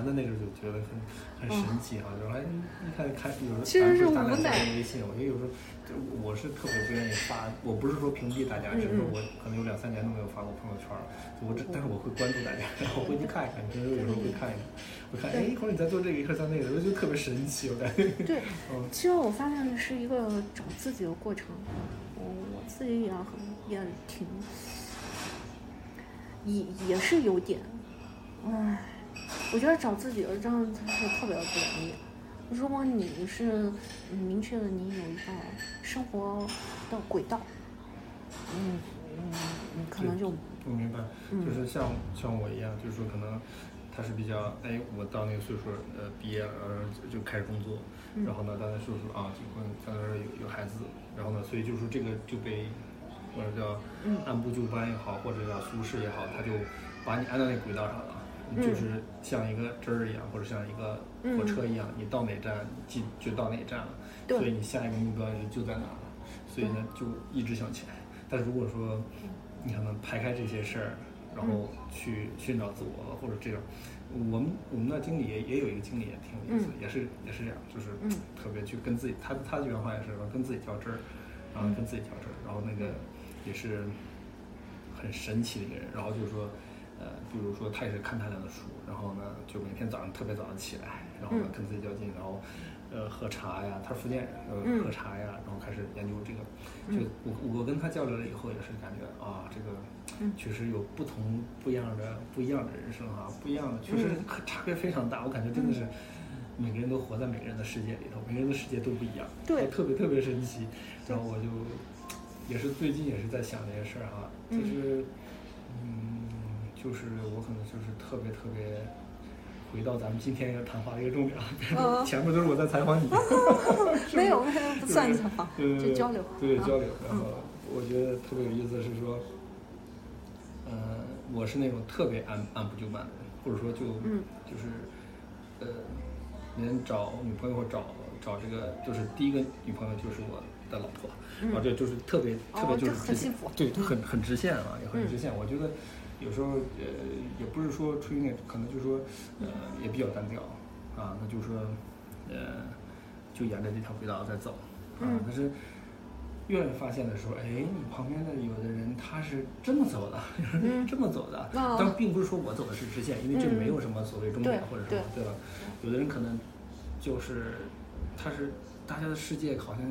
划船的那时候就觉得很很神奇哈，然后还一看看有时候其实是大家无奈。微信，我觉得有时候就我是特别不愿意发，我不是说屏蔽大家，嗯只是说我可能有两三年都没有发过朋友圈了，我只但是我会关注大家，然后回去看一看，就是有时候会看一看，我看哎一会儿你在做这个，一会儿在那个，我就特别神奇，我感觉。对 嗯，其实我发现是一个找自己的过程，我我自己也很也挺，也也是有点，唉，我觉得找自己的这样子是特别不容易。如果你是嗯明确的，你有一个生活的轨道，嗯嗯，你可能就我明白，嗯就是像像我一样，就是说可能他是比较，哎，我到那个岁数，呃，毕业了，呃，就就开始工作，嗯然后呢，到那岁数啊，结婚，在那儿有有孩子，然后呢，所以就是说这个就被或者叫嗯按部就班也好，或者叫俗世也好，他就把你按到那个轨道上了。你就是像一个针儿一样，或者像一个火车一样，你到哪站，进就到哪站了。对。所以你下一个目标就在哪了。所以呢，就一直向前。但如果说你可能排开这些事儿，然后去寻找自我，或者这种，我们我们那经理也也有一个经理也挺有意思，也是也是这样，就是嗯。特别去跟自己，他他的原话也是说跟自己较真儿，然后跟自己较真儿，然后那个也是很神奇的一个人，然后就是说。呃，比如说他也是看大量的书，然后呢，就每天早上特别早上起来，然后呢嗯。跟自己较劲，然后呃喝茶呀，他是福建人，呃嗯。喝茶呀，然后开始研究这个。就我我跟他交流了以后，也是感觉啊，这个嗯。确实有不同不一样的不一样的人生啊、不一样的，确实差别非常大。我感觉真的是每个人都活在每个人的世界里头，每个人的世界都不一样，对。特别特别神奇。然后我就也是最近也是在想这些事儿哈，就是嗯，就是我可能就是特别特别。回到咱们今天要谈话的一个重点啊，嗯 前面都是我在采访你，没有没有不算采访，对就交流。啊对交流。然后我觉得特别有意思的是说，呃，我是那种特别按按部就班的人，或者说就嗯就是呃，人找女朋友或找找这个，就是第一个女朋友就是我的老婆，然后这就是特别特别就是很幸福对，很很直线啊，也很嗯直线。我觉得有时候呃，也不是说出于那可能就是说呃也比较单调啊，那就是说呃就沿着这条轨道在走啊嗯，但是。越发现的时候，哎，你旁边的有的人他是这么走的，嗯 这么走的，但并不是说我走的是直线，因为这嗯没有什么所谓终点或者什么，对对吧？有的人可能就是他是大家的世界好像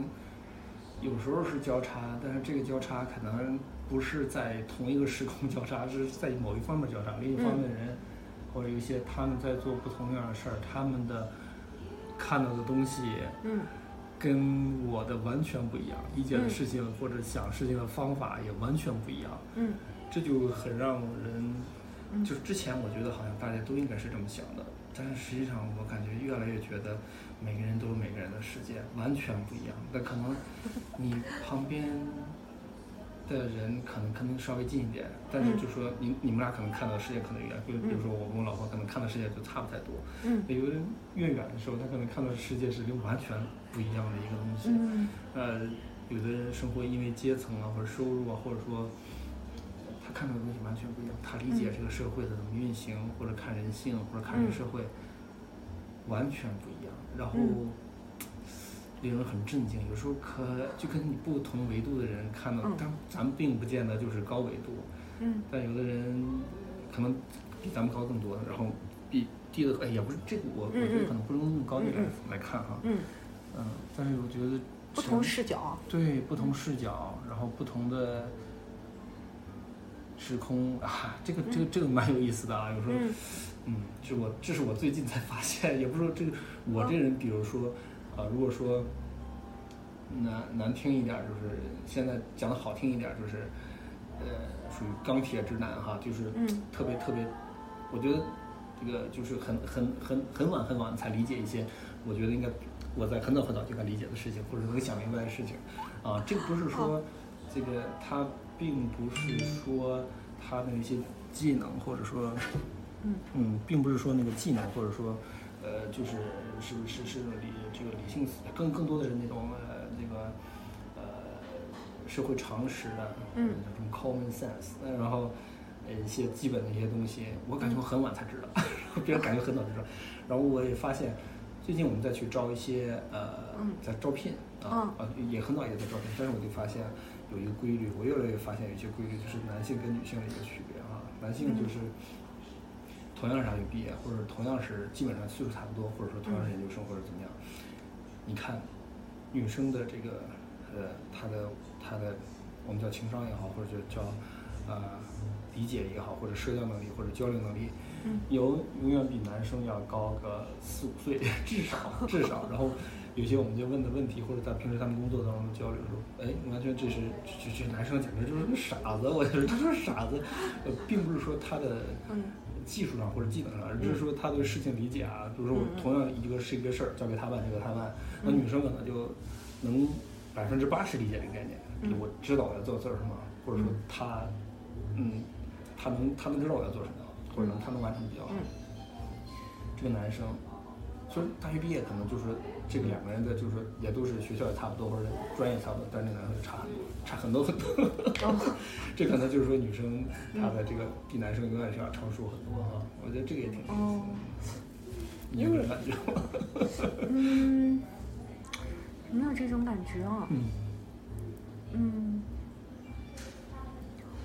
有时候是交叉，但是这个交叉可能不是在同一个时空交叉，是在某一方面交叉，另一方面的人、或者有一些他们在做不同样的事儿，他们的看到的东西，嗯。跟我的完全不一样，理解的嗯。事情或者想事情的方法也完全不一样，嗯。这就很让人，嗯。就是之前我觉得好像大家都应该是这么想的，但是实际上我感觉越来越觉得每个人都有每个人的世界，完全不一样。那可能你旁边的人可能可能稍微近一点，但是就说你你们俩可能看到的世界可能远，比如比如说我跟我老婆可能看到世界就差不太多。嗯有的人越远的时候，他可能看到的世界是跟完全不一样的一个东西。嗯呃，有的人生活因为阶层啊，或者收入啊，或者说他看到的东西完全不一样，他理解这个社会的怎么运行，或者看人性，或者看这个社会，完全不一样。然后嗯令人很震惊，有时候可就跟你不同维度的人看到嗯，但咱们并不见得就是高维度，嗯。但有的人可能比咱们高更多，然后比低的，哎，也不是这个我我觉得可能不能用高低来嗯。来看哈，嗯，嗯，但是我觉得不同视角。对不同视角，然后不同的时空啊，这个这个这个蛮有意思的啊，有时候嗯。嗯，我这是我最近才发现，也不是说这个我这人，比如说啊、如果说难难听一点儿，就是现在讲的好听一点儿，就是呃属于钢铁直男哈，就是嗯。特别特别，我觉得这个就是很很很很晚很晚才理解一些，我觉得应该我在很早很早就该理解的事情，或者能想明白的事情，啊，这个不是说这个他并不是说他的一些技能或者说嗯。嗯，并不是说那个技能，或者说，呃，就是是是是理这个理性思维，更更多的是那种呃那个呃社会常识的，嗯。叫什么 common sense，呃然后呃一些基本的一些东西，我感觉我很晚才知道，别人感觉很早就知道，然后我也发现，最近我们再去招一些呃嗯在招聘啊啊也很早也在招聘，但是我就发现有一个规律，我越来越发现有一些规律，就是男性跟女性的一个区别啊，男性就是。同样是大学毕业，或者同样是基本上岁数差不多，或者说同样是研究生或者怎么样，你看女生的这个呃她的她的我们叫情商也好，或者就叫呃理解也好，或者社交能力或者交流能力，嗯有永远比男生要高个四五岁，至少至少。然后有些我们就问的问题，或者在平时他们工作当中的交流说，哎，完全这是这这男生简直就是个傻子，我觉得他就是傻子，呃，并不是说他的。嗯技术上或者技能上，而是说他对事情理解啊。比如说我嗯。同样一个是一个事儿，交给他办交给他办，那女生可能就能百分之八十理解这个概念，就我知道我要做做什么，或者说他，嗯，他能他能知道我要做什么，或者能他能完成比较好。嗯。这个男生，虽然大学毕业可能就是这个两个人的，就是说也都是学校也差不多，或者专业差不多，但是这个男生就差很多，差很多很多。哦 这可能就是说女生她的这个比男生永远是要成熟很多哈，我觉得这个也挺有意思哦。你有这种感觉吗？嗯，没有这种感觉啊。嗯嗯，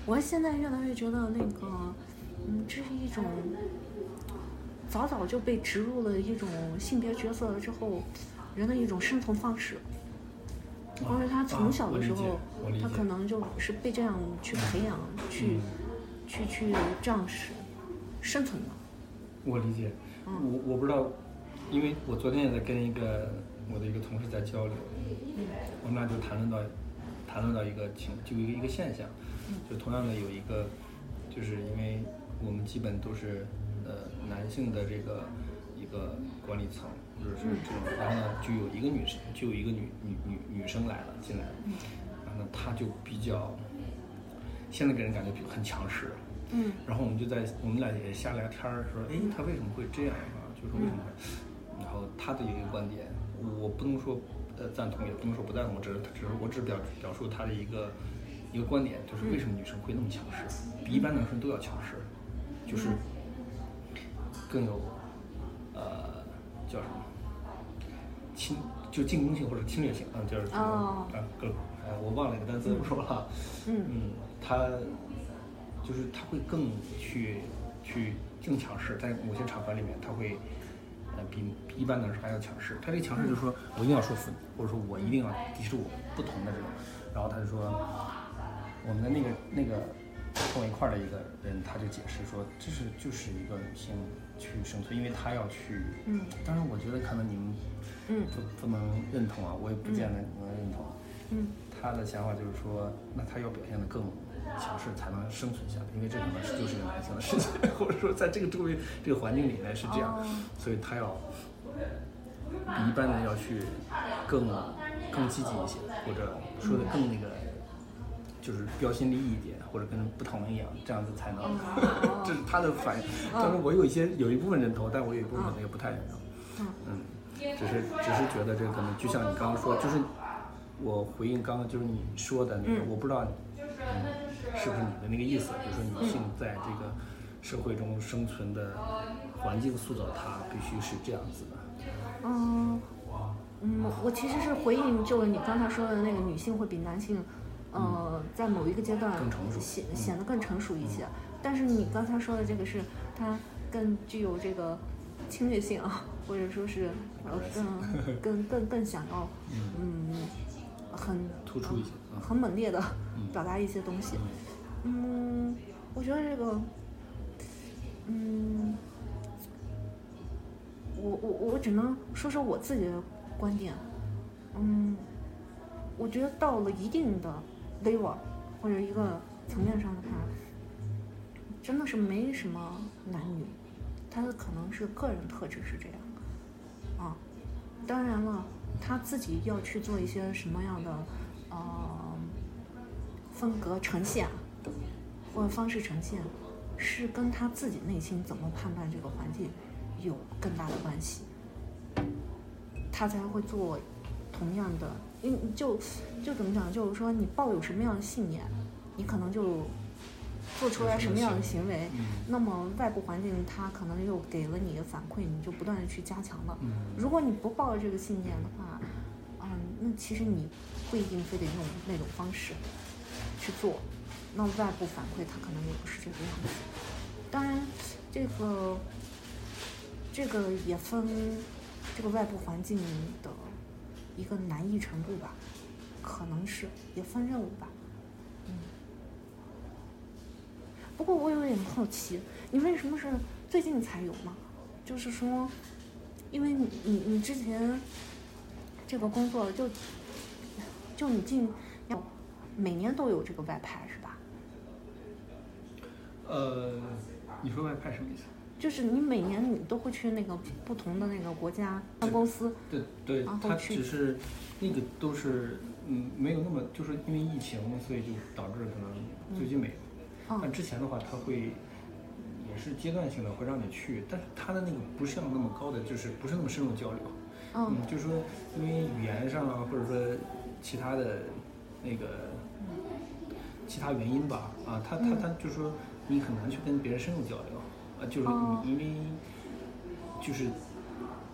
我现在越来越觉得那个，嗯，这是一种早早就被植入了一种性别角色之后，人的一种生存方式。或者他从小的时候，他可能就是被这样去培养，去、嗯去去这样是生存的。我理解，嗯。我我不知道，因为我昨天也在跟一个我的一个同事在交流，我们俩就谈论到谈论到一个情，就一个一个现象，就同样的有一个，就是因为我们基本都是呃男性的这个一个管理层，或者是这种，然后呢就有一个女生，就有一个女女女女生来了进来了，然后呢她就比较，现在给人感觉比很强势，嗯。然后我们就在我们俩也瞎聊天儿，说，哎，她为什么会这样啊？就说为什么会？然后她的有一个观点，我不能说呃赞同，也不能说不赞同，只是只是我只是表表述她的一个一个观点，就是为什么女生会那么强势，比一般男生都要强势，就是更有呃叫什么侵就进攻性或者侵略性啊，就是啊更呃我忘了一个单词不说了，嗯嗯，他就是他会更去去更强势，在某些场合里面，他会呃比比一般男生还要强势。他这个强势就是说我一定要说服你，或者说我一定要提出我不同的这种。然后他就说，我们的那个那个跟我一块儿的一个人，他就解释说，这是就是一个女性去生存，因为他要去，嗯，当然我觉得可能你们嗯不不能认同啊，我也不见得能认同。嗯他的想法就是说，那他要表现得更强势才能生存下来，因为这可能是就是个男性的世界，或者说在这个周围这个环境里面是这样，哦所以他要比一般人要去更更积极一些，或者说的更那个。就是标新立异一点，或者跟不同一样，这样子才能，这是他的反应。他说，我有一些有一部分认同，但我有一部分可能也不太认同。嗯嗯，只是只是觉得这个可能就像你刚刚说，就是我回应刚刚就是你说的那个，嗯我不知道，嗯，是不是你的那个意思？就是说女性在这个社会中生存的环境塑造她必须是这样子的。嗯嗯，我其实是回应就是你刚才说的那个女性会比男性，呃，在某一个阶段显嗯显得更成熟一些。但是你刚才说的这个是它更具有这个侵略性啊，或者说是 呃更更更更想要嗯很突出一些嗯很猛烈的嗯表达一些东西。嗯，我觉得这个，嗯，我我我只能说说我自己的观点。嗯，我觉得到了一定的 level 或者一个层面上的话，真的是没什么男女，他的可能是个人特质是这样。啊，当然了，他自己要去做一些什么样的呃风格呈现，或者方式呈现，是跟他自己内心怎么判断这个环境有更大的关系，他才会做同样的。嗯，就就怎么讲，就是说你抱有什么样的信念，你可能就做出来什么样的行为。嗯那么外部环境它可能又给了你反馈，你就不断的去加强了。嗯如果你不抱着这个信念的话，嗯，那其实你不一定非得用那种方式去做，那外部反馈它可能也不是这个样子。当然，这个这个也分这个外部环境的一个难易程度吧，可能是也分任务吧，嗯。不过我有点好奇，你为什么是最近才有呢？就是说，因为你你你之前这个工作就就你进要每年都有这个外派是吧？呃，你说外派什么意思？就是你每年你都会去那个不同的那个国家分公司，对对，然后它去只是那个都是嗯没有那么就是因为疫情，所以就导致可能最近没有。嗯但之前的话，他会也是阶段性的会让你去，但是他的那个不像那么高的，就是不是那么深入交流。嗯就是说因为语言上啊，或者说其他的那个其他原因吧，啊，他他嗯他就是说你很难去跟别人深入交流，啊，就是因为就是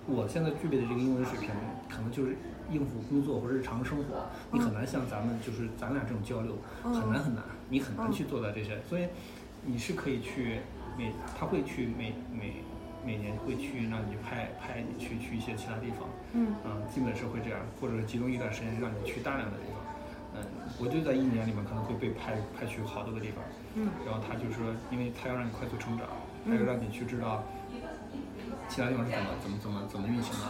我现在具备的这个英文水平，可能就是应付工作或者日常生活，你很难像咱们就是咱俩这种交流，嗯。很难很难，你很难嗯。去做到这些，所以你是可以去每他会去每每每年会去让你派派你去去一些其他地方，嗯。啊，基本是会这样，或者是集中一段时间让你去大量的地方。嗯，我就在一年里面可能会被派派去好多个地方，嗯。然后他就说，因为他要让你快速成长，他要让你去知道其他地方是怎么怎么怎么怎么运行的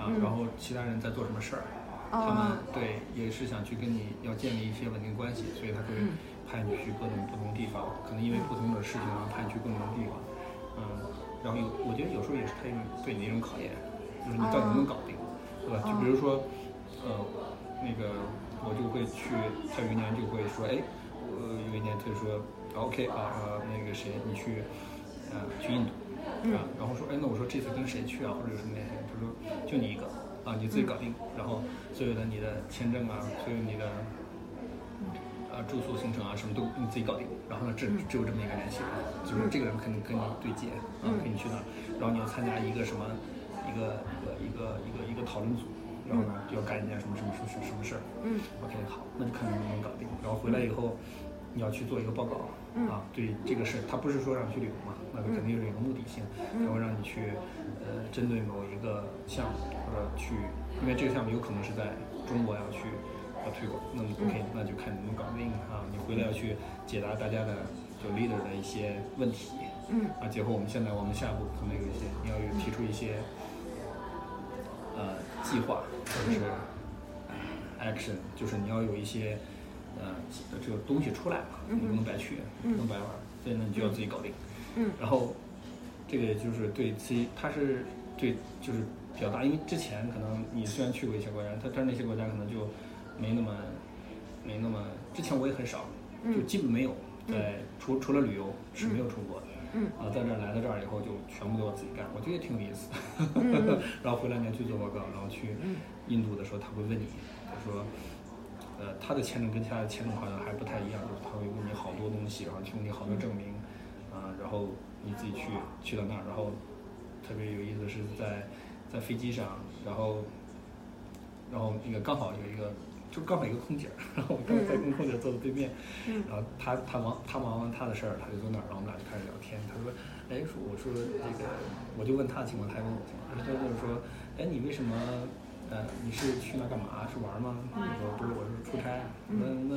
啊，嗯。然后其他人在做什么事儿，他哦。们对也是想去跟你要建立一些稳定关系，所以他会嗯。派你去各种不同地方，可能因为不同的事情然后派你去各种地方，嗯，然后有我觉得有时候也是他一种对你的一种考验，就是你到底能不能搞定，对吧？就比如说，呃，那个我就会去，他有一年就会说，哎，我有一年他就说，OK 啊呃那个谁你去，呃去印度。啊，然后说，哎，那我说这次跟谁去啊，或者有什么联系？他说就你一个啊，你自己搞定，然后所有的你的签证啊，所有你的啊住宿行程啊，什么都你自己搞定。然后呢，只只有这么一个联系人，就是这个人肯定跟你对接啊，跟你去那儿，然后你要参加一个什么一个一个一个一个一个讨论组，然后呢就要干一件什么什么什么什么事儿。嗯 OK，好，那就看你能不能搞定。然后回来以后，你要去做一个报告，嗯啊，对这个事，他不是说让你去旅游嘛，那个肯定是有个目的性，嗯。然后让你去，呃，针对某一个项目或者去，因为这个项目有可能是在中国要去要推广，那么 OK，那就看你能不能搞定啊。你回来要去解答大家的就 leader 的一些问题，嗯。啊，结合我们现在我们下一步可能有一些，你要有提出一些，呃，计划或者是。action 就是你要有一些呃这个东西出来嘛，你不能白去，不能白玩，所以呢你就要自己搞定。嗯。然后这个就是对自己它是对就是比较大，因为之前可能你虽然去过一些国家，它但是那些国家可能就没那么没那么，之前我也很少，就基本没有在除除了旅游是没有出国的。嗯。啊，在这儿来到这儿以后，就全部都要自己干，我觉得也挺有意思。嗯 然后回来你要去做报告，然后去印度的时候，他会问你，他说，呃，他的签证跟其他的签证好像还不太一样，就是他会问你好多东西，然后提供你好多证明，啊、然后你自己去去到那儿，然后特别有意思的是在在飞机上，然后然后那个刚好有一个。就刚好一个空姐儿，然后我刚才跟空姐坐在对面，然后他他忙他忙完他的事儿，他就坐那儿，然后我们俩就开始聊天。他说，哎，说我说这个，我就问他的情况，他也问我情况。他就是说，哎，你为什么，呃，你是去那干嘛？是玩吗？我说不是，我是出差。那那，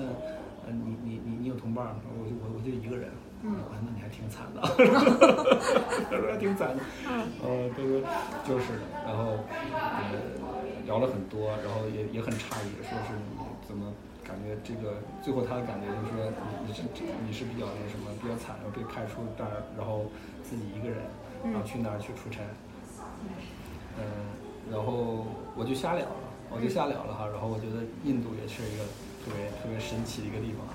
呃，你你你你有同伴吗？我就我我就一个人。嗯，那你还挺惨的。他说还挺惨的。嗯，呃，他说就是的，然后呃聊了很多，然后也也很诧异，说是你怎么感觉这个最后他的感觉就是说你你是你是比较那什么比较惨，然后被开出这儿，然后自己一个人，然后去那儿去出差，嗯，然后我就瞎聊了，我就瞎聊了哈，然后我觉得印度也是一个特别特别神奇的一个地方，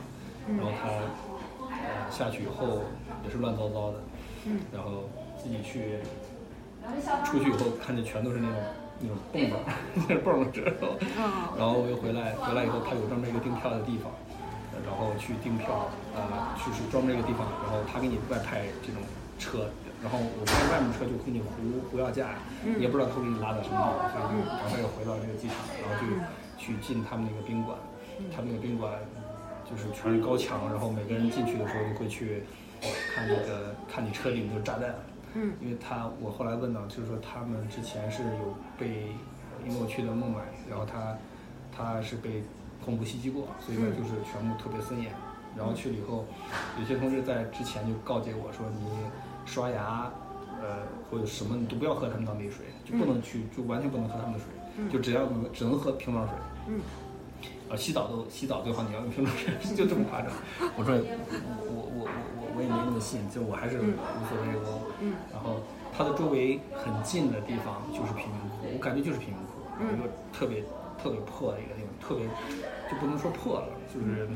然后他呃下去以后也是乱糟糟的，嗯，然后自己去出去以后看见全都是那种那种蹦蹦，那种蹦蹦车，啊，然后我又回来，回来以后他有专门一个订票的地方，呃然后去订票，呃，去是专门一个地方，然后他给你外派这种车，然后我发现外面车就给你胡胡要价，也不知道他会给你拉到什么地方，所以就赶快又回到这个机场，然后就去进他们那个宾馆，他们那个宾馆就是全是高墙，然后每个人进去的时候都会去看那个看你车里有没有炸弹，嗯。因为他我后来问到，就是说他们之前是有被，因为我去的孟买，然后他他是被恐怖袭击过，所以呢就是全部特别森严。然后去了以后，有些同事在之前就告诫我说，你刷牙，呃或者什么你都不要喝他们当地水，就不能去就完全不能喝他们的水，就只要能只能喝瓶装水。嗯啊，洗澡都洗澡最好你要用瓶装水，就这么夸张。我说我我我我我也没那么信，就我还是无所谓我。嗯然后它的周围很近的地方就是贫民窟，我感觉就是贫民窟，嗯一个特别特别破的一个地方，特别就不能说破了，就是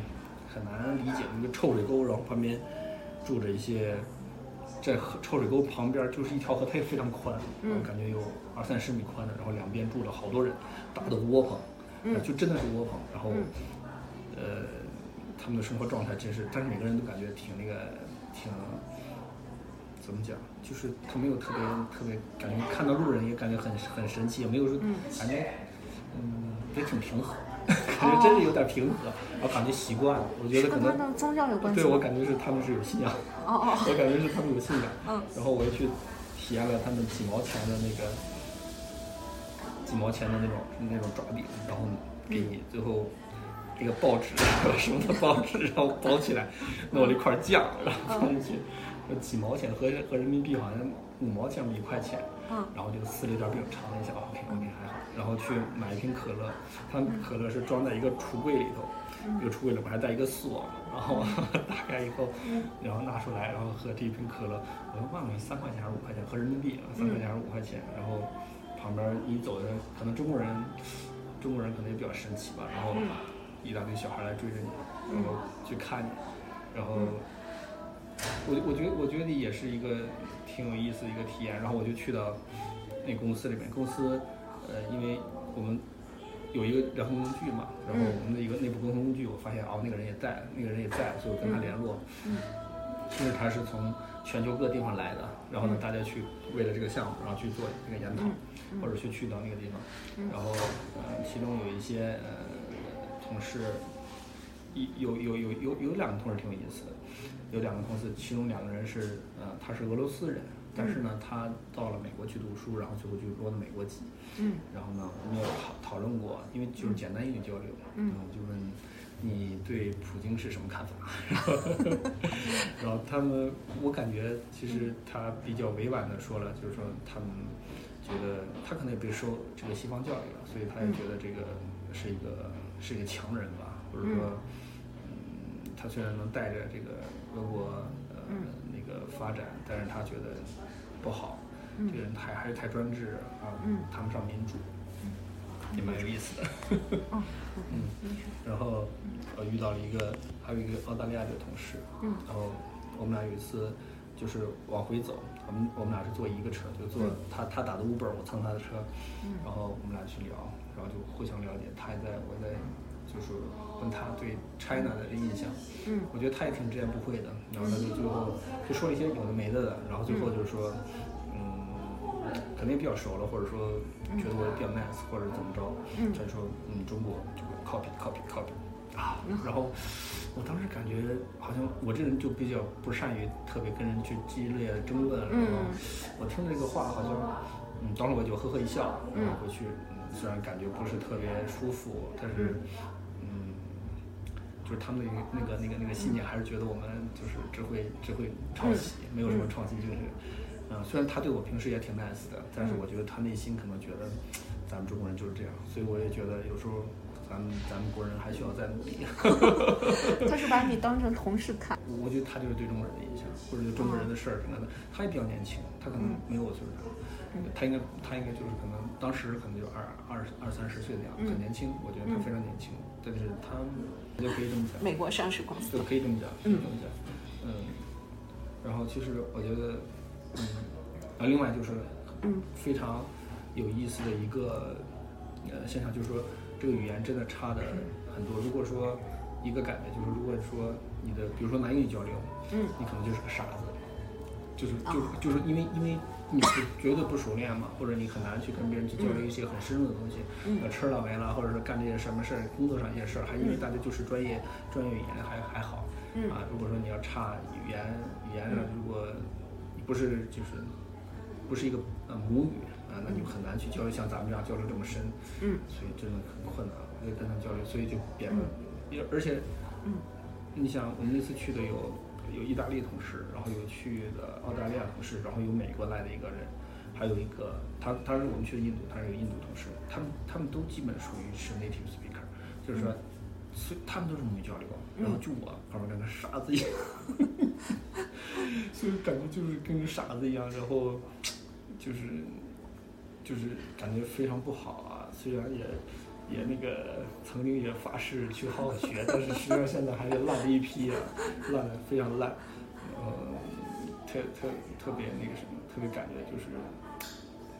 很难理解一个臭水沟，然后旁边住着一些。在河臭水沟旁边就是一条河，它也非常宽，嗯。我感觉有二三十米宽的，然后两边住着好多人，大的窝棚，嗯。就真的是窝棚，然后嗯。呃，他们的生活状态真是，但是每个人都感觉挺那个，挺怎么讲，就是他没有特别特别感觉看到路人也感觉很很神奇，也没有说嗯。感觉嗯也挺平和，感 觉真是有点平和，然后感觉习惯了，我觉得可能跟宗教有关系？对我感觉是他们是有信仰，哦哦，我感觉是他们有信仰，嗯然后我又去体验了他们几毛钱的那个几毛钱的那种那种抓饼，然后给你最后这个报纸 什么的报纸，然后包起来，弄了一块酱，然后放进去，几毛钱合合人民币好像五毛钱一块钱，嗯然后就撕了一点饼尝了一下，OK OK 然后去买一瓶可乐，他可乐是装在一个橱柜里头，一个橱柜里边还带一个锁，然后 打开以后，然后拿出来，然后喝这一瓶可乐，我都忘了三块钱还是五块钱，合人民币啊，三块钱还是五块钱，然后旁边一走的可能中国人，中国人可能也比较神奇吧，然后一大堆小孩来追着你，然后去看你，然后。我我觉得我觉得也是一个挺有意思的一个体验。然后我就去到那公司里面，公司呃，因为我们有一个聊天工具嘛，然后我们的一个内部沟通工具，我发现哦，那个人也在，那个人也在，所以我跟他联络。嗯。其实他是从全球各地方来的，然后呢，大家去为了这个项目，然后去做这个研讨，或者去去到那个地方，然后呃，其中有一些呃同事，有有有有有两个同事挺有意思的，有两个同事，其中两个人是呃他是俄罗斯人，但是呢他到了美国去读书，然后最后就落到美国籍，嗯。然后呢我们有讨讨论过，因为就是简单英语交流，嗯。然后就问你对普京是什么看法，然后他们我感觉其实他比较委婉的说了，就是说他们觉得他可能也被受这个西方教育了，所以他也觉得这个是一个是一个强人吧，或者说。嗯，他虽然能带着这个俄国呃、那个发展，但是他觉得不好，这个人太还是太专制啊，嗯。谈不上民主，也蛮有意思的。哦，嗯，然后呃遇到了一个还有一个澳大利亚的同事，嗯。然后我们俩有一次就是往回走，我们我们俩是坐一个车，就坐他他打的 Uber，我蹭他的车，然后我们俩去聊，然后就互相了解，他也在我在就是问他对 China 的印象，嗯。我觉得他也挺直言不讳的，然后他就最后就说了一些有的没的的，然后最后就是说，嗯，肯定比较熟了，或者说觉得我比较 nice，或者怎么着，嗯。他就说嗯中国这个 copy copy copy 啊，然后我当时感觉好像我这人就比较不善于特别跟人去激烈的争论，然后我听这个话好像，嗯，当时我就呵呵一笑，然后回去，嗯，虽然感觉不是特别舒服，但是，嗯，就是他们那个那个那个那个信念还是觉得我们就是只会只会抄袭，没有什么创新精神。嗯，虽然他对我平时也挺 nice 的，但是我觉得他内心可能觉得咱们中国人就是这样，所以我也觉得有时候咱们咱们国人还需要再努力。他是把你当成同事看，我觉得他就是对中国人的印象，或者对中国人的事儿什么的，他也比较年轻，他可能没有我岁数大，他应该他应该就是可能当时可能就二二二三十岁的样子，很年轻，我觉得他非常年轻，但是他我就可以这么讲，美国上市公司。就，可以这么讲，可以这么讲。呃，嗯，然后其实我觉得，嗯，啊，另外就是，嗯，非常有意思的一个呃现象，就是说这个语言真的差的很多。如果说一个感觉就是，如果说你的，比如说男英语交流，嗯，你可能就是个傻子，就是就啊就是因为因为你是绝对不熟练嘛，或者你很难去跟别人去交流一些很深入的东西，嗯。呃，吃了没了，或者是干这些什么事儿，工作上一些事儿，还因为大家就是专业专业语言还还好，嗯。啊，如果说你要差语言语言上，如果你不是就是不是一个呃母语啊，那你就很难去交流，像咱们这样交流这么深，嗯。所以真的很困难，我就跟他交流，所以就变得，也而且，嗯。你想我们那次去的有有意大利同事，然后有去的澳大利亚同事，然后有美国来的一个人，还有一个他他是我们去的印度，他是有印度同事，他们他们都基本属于是 native speaker，就是说，所以他们都是母语交流，然后就我旁边跟个傻子一样，所以感觉就是跟个傻子一样，然后就是就是感觉非常不好啊，虽然也。也那个曾经也发誓去好好学，但是实际上现在还是烂的一批啊，烂的非常烂，呃，特特特别那个什么，特别感觉就是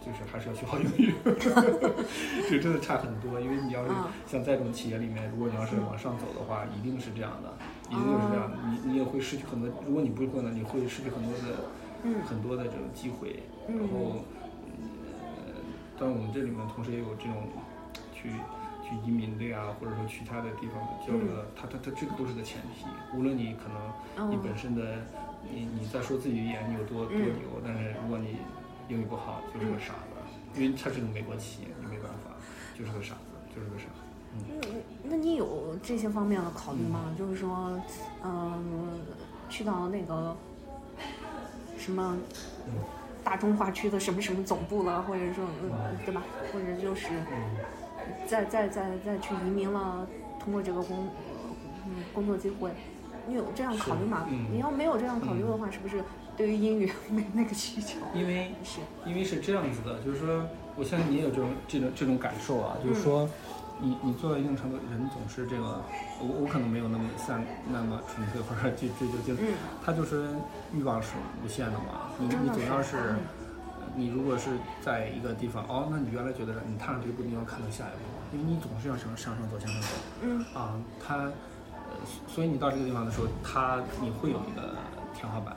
就是还是要学好英语，就真的差很多。因为你要是嗯像在这种企业里面，如果你要是往上走的话，一定是这样的，一定是这样的。你你也会失去很多，如果你不会呢，你会失去很多的嗯很多的这种机会，嗯然后。呃，但我们这里面同时也有这种去去移民的呀，或者说去他的地方的交流的，他他他这个都是个前提。无论你可能你哦本身的你你在说自己语言你有多多嗯牛，但是如果你英语不好，就是个傻子，因为他是个美国企业，你没办法，就是个傻子，就是个傻子。嗯，那那你有这些方面的考虑吗？就是说，嗯，去到那个什么嗯大中华区的什么什么总部了，或者说，嗯，对吧？或者就是嗯再再再再去移民了，通过这个工嗯工作机会，你有这样考虑吗？嗯你要没有这样考虑的话，是不是对于英语没那个需求？因为是，因为是这样子的，就是说，我相信你也有这种这种这种感受啊，就是说，你你做到一定程度，人总是这个，我我可能没有那么像那么纯粹或者去追究精，嗯他就是欲望是无限的嘛，你你真的是总要是嗯，你如果是在一个地方，哦，那你原来觉得你踏上这一步，你要看到下一步，因为你总是要向上上走，向上走，嗯啊，它，呃，所以你到这个地方的时候，它你会有一个天花板。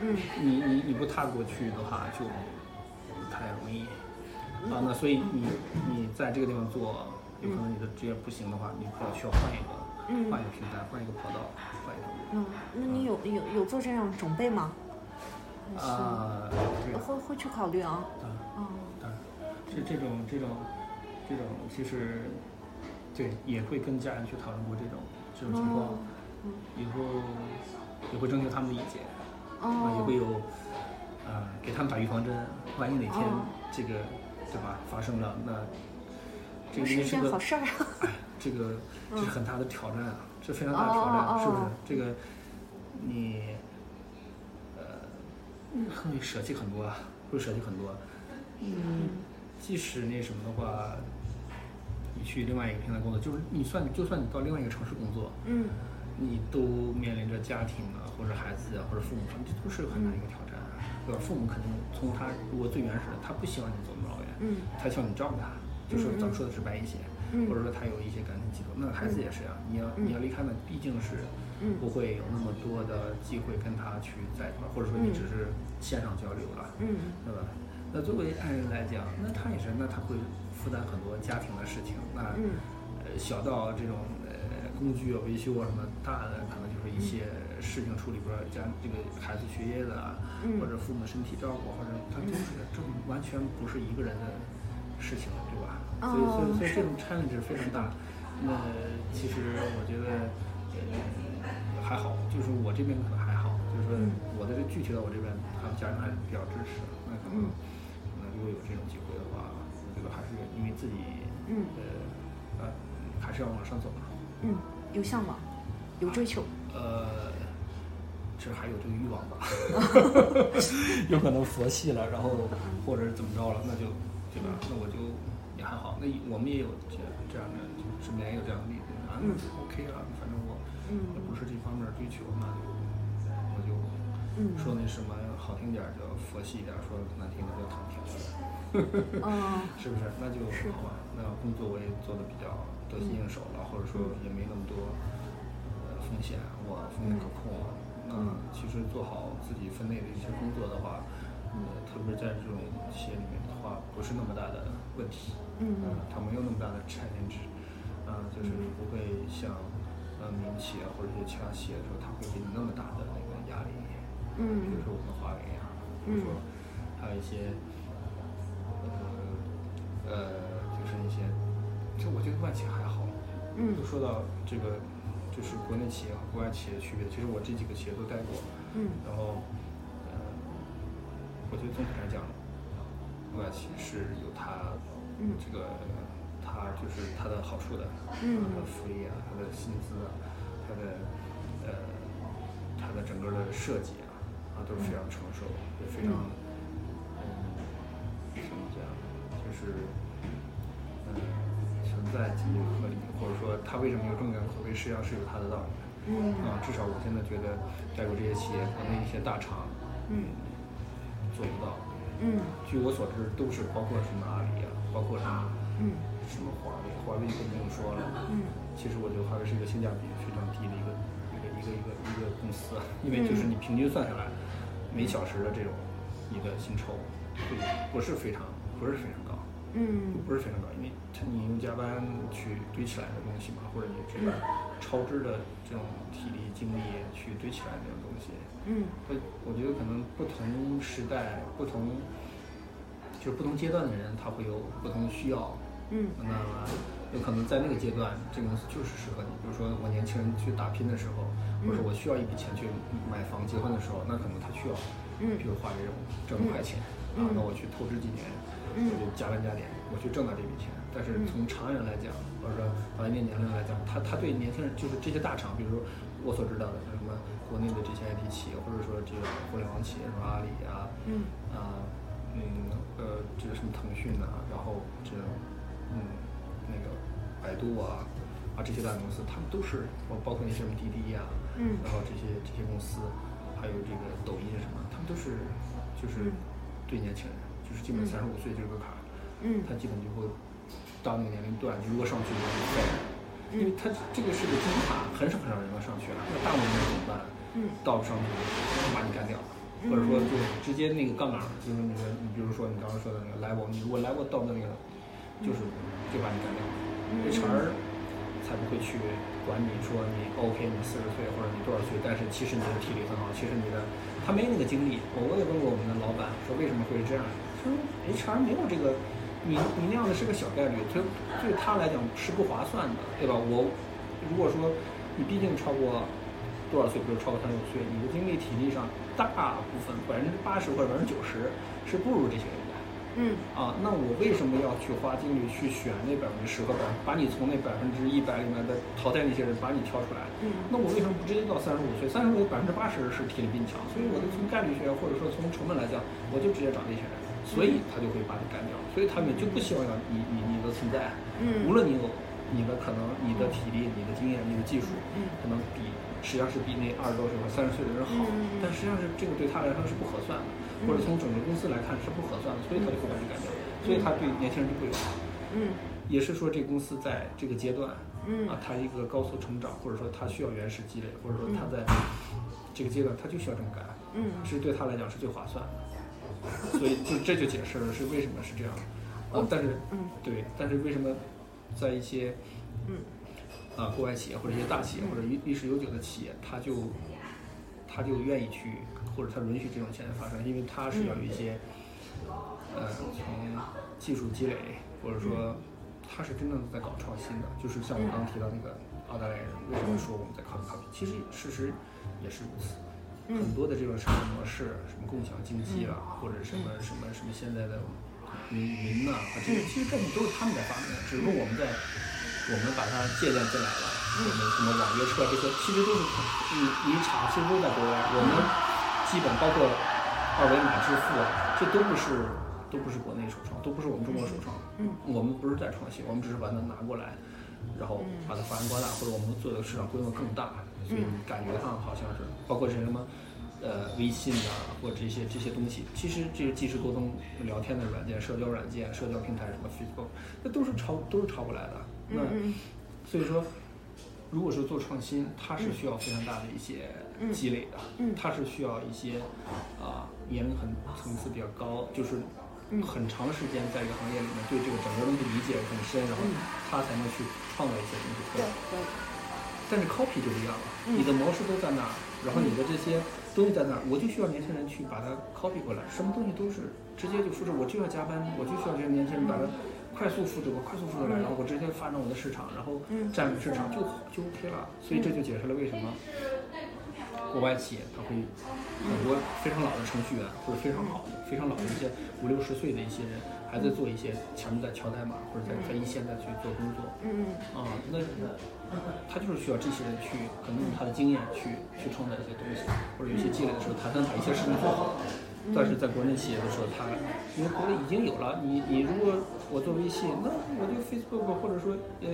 嗯你你你不踏过去的话，就不太容易啊。那所以你你在这个地方做，有可能你的职业不行的话，你可能需要换一个嗯换一个平台，换一个跑道，换一个嗯，那你有有有做这样准备吗？啊，对，会会去考虑啊？当然哦，当然，这这种这种这种其实对也会跟家人去讨论过这种这种情况哦，以后也会征求他们的意见。啊，也哦会有，啊，给他们打预防针，万一哪天哦这个，对吧，发生了，那这个是个件好事儿啊。哎，这个这是很大的挑战啊，这非常哦大的挑战，哦是不是哦？这个你，呃，会舍弃很多啊，会舍弃很多。嗯，即使那什么的话，你去另外一个平台工作，就是你算就算你到另外一个城市工作，嗯你都面临着家庭啊，或者孩子啊，或者父母上，这都是很大一个挑战，对吧？父母肯定从他如果最原始的，他不希望你走那么老远，嗯他希望你照顾他，就是咱们说的直白一些，嗯或者说他有一些感情寄托。那孩子也是啊，你要嗯你要离开呢，毕竟是嗯不会有那么多的机会跟他去在一块儿，或者说你只是线上交流了，嗯对吧？那作为爱人来讲，那他也是，那他会负担很多家庭的事情，那嗯呃小到这种呃工具啊维修啊什么，大的可能就是一些事情处理，比如说家这个孩子学业的啊，嗯或者父母的身体照顾，或者他都是这完全不是一个人的事情，对吧？所以所以所以这种 challenge 非常大。那其实我觉得呃还好，就是我这边可能还好，就是说我的这具体到我这边，他们家人还是比较支持。那可能可能如果有这种机会的话，我觉得还是因为自己嗯呃呃还是要往上走嘛。嗯，有向往，有追求。呃，这还有这个欲望吧，有可能佛系了，然后或者是怎么着了，那就对吧？那我就也还好。那我们也有这这样的，就身边也有这样的例子啊，那就 OK 了。反正我嗯也不是这方面追求，那就我就嗯说那什么好听点儿叫佛系一点儿，说难听点儿叫躺平，嗯 是不是？那就是好吧。那工作我也做的比较得心应手了，或者说也没那么多呃风险，我风险可控了。那其实做好自己分内的一些工作的话，呃，特别是在这种企业里面的话，不是那么大的问题。嗯呃它没有那么大的 challenge，啊、就是不会像呃民营企啊或者一些其他企业的时候，他会给你那么大的那个压力。嗯比嗯如说我们华为啊、比如说还有一些呃呃，就是一些，就我觉得外企还好。嗯就说到这个，就是国内企业和国外企业的区别，其实我这几个企业都待过。嗯然后，呃，我觉得总体来讲，外企是有它嗯这个它就是它的好处的，嗯。它的福利啊，它的薪资啊，它的呃它的整个的设计啊，啊都是非常成熟，也非常嗯。怎么讲，就是嗯存在即合理，或者说它为什么有这么样的口碑，实际上是有它的道理的。嗯。啊，至少我现在觉得，带过这些企业，国内一些大厂，嗯。做不到。嗯。据我所知，都是包括什么阿里啊，包括什么嗯什么华为，华为就更不用说了。嗯其实我觉得华为是一个性价比非常低的一个一个一个一个一个公司，因为就是你平均算下来，每小时的这种一个薪酬，会不是非常不是非常高。嗯不是非常高，因为它你用加班去堆起来的东西嘛，或者你这边超支的这种体力精力去堆起来的这种东西，嗯我我觉得可能不同时代、不同就是不同阶段的人，他会有不同的需要。嗯。那么有可能在那个阶段，这个公司就是适合你。比如说我年轻人去打拼的时候，或者我需要一笔钱去买房、结婚的时候，那可能他需要，嗯。比如花这种挣五块钱，啊，那我去透支几年，我就加班加点，我去挣到这笔钱。但是从长远来讲，或者说从一定年龄来讲，他他对年轻人就是这些大厂，比如说我所知道的什么国内的这些 IT 企业，或者说这个互联网企业，什么阿里啊，嗯。啊，嗯，呃，这个什么腾讯啊、然后这种，百度啊，啊这些大公司，他们都是，包包括那些什么滴滴呀、嗯然后这些这些公司，还有这个抖音什么，他们都是，就是对年轻人，就是基本三十五岁这个坎儿，嗯他基本就会到那个年龄段，你如果上去就废了，因为他这个是个金字塔，很少很少人能上去了，那大部分人怎么办？嗯到不上去就把你干掉，或者说就直接那个杠杆，就是那个你比如说你刚刚说的那个 level，你如果 level 到的那个，就是就把你干掉，HR 才不会去管你说你 OK 你四十岁或者你多少岁，但是其实你的体力很好，其实你的他没那个精力。我我也问过我们的老板说为什么会是这样，他说 HR 没有这个，你你那样的是个小概率，他对他来讲是不划算的，对吧？我如果说你毕竟超过多少岁，比如超过三十五岁，你的精力体力上大部分百分之八十或者百分之九十是不如这些人。嗯。啊，那我为什么要去花精力去选那百分之十和百，把你从那百分之一百里面的淘汰那些人，把你挑出来？嗯。那我为什么不直接到三十五岁？三十五岁百分之八十是体力比你强，所以我就从概率学或者说从成本来讲，我就直接找那些人，所以他就会把你干掉，所以他们就不希望要你你你的存在，嗯。无论你有你的可能、你的体力、你的经验、你的技术，嗯。可能比实际上是比那二十多岁和三十岁的人好，嗯。但实际上是这个对他来说是不合算的，或者从整个公司来看是不合算的，所以他就会把你干掉，所以他对年轻人就不友好。嗯。也是说，这公司在这个阶段，嗯。啊，它一个高速成长，或者说它需要原始积累，或者说它在这个阶段，它就需要这么干，嗯。是对他来讲是最划算的。所以就这就解释了是为什么是这样。啊，但是嗯。对，但是为什么在一些嗯。啊国外企业或者一些大企业或者历历史悠久的企业，他就他就愿意去或者他允许这种现象发生，因为他是要有一些呃从技术积累或者说他是真正的在搞创新的，就是像我刚刚提到那个澳大利亚人，为什么说我们在 copy copy？其实事实也是如此。很多的这种商业模式，什么共享经济啊，或者什么什么什么现在的云云呐、啊，这些其实概念都是他们在发明的，只不过我们在我们把它借鉴进来了。我们什么网约车这些，其实都是你你一查，其实都在国外。我们基本包括二维码支付，啊，这都不是都不是国内首创，都不是我们中国首创。嗯，我们不是在创新，我们只是把它拿过来，然后把它发扬光大，或者我们做的市场规模更大，所以你感觉上好像是包括是什么呃微信啊，或者这些这些东西，其实这个即时沟通、聊天的软件、社交软件、社交平台什么 Facebook，那都是抄都是抄过来的。那嗯所以说，如果是做创新，它是需要非常大的一些积累的，嗯。它是需要一些啊、年龄很层次比较高，就是嗯。很长时间在这个行业里面对这个整个东西理解很深，然后嗯。他才能去创造一些东西出对来。对，但是 copy 就不一样了，嗯你的模式都在那儿，然后你的这些东西在那儿，我就需要年轻人去把它 copy 过来，什么东西都是直接就复制，我就要加班，我就需要这些年轻人把它快速复制过，快速复制过来，然后我直接发展我的市场，然后嗯占领市场就就 OK 了。所以这就解释了为什么国外企业它会很多非常老的程序员或者非常好的、非常老的一些五六十岁的一些人，还在做一些前面在敲代码或者在在一线在去做工作。嗯啊，那他就是需要这些人去，可能用他的经验去去创造一些东西，或者有些积累的时候，他能把一些事情做好。但是在国内企业的时候，他因为国内已经有了，你你如果我做微信，那我就 Facebook 或者说呃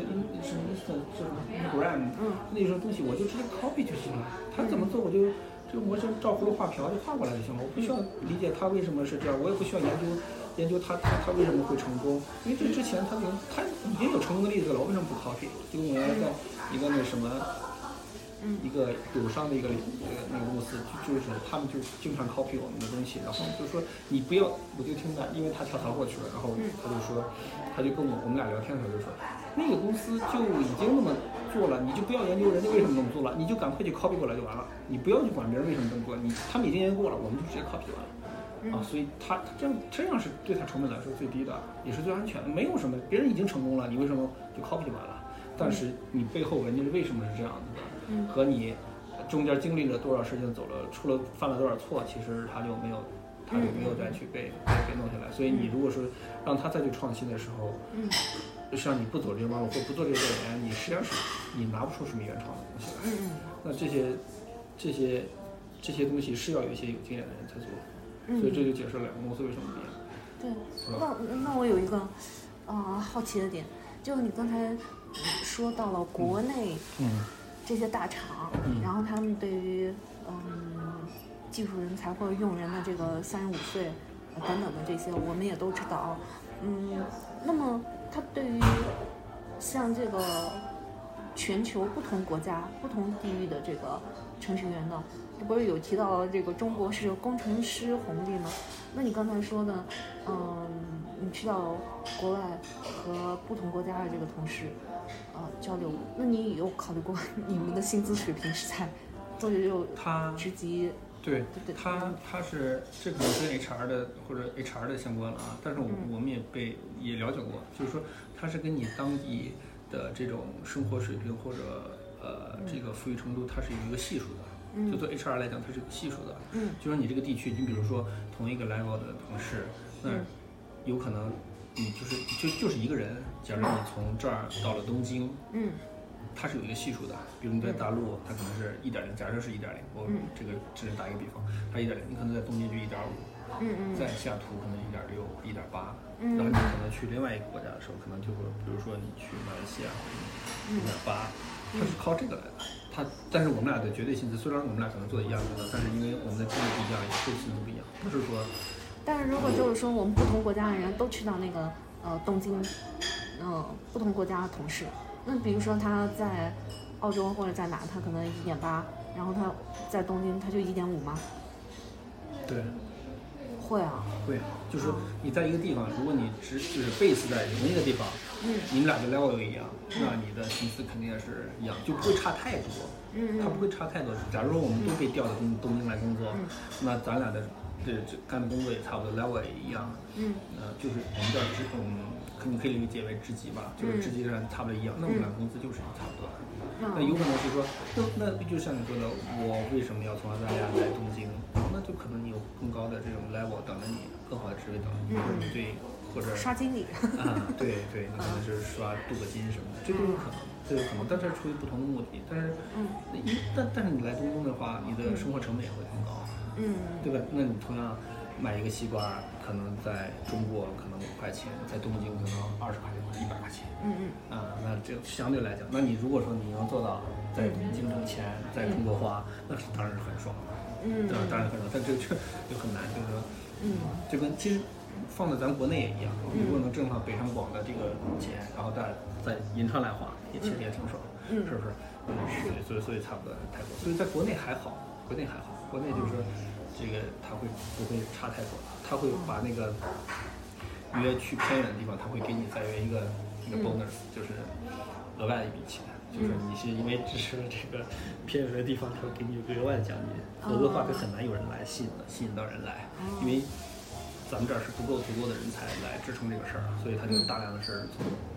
什么 Instant 这种 Gram 嗯那种东西，我就直接 copy 就行了。他怎么做我就这个模型照葫芦画瓢就画过来就行了，我不需要理解他为什么是这样，我也不需要研究研究他他他为什么会成功，因为这之前他已经有成功的例子了，我为什么不 copy？就跟我原来在一个那什么。一个友商的一个呃那个公司，就就是他们就经常 copy 我们的东西，然后就说你不要，我就听他，因为他跳槽过去了，然后他就说，他就跟我我们俩聊天的时候就说，那个公司就已经那么做了，你就不要研究人家为什么那么做了，你就赶快去 copy 过来就完了，你不要去管别人为什么这么做，你他们已经研究过了，我们就直接 copy 完了。啊，所以他他这样这样是对他成本来说最低的，也是最安全的，没有什么别人已经成功了，你为什么就 copy 就完了？但是你背后人家是为什么是这样子的，嗯和你中间经历了多少事情，走了出了犯了多少错，其实他就没有，他就没有再去被被被弄下来。所以你如果说让他再去创新的时候，嗯。实际上你不走这个弯路或不做这个调研，你实际上是你拿不出什么原创的东西来。嗯那这些这些这些东西是要有一些有经验的人才做，嗯。所以这就解释了两个公司为什么不一样。对，那那我有一个啊、好奇的点，就是你刚才说到了国内嗯这些大厂，嗯然后他们对于嗯技术人才或者用人的这个三十五岁呃等等的这些，我们也都知道。嗯，那么他对于像这个全球不同国家、不同地域的这个程序员呢，这不是有提到这个中国是有工程师红利吗？那你刚才说的，嗯，你去到国外和不同国家的这个同事，呃，交流，那你有考虑过 你们的薪资水平是在多久他职级？对对对他他是这可能跟 HR 的或者 HR 的相关了啊，但是我嗯我们也被也了解过，就是说他是跟你当地的这种生活水平或者呃这个富裕程度，它是有一个系数的。嗯。就做 HR 来讲，它是有系数的。嗯。就说你这个地区，你比如说同一个 level 的同事，那嗯。有可能你就是就就是一个人，假如你从这儿到了东京，嗯。它是有一个系数的，比如你在大陆，它可能是一点零，假设是一点零，我嗯。这个只是打一个比方，它一点零，你可能在东京就一点五，嗯嗯。在西雅图可能一点六、一点八，嗯。然后。你可能去另外一个国家的时候，可能就会，比如说你去马来西亚，一点八，它是靠这个来的。它，但是我们俩的绝对薪资，虽然我们俩可能做的一样工作，但是因为我们的经历不一样，也会薪资不一样，不是说但是如果就是说我们不同国家的人都去到那个呃东京，嗯、不同国家的同事，那比如说他在澳洲或者在哪，他可能一点八，然后他在东京他就一点五吗？对。会啊，会，就是说你在一个地方，如果你只就是 base 在同一个地方，嗯你们俩的 level 又一样，那你的薪资肯定也是一样，就不会差太多。嗯他不会差太多。假如说我们都被调到东东京来工作，嗯那咱俩的这这干的工作也差不多，level 也一样。嗯呃，就是我们叫职，嗯，可你可以理解为职级吧，就是嗯职级上差不多一样。那我们俩工资就是差不多的。那嗯有可能是说，那那就像你说的，我为什么要从澳大利亚来东京？那就可能你有更高的这种 level 等着你，更好的职位等着你，或者你对，或者刷经理，啊，对对，你可能是刷镀个金什么的，这都有可能，这有可能，但是出于不同的目的。但是，嗯一但但是你来东京的话，你的生活成本也会很高，嗯对吧？那你同样买一个西瓜，可能在中国可能五块钱，在东京可能二十块钱或者一百块钱。嗯嗯啊，那这相对来讲，那你如果说你能做到在东京挣钱，在中国花，那是当然是很爽的。嗯对吧？当然很少，但这个就就很难，就是说，嗯就跟其实放在咱国内也一样，你如果能挣上北上广的这个钱，然后再再银川来花，也其实也挺爽，嗯是不是？嗯，所以所以所以差不多泰国，所以在国内还好，国内还好，国内就是说这个他会不会差太多，他会把那个约去偏远的地方，他会给你再约一个一个 bonus，、就是额外的一笔钱。就是你是因为支持了这个偏远的地方，他会给你一个额外的奖金，否则的话，就很难有人来吸引的吸引到人来，因为咱们这儿是不够足够的人才来支撑这个事儿，所以他就大量的事儿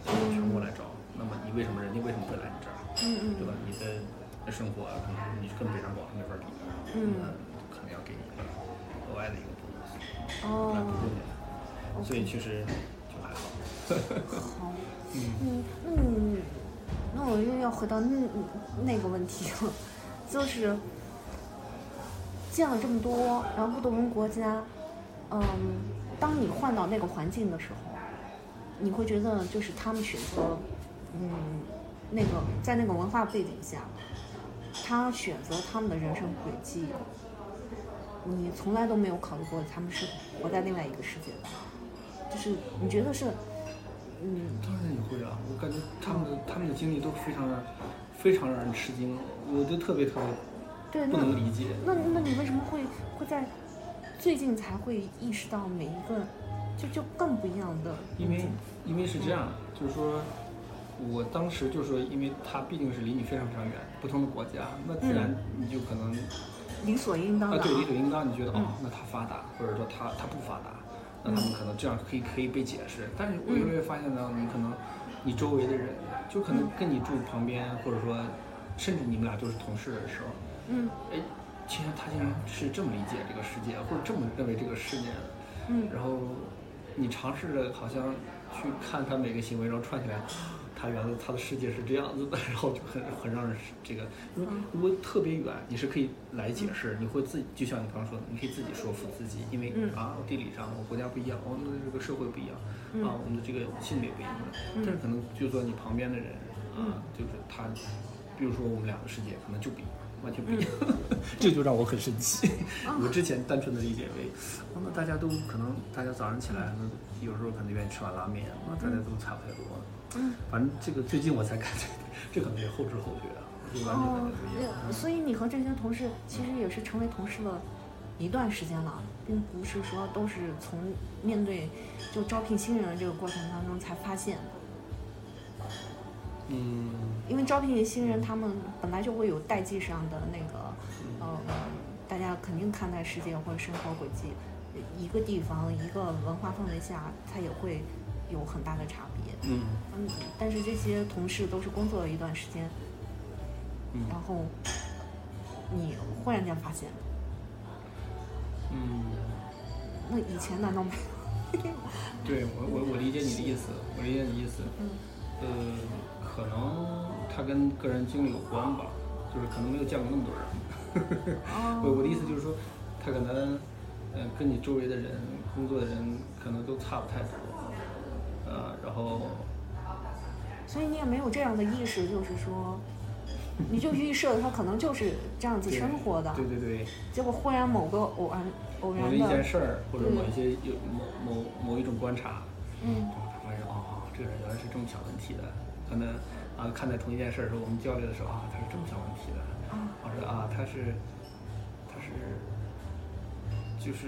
全国来找。那么你为什么人家为什么会来你这儿？嗯嗯对吧？你的生活啊，可能你跟北上广没法比的，嗯那可能要给你一个额外的一个 bonus，哦来补助你，所以其实就还好。好，嗯，那你，那我又要回到那那个问题了，就是见了这么多，然后不同国家，嗯，当你换到那个环境的时候，你会觉得就是他们选择，嗯，那个在那个文化背景下，他选择他们的人生轨迹，你从来都没有考虑过他们是活在另外一个世界的，就是你觉得是，嗯。当然也会啊，我感觉他们的他们的经历都非常让非常让人吃惊，我就特别特别对，不能理解。那那你为什么会会在最近才会意识到每一个就就更不一样的因为？因为是这样，就是说，我当时就是说，因为它毕竟是离你非常非常远，不同的国家，那自然你就可能理所应当的啊，对，理所应当，你觉得嗯。哦，那它发达，或者说它它不发达，那他们可能这样可以可以被解释。但是我越来越发现呢，你可能你周围的人，就可能跟你住旁边，或者说甚至你们俩都是同事的时候，嗯。哎，竟然他竟然是这么理解这个世界，或者这么认为这个世界的。嗯然后你尝试着好像去看他每个行为，然后串起来，他原来他的世界是这样子的，然后就很很让人这个，因为如果特别远，你是可以来解释，你会自己就像你刚刚说的，你可以自己说服自己，因为嗯啊地理上我国家不一样，我们的这个社会不一样，嗯啊我们的这个性别不一样，但是可能就说你旁边的人嗯啊，就是他，比如说我们两个世界可能就不一样。完全不一样，这就让我很生气。我之前单纯的理解为，哦那大家都可能，大家早上起来，那有时候可能愿意吃碗拉面，那大家都差不太多。嗯，反正这个最近我才感觉，这可能也后知后觉啊，就完全感哦觉不一样。那所以你和这些同事其实也是成为同事了一段时间了，并不是说都是从面对就招聘新人的这个过程当中才发现的。嗯，因为招聘新人，他们本来就会有代际上的那个，呃，大家肯定看待世界或者生活轨迹，一个地方一个文化氛围下，它也会有很大的差别。嗯。嗯，但是这些同事都是工作了一段时间，嗯。然后你忽然间发现，嗯，那以前难道没有？对我我我理解你的意思，我理解你的意思。嗯。呃，可能他跟个人经历有关吧，就是可能没有见过那么多人。我我的意思就是说，他可能，呃，跟你周围的人、工作的人可能都差不太多，呃，然后，所以你也没有这样的意识，就是说，你就预设他可能就是这样子生活的，对对对，结果忽然某个偶然偶然某一件，事儿或者某一些有某某某一种观察，嗯。发现哦，这个人原来是这么想问题的，可能啊看待同一件事儿的时候，我们交流的时候啊，他是这么想问题的，啊我说啊，他是，他是，就是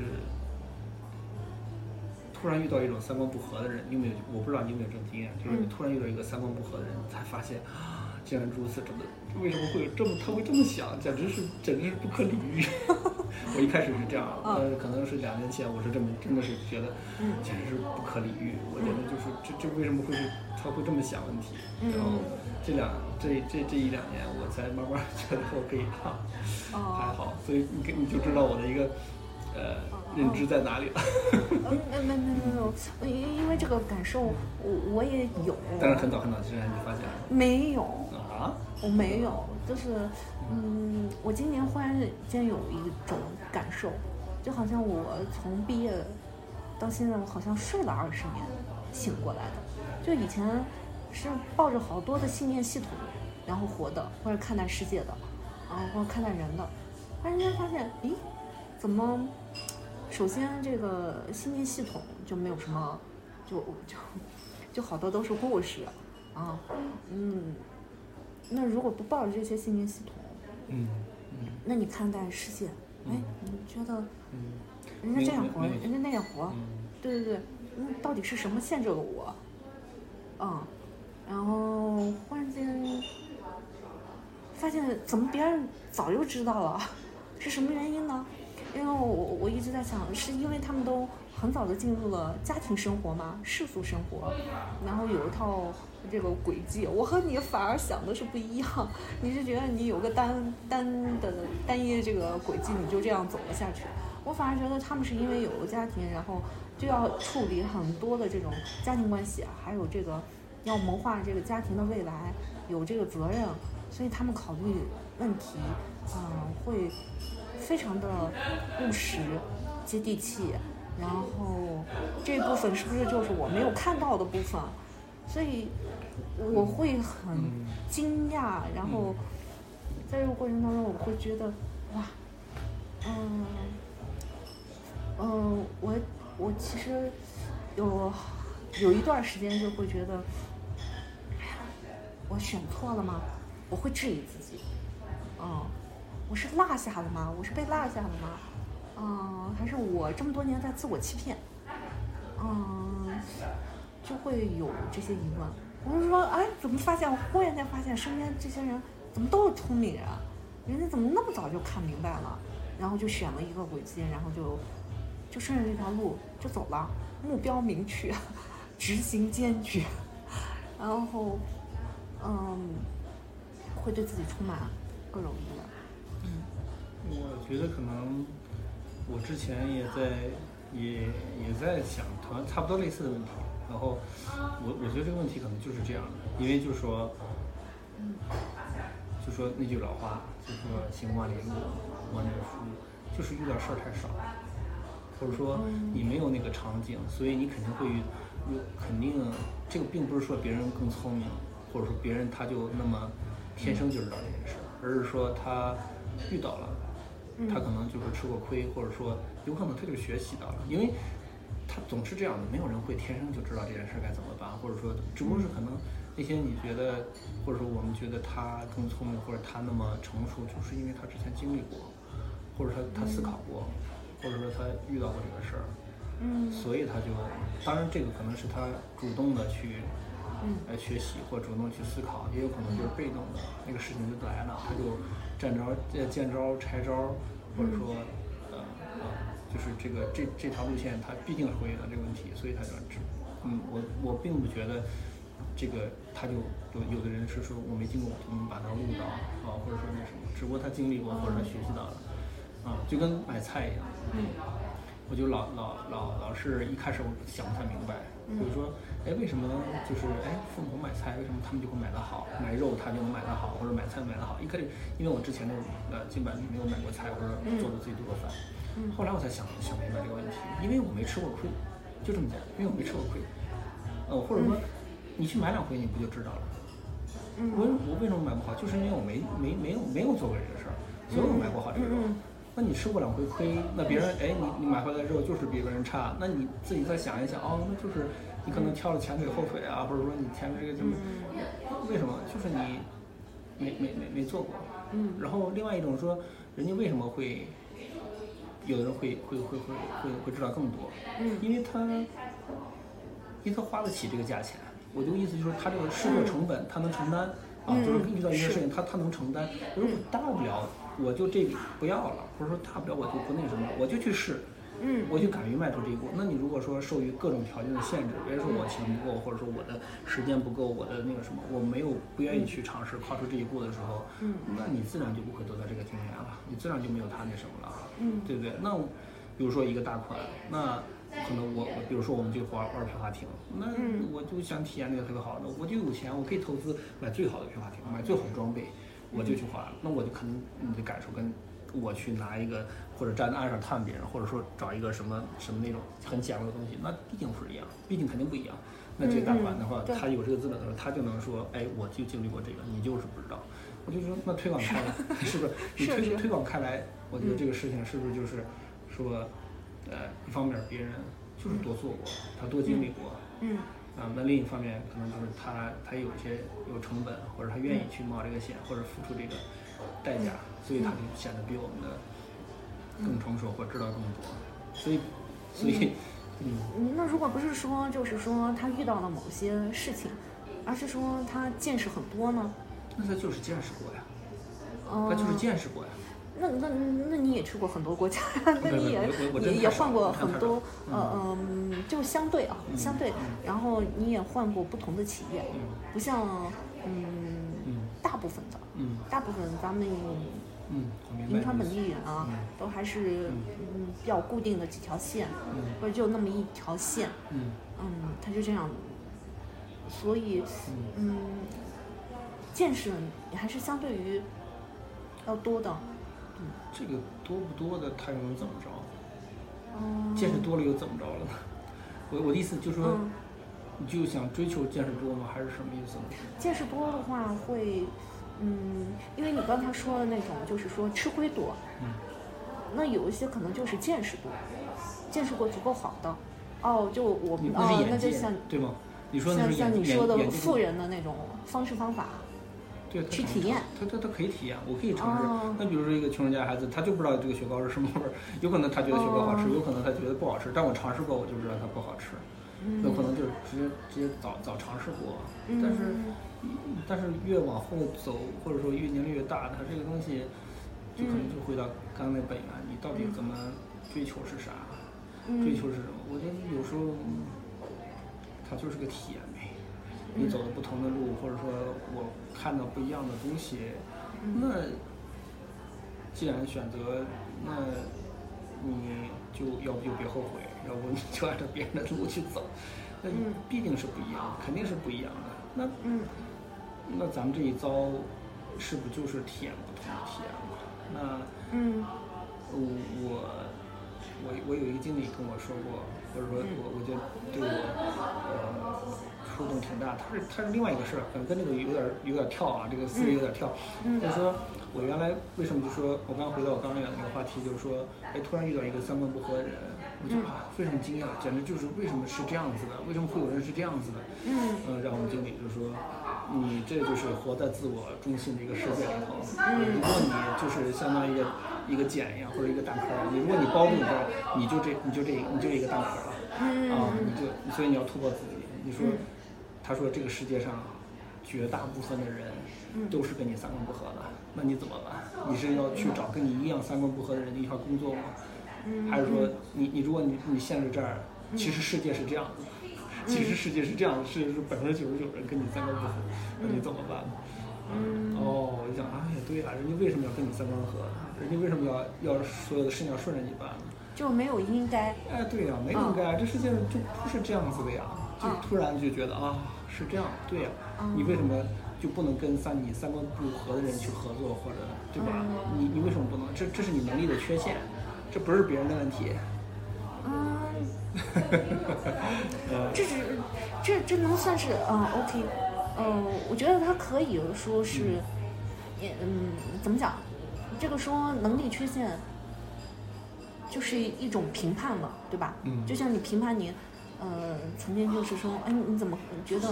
突然遇到一种三观不合的人，你有没有？我不知道你有没有这种经验，就是你突然遇到一个三观不合的人，才发现啊，竟然如此，真的，为什么会有这么，他会这么想，简直是，简直是不可理喻。我一开始是这样，呃，可能是两年前，我是这么，真的是觉得，简直是不可理喻。我觉得就是这这为什么会是他会这么想问题？然后这两这这这一两年，我才慢慢觉得我可以啊，还好，所以你跟你就知道我的一个呃认知在哪里没没没没有，因因为这个感受我我也有，但是很早很早之前就发现了。没有，啊？我没有，就是嗯，我今年忽然间有一种感受，就好像我从毕业到现在，我好像睡了二十年，醒过来的。就以前是抱着好多的信念系统，然后活的，或者看待世界的，啊，或者看待人的。突然间发现，咦，怎么？首先这个信念系统就没有什么，就就就好多都是故事啊，嗯，那如果不抱着这些信念系统，嗯嗯那你看待世界，哎嗯，你觉得嗯人家这样活，人家那样活，嗯对对对，那到底是什么限制了我？嗯，然后忽然间发现，怎么别人早就知道了？是什么原因呢？因为我我我一直在想，是因为他们都很早的进入了家庭生活嘛，世俗生活，然后有一套这个轨迹。我和你反而想的是不一样，你是觉得你有个单单的单一的这个轨迹，你就这样走了下去。我反而觉得他们是因为有了家庭，然后就要处理很多的这种家庭关系，还有这个要谋划这个家庭的未来，有这个责任，所以他们考虑问题，嗯、会非常的务实、接地气。然后这部分是不是就是我没有看到的部分？所以我会很嗯惊讶，然后在这个过程当中，我会觉得哇，嗯嗯，我我其实有有一段时间就会觉得，哎呀，我选错了吗？我会质疑自己，嗯，我是落下了吗？我是被落下了吗？嗯，还是我这么多年在自我欺骗？嗯，就会有这些疑问。我就说，哎，怎么发现？我忽然间发现身边这些人怎么都是聪明人，人家怎么那么早就看明白了？然后就选了一个轨迹，然后就就顺着这条路就走了，目标明确，执行坚决，然后嗯，会对自己充满各种疑问。我觉得可能我之前也在也也在想同样差不多类似的问题，然后我我觉得这个问题可能就是这样的，因为就是说，就说那句老话，就说行万里路，万卷书，就是遇到事儿太少，或者说你没有那个场景，所以你肯定会遇，肯定这个并不是说别人更聪明，或者说别人他就那么天生就知道这件事，而是说他遇到了。他可能就是吃过亏，或者说有可能他就学习到了，因为他总是这样的，没有人会天生就知道这件事该怎么办，或者说只不过是可能那些你觉得，或者说我们觉得他更聪明，或者他那么成熟，就是因为他之前经历过，或者他他思考过，或者说他遇到过这个事儿，嗯。所以他就，当然这个可能是他主动的去。嗯。来学习或主动去思考，也有可能就是被动的，那个事情就来了，他就见招见见招拆招，或者说，就是这个这这条路线，他必定是会遇到这个问题，所以他就知，嗯，我我并不觉得这个他就有有的人是说我没经过，我就能把它误导啊，或者说那什么，只不过他经历过或者他学习到了，啊，就跟买菜一样，嗯我就老老老老是一开始我想不太明白，比如说，哎，为什么就是哎父母买菜，为什么他们就会买得好，买肉他就能买得好，或者买菜买得好？一开始因为我之前都呃基本没有买过菜，或者做的自己做过饭，后来我才想想明白这个问题，因为我没吃过亏，就这么简单，因为我没吃过亏，呃或者说你去买两回你不就知道了？我我为什么买不好？就是因为我没没没有没有做过这个事儿，所以我买不好这个肉。那你吃过两回亏，那别人哎，你你买回来之后就是比别人差，那你自己再想一想，哦，那就是你可能挑了前腿后腿啊，或者说你前面这个怎么，为什么？就是你没没没没做过。嗯然后另外一种说，人家为什么会有的人会会会会会会知道更多？嗯因为他因为他花得起这个价钱。我这个意思就是他这个试错成本他能承担啊，嗯就是遇到一件事情他他能承担。如果大不了我就这笔不要了，或者说大不了我就不那什么，我就去试。嗯。我就敢于迈出这一步。那你如果说受于各种条件的限制，比如说我钱不够，或者说我的时间不够，我的那个什么，我没有不愿意去尝试跨出这一步的时候，嗯。那你自然就不会得到这个经验了，你自然就没有他那什么了，嗯。对不对？那比如说一个大款，那可能我我比如说我们就玩玩皮划艇，那嗯。我就想体验那个特别好的，我就有钱，我可以投资买最好的皮划艇，买最好的装备，我就去划，那我就可能你的感受跟我去拿一个或者站在岸上看别人，或者说找一个什么什么那种很简陋的东西，那毕竟不是一样，毕竟肯定不一样。那这个大款的话他有这个资本的时候，他就能说，哎，我就经历过这个，你就是不知道。我就说那推广开来，是不是？你推推广开来，我觉得嗯这个事情是不是就是说，呃，一方面别人就是多做过，他多经历过，嗯啊，那另一方面可能就是他他有一些有成本，或者他愿意去冒这个险，或者付出这个代价，所以他就显得比我们的更成熟或知道更多。所以，所以，嗯，嗯，那如果不是说就是说他遇到了某些事情，而是说他见识很多呢？那他就是见识过呀，哦、他就是见识过呀。那那那你也去过很多国家，那你也也也换过很多少，呃嗯，就相对啊，嗯相对嗯，然后你也换过不同的企业，嗯不像嗯嗯大部分的，嗯大部分咱们嗯，银川本地人啊嗯，都还是嗯。比较固定的几条线，嗯。或者就那么一条线，嗯。嗯，他就这样，所以嗯。嗯，见识也还是相对于要多的，这个多不多的，他又能怎么着？嗯，见识多了又怎么着了呢？我我的意思就是说，嗯。你就想追求见识多吗？还是什么意思呢？见识多的话会，嗯，因为你刚才说的那种，就是说吃亏多，嗯。那有一些可能就是见识多，见识过足够好的，哦，就我你们哦，那就像对吗？你说像像你说的富人的那种方式方法，对，去体验。他他他可以体验，我可以尝试。哦。那比如说一个穷人家孩子，他就不知道这个雪糕是什么味儿，有可能他觉得雪糕好吃，哦。有可能他觉得不好吃，但我尝试过，我就知道它不好吃。嗯。有可能就是直接直接早早尝试过，但是嗯但是越往后走，或者说越年龄越大，它这个东西就可能就回到刚才那本源，你到底怎么追求是啥？追嗯求是什么？我觉得有时候嗯它就是个体验呗。你走的不同的路，或者说我看到不一样的东西，那既然选择，那你就要不就别后悔，要不你就按照别人的路去走，那嗯必定是不一样，肯定是不一样的。那嗯那咱们这一遭，是不就是体验不同的体验嘛？那嗯我我我我有一个经理跟我说过，或者说我我觉得对我呃触动挺大。他是他是另外一个事儿，可能跟这个有点有点跳啊，这个思维有点跳。嗯就是说我原来为什么就说我刚回到我刚刚讲的那个话题，就是说，哎，突然遇到一个三观不合的人，我就啊非常惊讶，简直就是为什么是这样子的？为什么会有人是这样子的？嗯呃，然后我们经理就说，你这就是活在自我中心的一个世界里头。如果你就是相当于一个一个茧一样，或者一个蛋壳儿，你如果你包住你你就这你就这你就一个蛋壳了嗯啊，你就所以你要突破自己。你说，他说这个世界上绝大部分的人都是跟你三观不合的，那你怎么办？你是要去找跟你一样三观不合的人一块儿工作吗？还是说你你如果你你限制这儿，其实世界是这样的，其实世界是这样的，世界是百分之九十九人跟你三观不合，那你怎么办？嗯哦，我就想，哎呀，对呀、人家为什么要跟你三观合？人家为什么要要所有的事情要顺着你办呢？就没有应该，哎，对呀、没应该，这世界上就不是这样子的呀，就嗯突然就觉得啊，是这样，对呀、嗯你为什么就不能跟三你三观不合的人去合作，或者对吧？嗯你你为什么不能？这这是你能力的缺陷，这不是别人的问题。嗯。呃，这只这这能算是嗯 OK，嗯，我觉得他可以说是，也嗯怎么讲，这个说能力缺陷，就是一种评判嘛，对吧？嗯就像你评判你，呃，曾经就是说，哎，你怎么觉得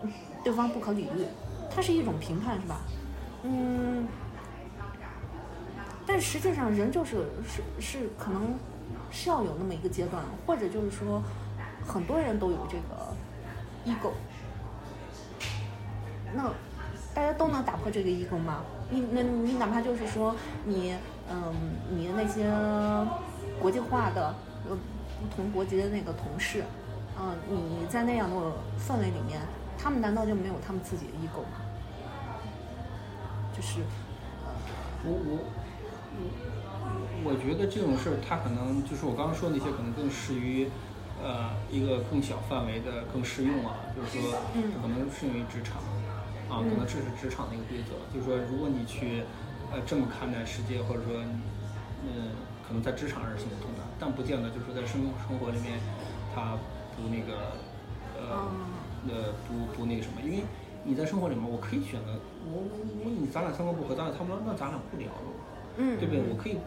呃对方不可理喻？它是一种评判，是吧？嗯，但实际上人就是是是可能是要有那么一个阶段，或者就是说，很多人都有这个 ego。那大家都能打破这个 ego 吗？你那你哪怕就是说你嗯你那些国际化的呃不同国籍的那个同事，嗯、你在那样的氛围里面，他们难道就没有他们自己的 ego 吗？就是我我我我觉得这种事儿，它可能就是我刚刚说的那些，可能更适于呃一个更小范围的更适用啊，就是说嗯。可能适用于职场啊，可能这是职场的一个规则，就是说如果你去呃这么看待世界，或者说嗯可能在职场上是行不通的，但不见得就是在生生活里面它不那个呃。嗯呃，不不那个什么，因为你在生活里面，我可以选择，我我我你咱俩三观不合，咱俩差不多，那咱俩不聊了，嗯，对不对？我可以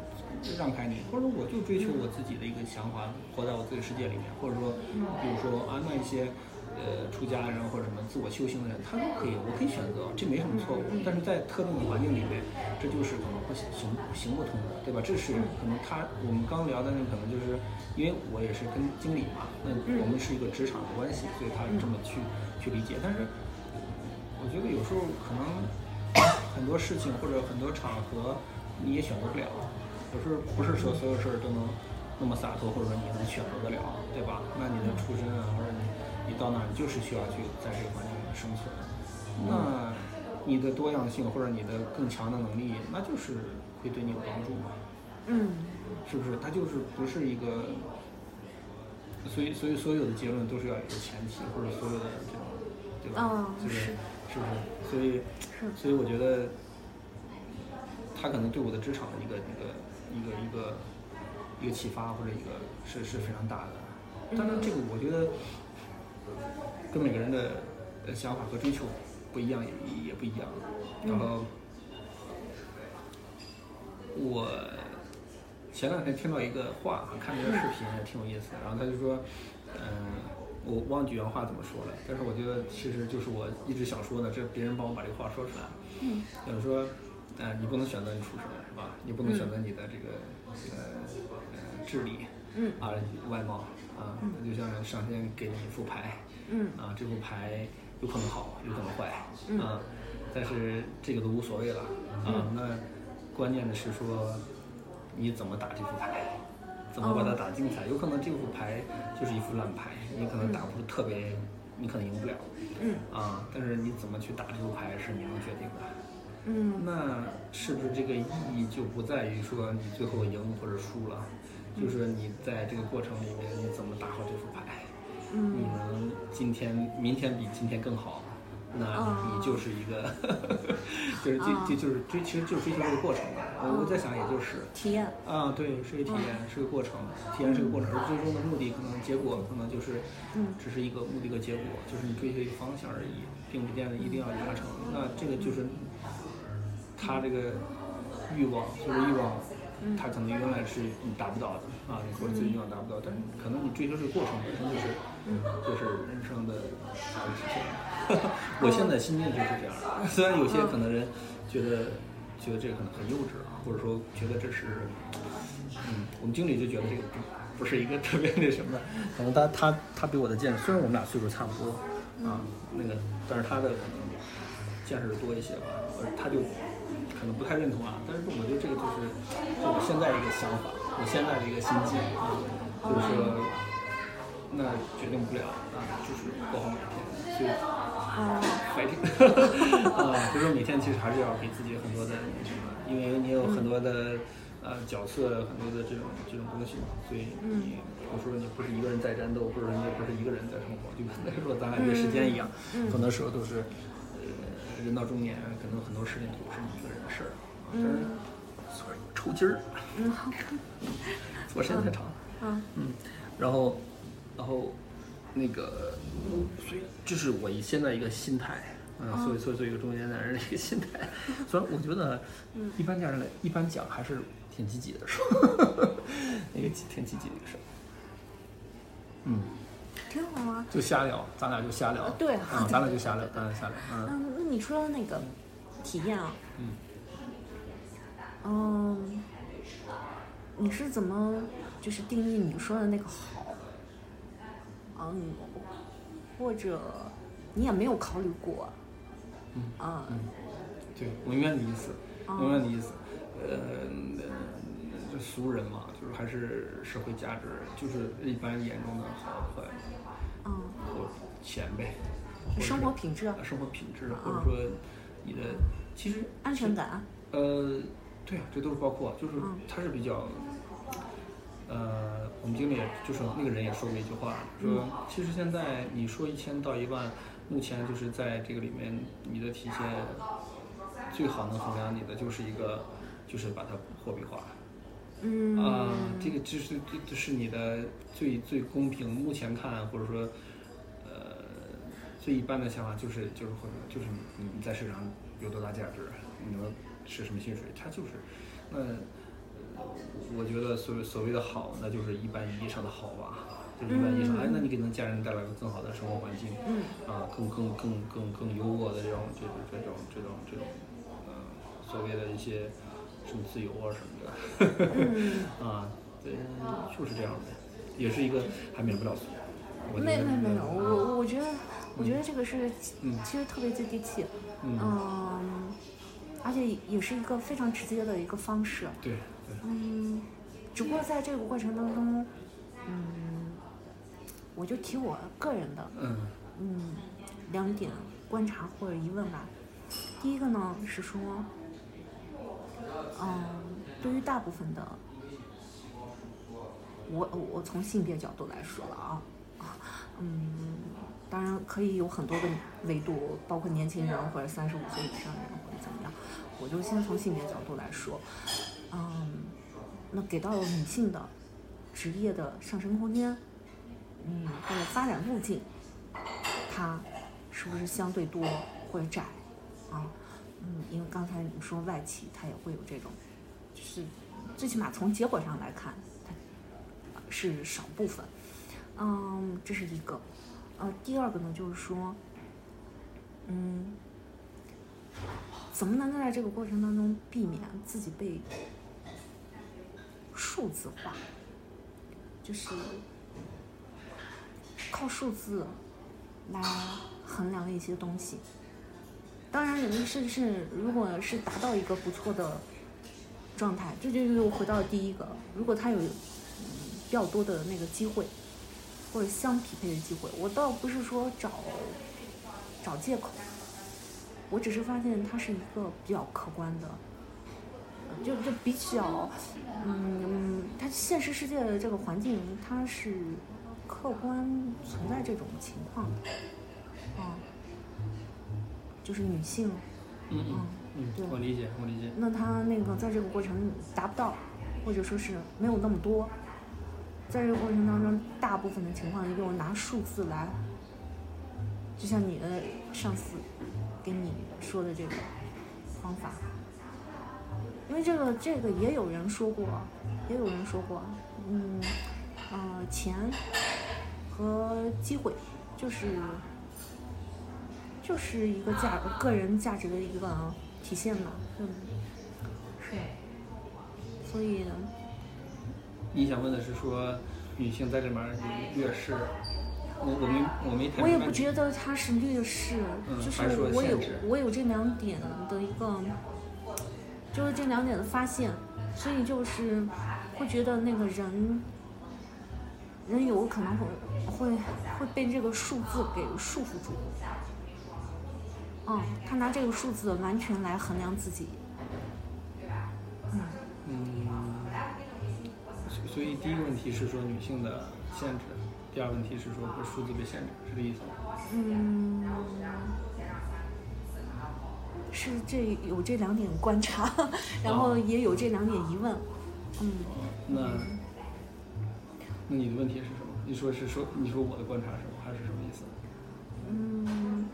让开你，或者我就追求我自己的一个想法，活在我自己世界里面，或者说，比如说啊，那一些呃出家人或者什么自我修行的人，他都可以，我可以选择，这没什么错误。但是在特定的环境里面，这就是可能不行行行不通的，对吧？这是可能他我们刚聊的那可能就是因为我也是跟经理嘛，那我们是一个职场的关系，所以他这么去去理解，但是。我觉得有时候可能 很多事情或者很多场合你也选择不了，有时候不是说所有事儿都能那么洒脱，或者说你能选择得了，对吧？那你的出身啊，或者你你到那儿你就是需要去在这个环境里面生存，那你的多样性或者你的更强的能力，那就是会对你有帮助嘛？嗯，是不是？它就是不是一个，所以所以所有的结论都是要有一个前提，或者所有的这种，对吧？哦这个是是不是？所以，所以我觉得，他可能对我的职场的一个一个一个一个一个启发或者一个是是非常大的。当然，这个我觉得跟每个人的呃想法和追求不一样，也也不一样。然后，我前两天听到一个话，看了一个视频，也挺有意思的。然后他就说，嗯、我忘记原话怎么说了，但是我觉得其实就是我一直想说的，这别人帮我把这个话说出来了。嗯，就是说，呃，你不能选择你出生，是吧？你不能选择你的这个这个呃智力，嗯啊外貌啊，就像上天给你一副牌，嗯啊，这副牌有可能好，有可能坏，嗯啊，但是这个都无所谓了啊。那关键的是说你怎么打这副牌，怎么把它打精彩。有可能这副牌就是一副烂牌，你可能打不出特别，你可能赢不了嗯啊。但是你怎么去打这副牌是你能决定的。嗯。那是不是这个意义就不在于说你最后赢或者输了，就是你在这个过程里面你怎么打好这副牌，嗯。你能今天明天比今天更好，那哦。你就是一个，就是这这就是追其实就是追求这个过程吧。我我在想也就是。体验，啊，对，是个体验，是个过程，体验是个过程，而最终的目的可能结果可能就是，嗯。只是一个目的和结果，就是你追求一个方向而已，并不见得一定要达成。那这个就是他这个欲望，就是欲望，他可能原来是你达不到的啊，你或者自己欲望达不到，但是可能你追求这个过程本身就是，就是人生的大的体现。我现在心境就是这样的，虽然有些可能人觉得觉得这个可能很幼稚啊，或者说觉得这是，嗯，我们经理就觉得这个不不是一个特别那什么的，可能他他他比我的见识，虽然我们俩岁数差不多啊，那个，但是他的可能见识多一些吧，而他就可能不太认同啊，但是我觉得这个就是就我现在一个想法，我现在的一个心境啊，就是说那决定不了啊，就是过好每天，所以。啊 fighting 啊，就是说每天其实还是要给自己很多的那什么，因为你有很多的呃角色，很多的这种这种东西嘛，所以你有时候你不是一个人在战斗，或者你也不是一个人在生活，就跟那时候咱俩约时间一样，很多时候都是呃人到中年，可能很多事情都不是但是所以抽筋儿，嗯好，做时间太长了。嗯嗯，然后，然后那个，所以这是我现在一个心态，嗯，所以所以做一个中年男人的一个心态。虽然我觉得，一般家人来一般讲还是挺积极的，是吧？那个挺积极的一个事儿。嗯，挺好啊。就瞎聊，咱俩就瞎聊。呃对啊嗯，咱俩就瞎聊，咱俩瞎聊。嗯嗯，那你说那个体验啊，嗯嗯，你是怎么就是定义你说的那个好？嗯，或者你也没有考虑过？嗯啊，嗯，对，我明白你意思，我明白你意思。呃，就俗人嘛，就是还是社会价值，就是一般眼中的好坏嗯，或钱呗，生活品质、啊生活品质，或者嗯说你的其实安全感，呃，对啊，这都是包括，就是嗯他是比较，呃，我们经理也就是那个人也说过一句话，说其实现在你说一千到一万，目前就是在这个里面你的体现最好能衡量你的就是一个，就是把它货币化。嗯啊、这个就是这这是你的最最公平，目前看或者说，呃，最一般的想法就是就是或者就是你你在市场有多大价值，你能是什么薪水，它就是那。我觉得所所谓的好，那就是一般意义上的好吧，就是一般意义上，哎，那你给能家人带来个更好的生活环境，嗯。啊，更更更更更优渥的这种这种这种这种这种，呃，所谓的一些什么自由啊什么的，嗯，啊，对，就是这样的，也是一个还免不了没没没有，我我觉得我觉得这个是嗯。其实特别接地气，嗯，嗯，而且也是一个非常直接的一个方式，对对，嗯，只不过在这个过程当中，嗯，我就提我个人的，嗯。嗯，两点观察或者疑问吧。第一个呢是说，嗯，对于大部分的，我我我从性别角度来说了啊，啊，嗯，当然可以有很多个维度，包括年轻人或者三十五岁以上的人或者怎么样，我就先从性别角度来说，嗯，那给到女性的职业的上升空间，嗯，或者发展路径，它是不是相对多或者窄啊？嗯，因为刚才你说外企，它也会有这种，就是最起码从结果上来看，它是少部分。嗯，这是一个。呃，第二个呢，就是说，嗯，怎么能在这个过程当中避免自己被数字化？就是靠数字来衡量一些东西。当然，人是是，如果是达到一个不错的状态，这就又回到第一个，如果他有比较多的那个机会，或者相匹配的机会，我倒不是说找找借口，我只是发现它是一个比较客观的，呃就就比较，嗯，它现实世界的这个环境，它是客观存在这种情况的，啊、就是女性，嗯嗯嗯，对嗯，我理解我理解，那他那个在这个过程达不到，或者说是没有那么多，在这个过程当中，大部分的情况又拿数字来，就像你的上司给你说的这个方法，因为这个这个也有人说过，也有人说过，嗯，呃，钱和机会就是就是一个价个人价值的一个体现嘛，嗯，是，所以你想问的是说女性在这里面劣势，我我没我没太我也不觉得她是劣势，嗯就是我有我有这两点的一个，就是这两点的发现，所以就是会觉得那个人，人有可能会会会被这个数字给束缚住，嗯，他拿这个数字完全来衡量自己，所所以第一个问题是说女性的限制，第二个问题是说被数字被限制，是这意思吗？嗯，是这有这两点观察，然后也有这两点疑问，嗯。那那你的问题是什么？你说是说你说我的观察是什么，还是什么意思？嗯，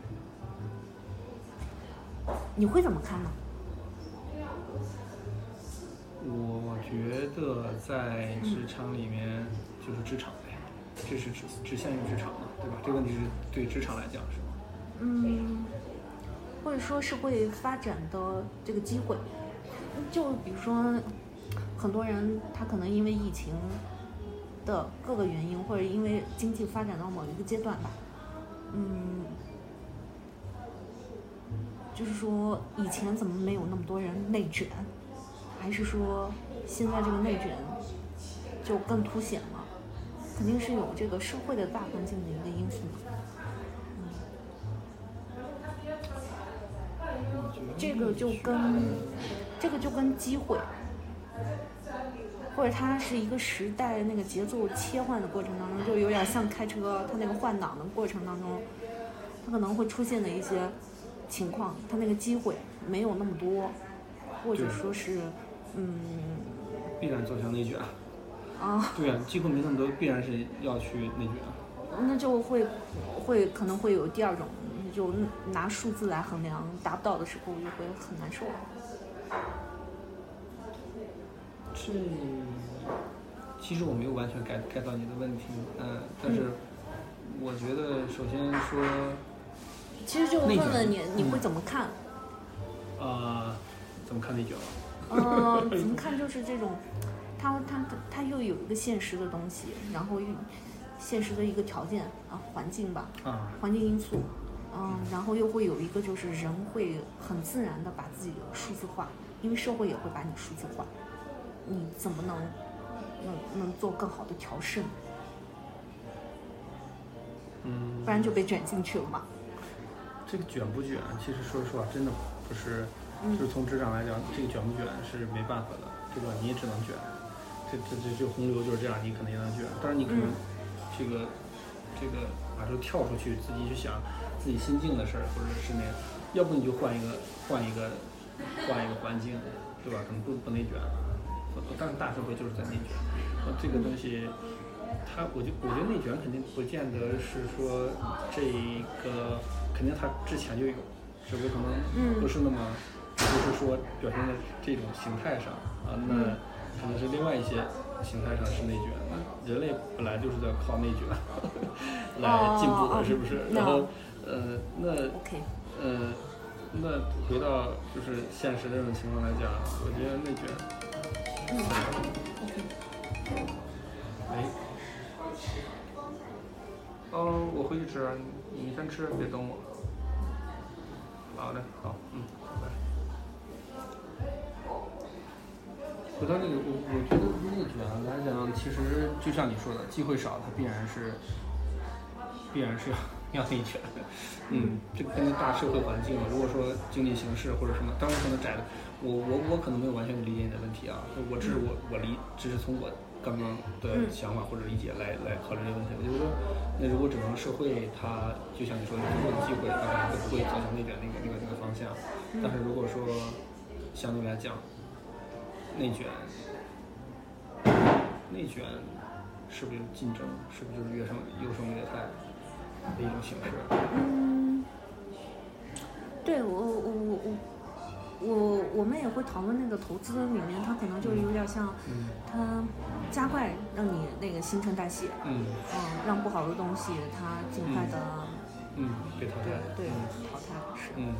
你会怎么看呢？我觉得在职场里面就是职场呗，这是只只限于职场嘛，对吧？这个问题是对职场来讲是吗？嗯，或者说是会发展的这个机会，就比如说，很多人他可能因为疫情的各个原因，或者因为经济发展到某一个阶段吧，嗯，就是说以前怎么没有那么多人内卷，还是说现在这个内卷就更凸显了？肯定是有这个社会的大环境的一个因素嘛。我觉得这个就跟这个就跟机会，或者它是一个时代那个节奏切换的过程当中，就有点像开车，它那个换挡的过程当中，它可能会出现的一些情况，它那个机会没有那么多，或者说是，嗯必然走向内卷。啊，对啊，机会没那么多，必然是要去内卷。那就会会可能会有第二种，就拿数字来衡量，达不到的时候就会很难受。这其实我没有完全 get get 到你的问题，嗯，但是我觉得首先说，其实就问问你，你会嗯怎么看？啊，怎么看内卷了？嗯，怎么看就是这种，它它它又有一个现实的东西，然后又现实的一个条件啊，环境吧，啊，环境因素，嗯，然后又会有一个就是人会很自然的把自己数字化，因为社会也会把你数字化，你怎么能能能做更好的调试呢？嗯，不然就被卷进去了嘛。这个卷不卷，其实说实话，真的不是，嗯就是从职场来讲，这个卷不卷是没办法的，对吧？你也只能卷，这这这这洪流就是这样，你可能也能卷，但是你可能嗯这个、这个马上跳出去，自己去想自己心境的事儿，或者是那样，要不你就换一个换一个换一个环境，对吧？可能不不内卷，但是大社会就是在内卷，那这个东西。它，我就我觉得内卷肯定不见得是说这个，肯定它之前就有，只不过可能嗯不是那么，不是说表现在这种形态上啊，那可能是另外一些形态上是内卷。那人类本来就是在靠内卷来进步的，哦是不是？然后，呃，那 OK，呃，那回到就是现实这种情况来讲，我觉得内卷，嗯，OK，哎，哦，我回去吃你先吃，别等我。好嘞，好，嗯，回到那个，我我觉得内卷来讲，其实就像你说的，机会少，它必然是必然是要要内卷。嗯，这个根据大社会环境，如果说经济形势或者什么，当然可能窄的，我我我可能没有完全理解你的问题啊，我只是我我理，只是从我刚刚的嗯想法或者理解来来考虑这个问题。我觉得，那如果整个社会它就像你说的，足够的机会，它可不会走向内卷那个那个那个方向。但是如果说相对来讲，内卷，内卷是不是有竞争？是不是就是优胜优胜劣汰的一种形式？嗯，对我我我我我我们也会讨论那个投资里面，它可能就是有点像嗯它加快让你那个新陈代谢，嗯嗯，让不好的东西它尽快的嗯，被淘对汰。对嗯淘汰是。嗯，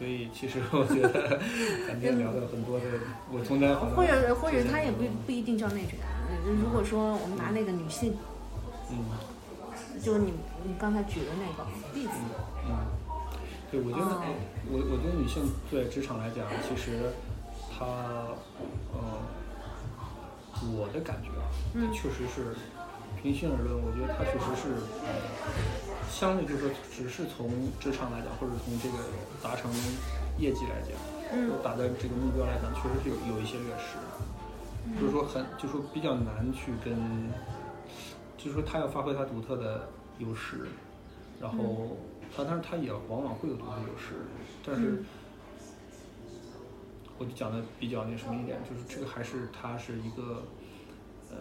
所以其实我觉得 咱今天聊的很多的，我从来好或者或者他也不嗯不一定叫内卷。呃如果说我们拿那个女性，嗯。就是你你刚才举的那个例子，嗯，对，我觉得哦我我觉得女性对职场来讲，其实她呃，我的感觉啊，嗯。确实是平心而论，我觉得她确实是相对就是说，只是从职场来讲，或者从这个达成业绩来讲，嗯。达的这个目标来讲，确实是有有一些劣势。就是说很，就是说比较难去跟，就是说他要发挥他独特的优势，然后他但是他也往往会有独特优势，但是我就讲的比较那什么一点，就是这个还是它是一个，嗯，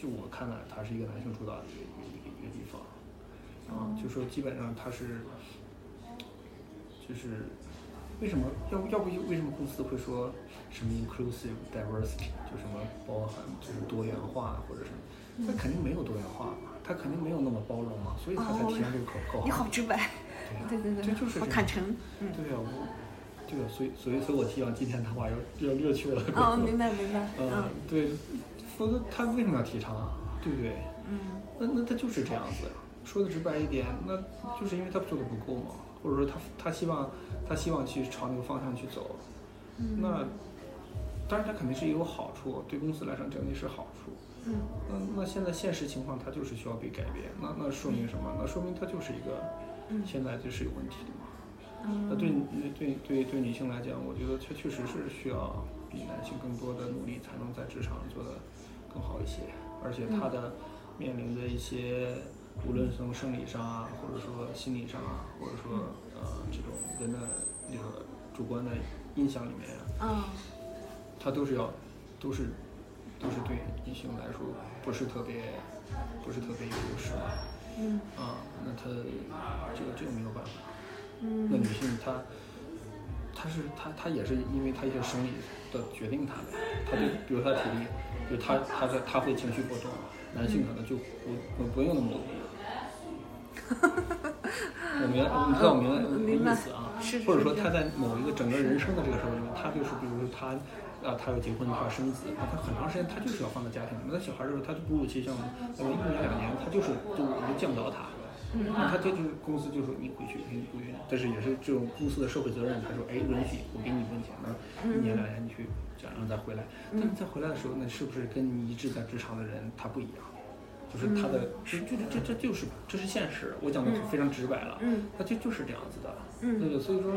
就我看来，它是一个男性主导的啊，就说基本上它是，就是为什么要要不为什么公司会说什么 inclusive diversity 就什么包含就是多元化或者什么？它肯定没有多元化嘛，它肯定没有那么包容嘛，所以它才哦提上这个口口号。你好直白，对对对，这就是这样好坦诚，嗯，对啊，我对啊，所以所以所以我希望今天的话要要略去了。哦，明白明白，嗯嗯，对，否则他为什么要提倡啊？对不对？嗯那那他就是这样子，说的直白一点，那就是因为他做的不够嘛，或者说他他希望他希望去朝那个方向去走，嗯那当然他肯定是也有好处，对公司来说肯定是好处。嗯那那现在现实情况它就是需要被改变，那那说明什么？那说明它就是一个嗯现在就是有问题的嘛。嗯，那对对对对对女性来讲，我觉得确确实是需要比男性更多的努力，才能在职场做得更好一些。而且她的面临的一些，无论从生理上啊，或者说心理上啊，或者说呃这种人的那个主观的印象里面啊，嗯她都是要都是都是对异性来说不是特别不是特别有优势的嗯啊，那他这个这个没有办法。嗯那嗯女性她，她是她她也是因为她一些生理的决定她的，她就比如她体力，就她她在她会情绪波动，男性可能就不不不用那么努力。我明白，你知道我明白我明白的意思啊是是，或者说他在某一个整个人生的这个时候里面，他就是比如说他。啊，他要结婚，他要生子，那他很长时间他就是要放在家庭里面。那小孩儿的时候，他就哺乳期像我们一年两年，他就是就我就降到他，那他这就是公司就说你回去，你不允，但是也是这种公司的社会责任，他说哎允许我给你一份钱呢，一年两年你去这样，然后再回来。但你再回来的时候，那是不是跟你一直在职场的人他不一样？就是他的，这这这这就是这是现实，我讲的非常直白了，嗯那就就是这样子的，嗯对对，所以说。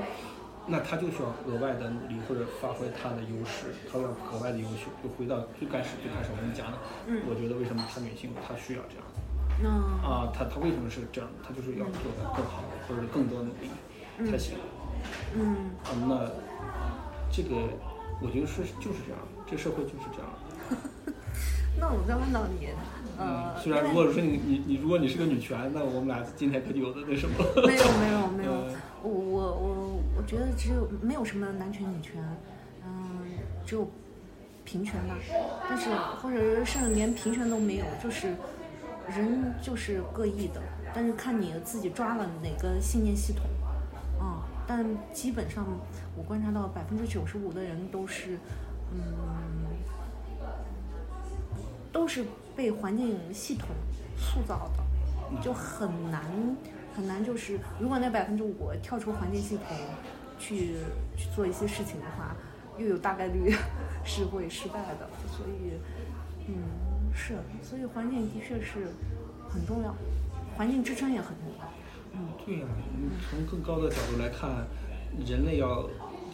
那他就需要额外的努力，或者发挥他的优势，他要格外的优秀。就回到最开始最开始我们讲的，嗯我觉得为什么她女性她需要这样子那啊？她她为什么是这样？她就是要做的更好，或者是更多努力才行。嗯啊，那这个我觉得是就是这样，这个社会就是这样。那我再问到你，嗯呃，，虽然如果说你你你如果你是个女权，那我们俩今天可就有的那什么了。没有没有没 有嗯，我我我我觉得只有没有什么男权女权，嗯，只有平权吧。但是或者甚至连平权都没有，就是人就是各异的，但是看你自己抓了哪个信念系统，嗯，但基本上我观察到百分之九十五的人都是，嗯，都是被环境系统塑造的。就很难很难，就是如果那百分之五跳出环境系统去去做一些事情的话，又有大概率是会失败的。所以，嗯，是，所以环境的确是很重要，环境支撑也很重要。嗯对呀、你从更高的角度来看，人类要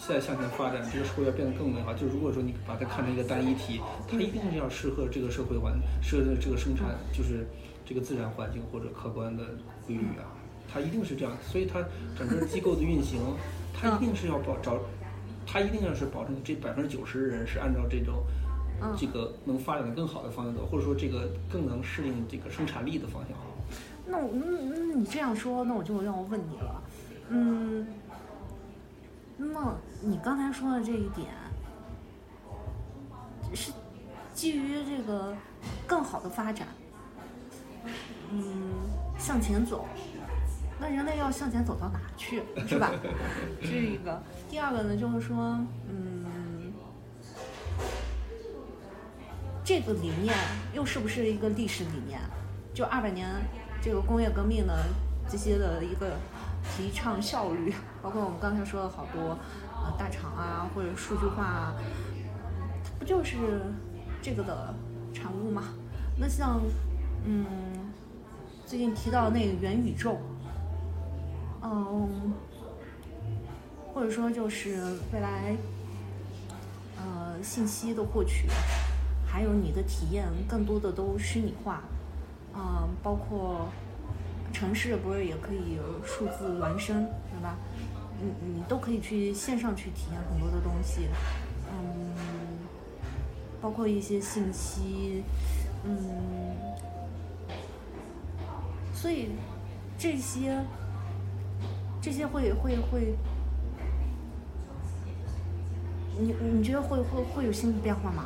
再向前发展，这个社会要变得更美好。就如果说你把它看成一个单一体，它一定是要适合这个社会环，适合这个生产，就是这个自然环境或者客观的规律啊，它一定是这样。所以它整个机构的运行，它一定是要保找，它一定要是保证这百分之九十的人是按照这种。嗯这个能发展的更好的方向走，或者说这个更能适应这个生产力的方向。那我嗯嗯，你这样说，那我就让我问你了，嗯，那么你刚才说的这一点，是基于这个更好的发展，嗯，向前走，那人类要向前走到哪去，是吧？这一个。第二个呢，就是说，嗯，这个理念又是不是一个历史理念？就二百年这个工业革命呢，这些的一个提倡效率，包括我们刚才说的好多呃大厂啊，或者数据化啊，它不就是这个的产物吗？那像嗯，最近提到那个元宇宙，嗯，或者说就是未来呃信息的获取，还有你的体验，更多的都虚拟化。嗯，包括城市不是也可以数字孪生，你你都可以去线上去体验很多的东西，嗯，包括一些信息，嗯，所以这些这些会会会，你你觉得会会会有新的变化吗？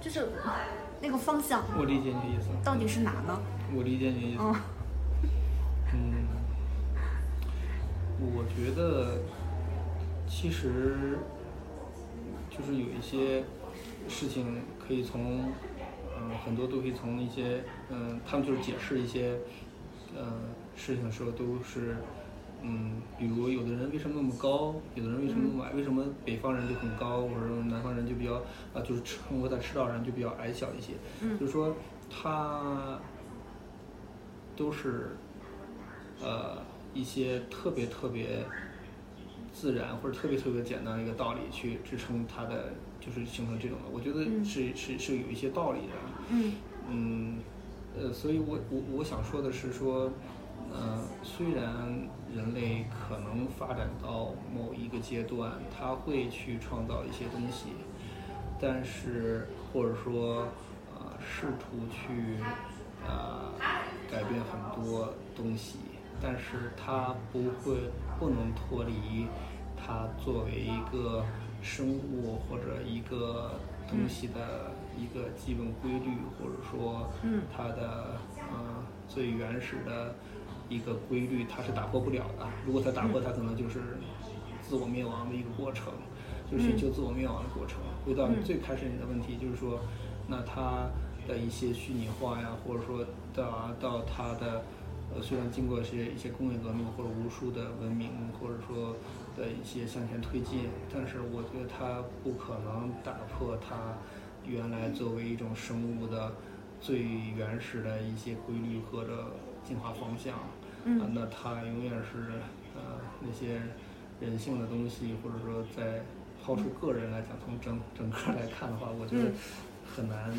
就是那个方向我理解你的意思。到底是哪呢？我理解你的意思。嗯嗯，我觉得其实就是有一些事情可以从，嗯、很多都可以从一些，嗯、他们就是解释一些，呃，事情的时候都是，嗯，比如有的人为什么那么高，有的人为什么那么矮，为什么北方人就很高，或者南方人就比较，啊、就是生活在赤道上就比较矮小一些，嗯。就是说他都是呃一些特别特别自然或者特别特别简单的一个道理去支撑它的，就是形成这种的。我觉得嗯是、是是有一些道理的。嗯嗯，呃，所以我我我想说的是说，呃，虽然人类可能发展到某一个阶段，他会去创造一些东西，但是或者说呃试图去呃改变很多东西，但是它不会不能脱离它作为一个生物或者一个东西的一个基本规律，或者说嗯它的呃最原始的一个规律，它是打破不了的。如果它打破，它可能就是自我灭亡的一个过程，就是寻求自我灭亡的过程。回到嗯最开始你的问题，就是说，那它的一些虚拟化呀，或者说到到它的呃，虽然经过一些一些工业革命或者无数的文明，或者说的一些向前推进，但是我觉得它不可能打破它原来作为一种生物的最原始的一些规律或者进化方向。嗯啊，那它永远是呃那些人性的东西，或者说在抛出个人来讲，从整整个来看的话，我觉得嗯很难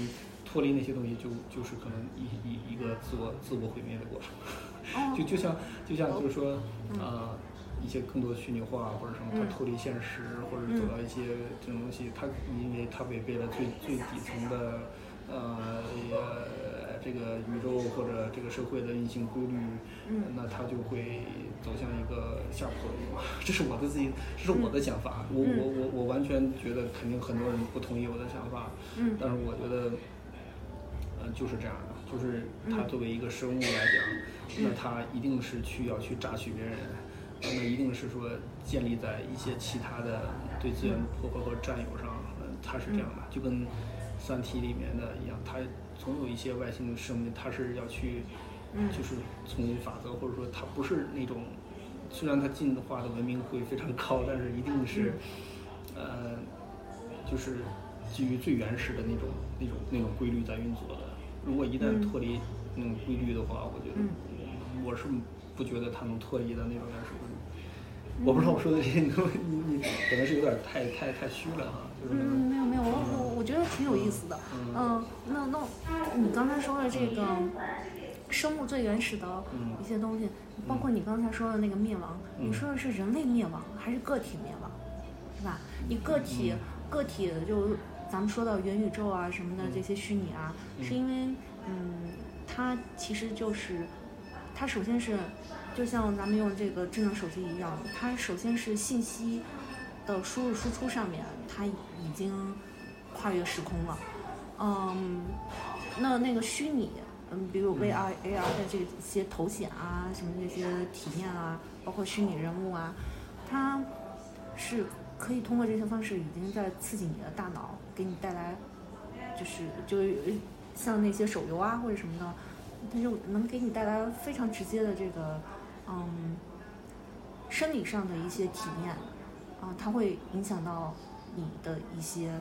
脱离那些东西就，就是可能一一一个自我自我毁灭的过程。哦。就就像就像就是说，呃，一些更多的虚拟化或者什么，它嗯。脱离现实，或者走到一些这种东西，它因为它违背了最最底层的呃呃这个宇宙或者这个社会的运行规律，嗯。那它就会走向一个下坡路。这是我的自己，这是我的想法。我嗯。我我我完全觉得肯定很多人不同意我的想法，嗯。但是我觉得，呃，就是这样的，就是它嗯作为一个生物来讲，那它一定是去要去榨取别人，呃那一定是说建立在一些其他的对资源的破坏和占有上，呃，它是这样的，就跟《三体》里面的一样，它总有一些外星生命，它是要去，嗯就是丛林法则，或者说它不是那种，虽然它进化的文明会非常高，但是一定是，呃，就是基于最原始的那种那种那种规律在运作的。如果一旦嗯脱离那种规律的话，我觉得嗯。我是不觉得它能脱离的那种原始规律。我不知道我说的这些，你你你可能是有点太太太虚了哈，就是嗯，没有没有，我我我觉得挺有意思的。嗯，那那你刚才说的这个生物最原始的嗯。一些东西，包括你刚才说的那个灭亡，你说的是人类灭亡还是个体灭亡，是吧？你个体个体就咱们说到元宇宙啊什么的这些虚拟啊，是因为嗯，它其实就是它首先是就像咱们用这个智能手机一样，它首先是信息的输入输出上面，它已经跨越时空了。嗯，那那个虚拟，嗯，比如 VR、AR 的这些头显啊，什么这些体验啊，包括虚拟人物啊，它是可以通过这些方式，已经在刺激你的大脑，给你带来，就是就是像那些手游啊或者什么的，它就能给你带来非常直接的这个，嗯，生理上的一些体验，啊，它会影响到你的一些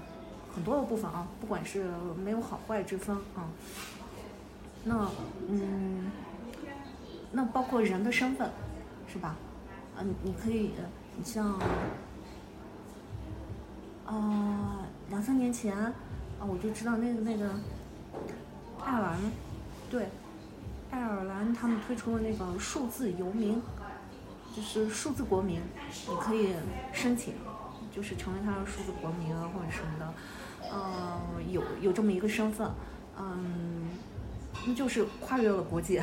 很多的部分啊，不管是没有好坏之分啊。那嗯，那包括人的身份，是吧？啊，你可以，你像，啊，两三年前，啊，我就知道那个那个爱尔兰，对，爱尔兰他们推出了那个数字游民，就是数字国民，你可以申请，就是成为他的数字国民啊或者什么的，呃，有有这么一个身份，嗯，那就是跨越了国界。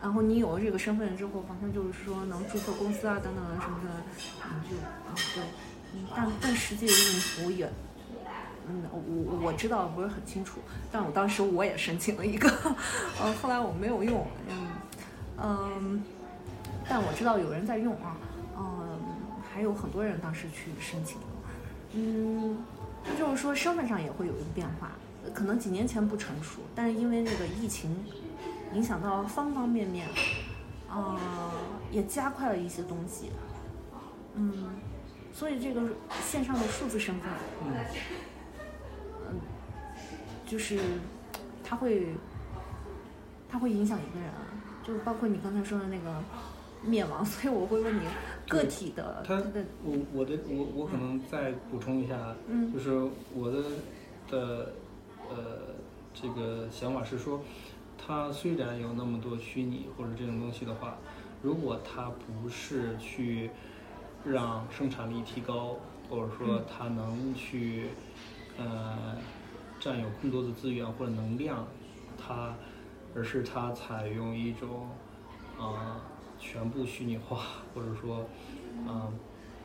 然后你有了这个身份之后，好像就是说能注册公司啊等等什么的，你就啊对，嗯，但但实际的用途也，嗯，我我知道不是很清楚，但我当时我也申请了一个，呃，后来我没有用，嗯嗯，但我知道有人在用啊，嗯，还有很多人当时去申请，嗯，那就是说身份上也会有一个变化，可能几年前不成熟，但是因为那个疫情。影响到方方面面，啊、也加快了一些东西，嗯，所以这个线上的数字身份，嗯，就是它会，它会影响一个人，就包括你刚才说的那个灭亡，所以我会问你个体的他的，我我的我我可能再补充一下，嗯就是我的的呃这个想法是说，它虽然有那么多虚拟或者这种东西的话，如果它不是去让生产力提高，或者说它能去呃占有更多的资源或者能量，它而是它采用一种啊、全部虚拟化，或者说啊、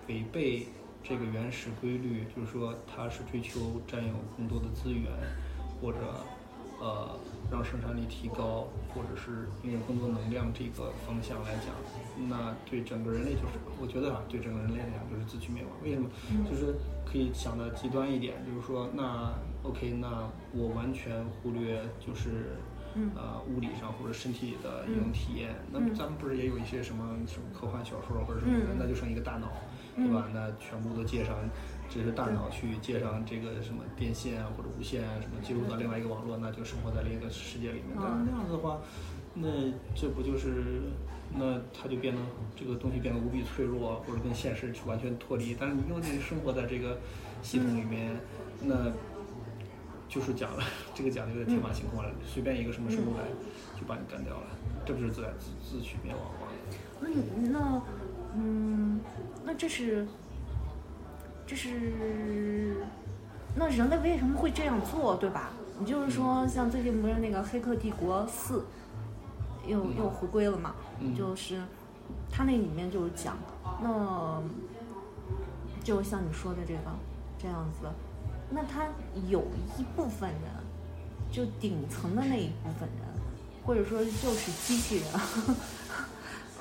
违背这个原始规律，就是说它是追求占有更多的资源，或者呃让生产力提高，或者是拥有更多能量这个方向来讲，那对整个人类就是，我觉得啊，对整个人类来讲就是自取灭亡。为什么？就是可以想的极端一点，就是说，那 OK，那我完全忽略就是。嗯呃，物理上或者身体的一种体验，那么咱们不是也有一些什么什么科幻小说或者什么的，嗯那就剩一个大脑，对吧？那全部都接上，只是大脑去接上这个什么电线啊或者无线啊什么接入到另外一个网络，那就生活在另一个世界里面。那那样子的话，那这不就是那它就变得这个东西变得无比脆弱，或者跟现实去完全脱离。但是你又得生活在这个系统里面，那就是讲了，这个讲的有点天马行空了，随便一个什么生物来就把你干掉了，这不是自自自取灭亡吗？那你那嗯，那这是这是那人类为什么会这样做，对吧？你就是说，像最近不是那个《黑客帝国四》又又回归了嘛？嗯就是它那里面就是讲，那就像你说的这个这样子，那他有一部分人，就顶层的那一部分人，或者说就是机器人。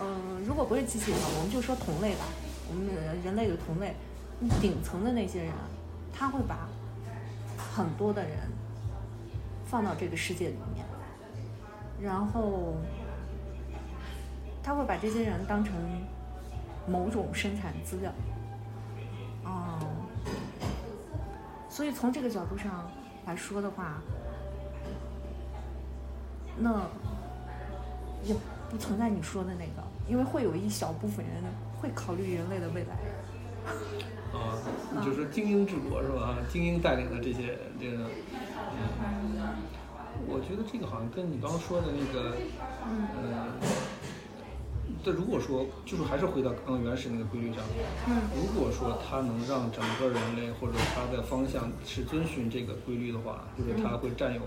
嗯，如果不是机器人，我们就说同类吧，我们人类的同类，顶层的那些人，他会把很多的人放到这个世界里面，然后他会把这些人当成某种生产资料，哦、所以从这个角度上来说的话，那也不存在你说的那个，因为会有一小部分人会考虑人类的未来。啊，就是精英治国是吧？精英带领的这些这个，嗯，我觉得这个好像跟你刚刚说的那个，嗯呃，这如果说就是还是回到刚刚原始那个规律上，嗯。如果说它能让整个人类或者它的方向是遵循这个规律的话，就是它会占有，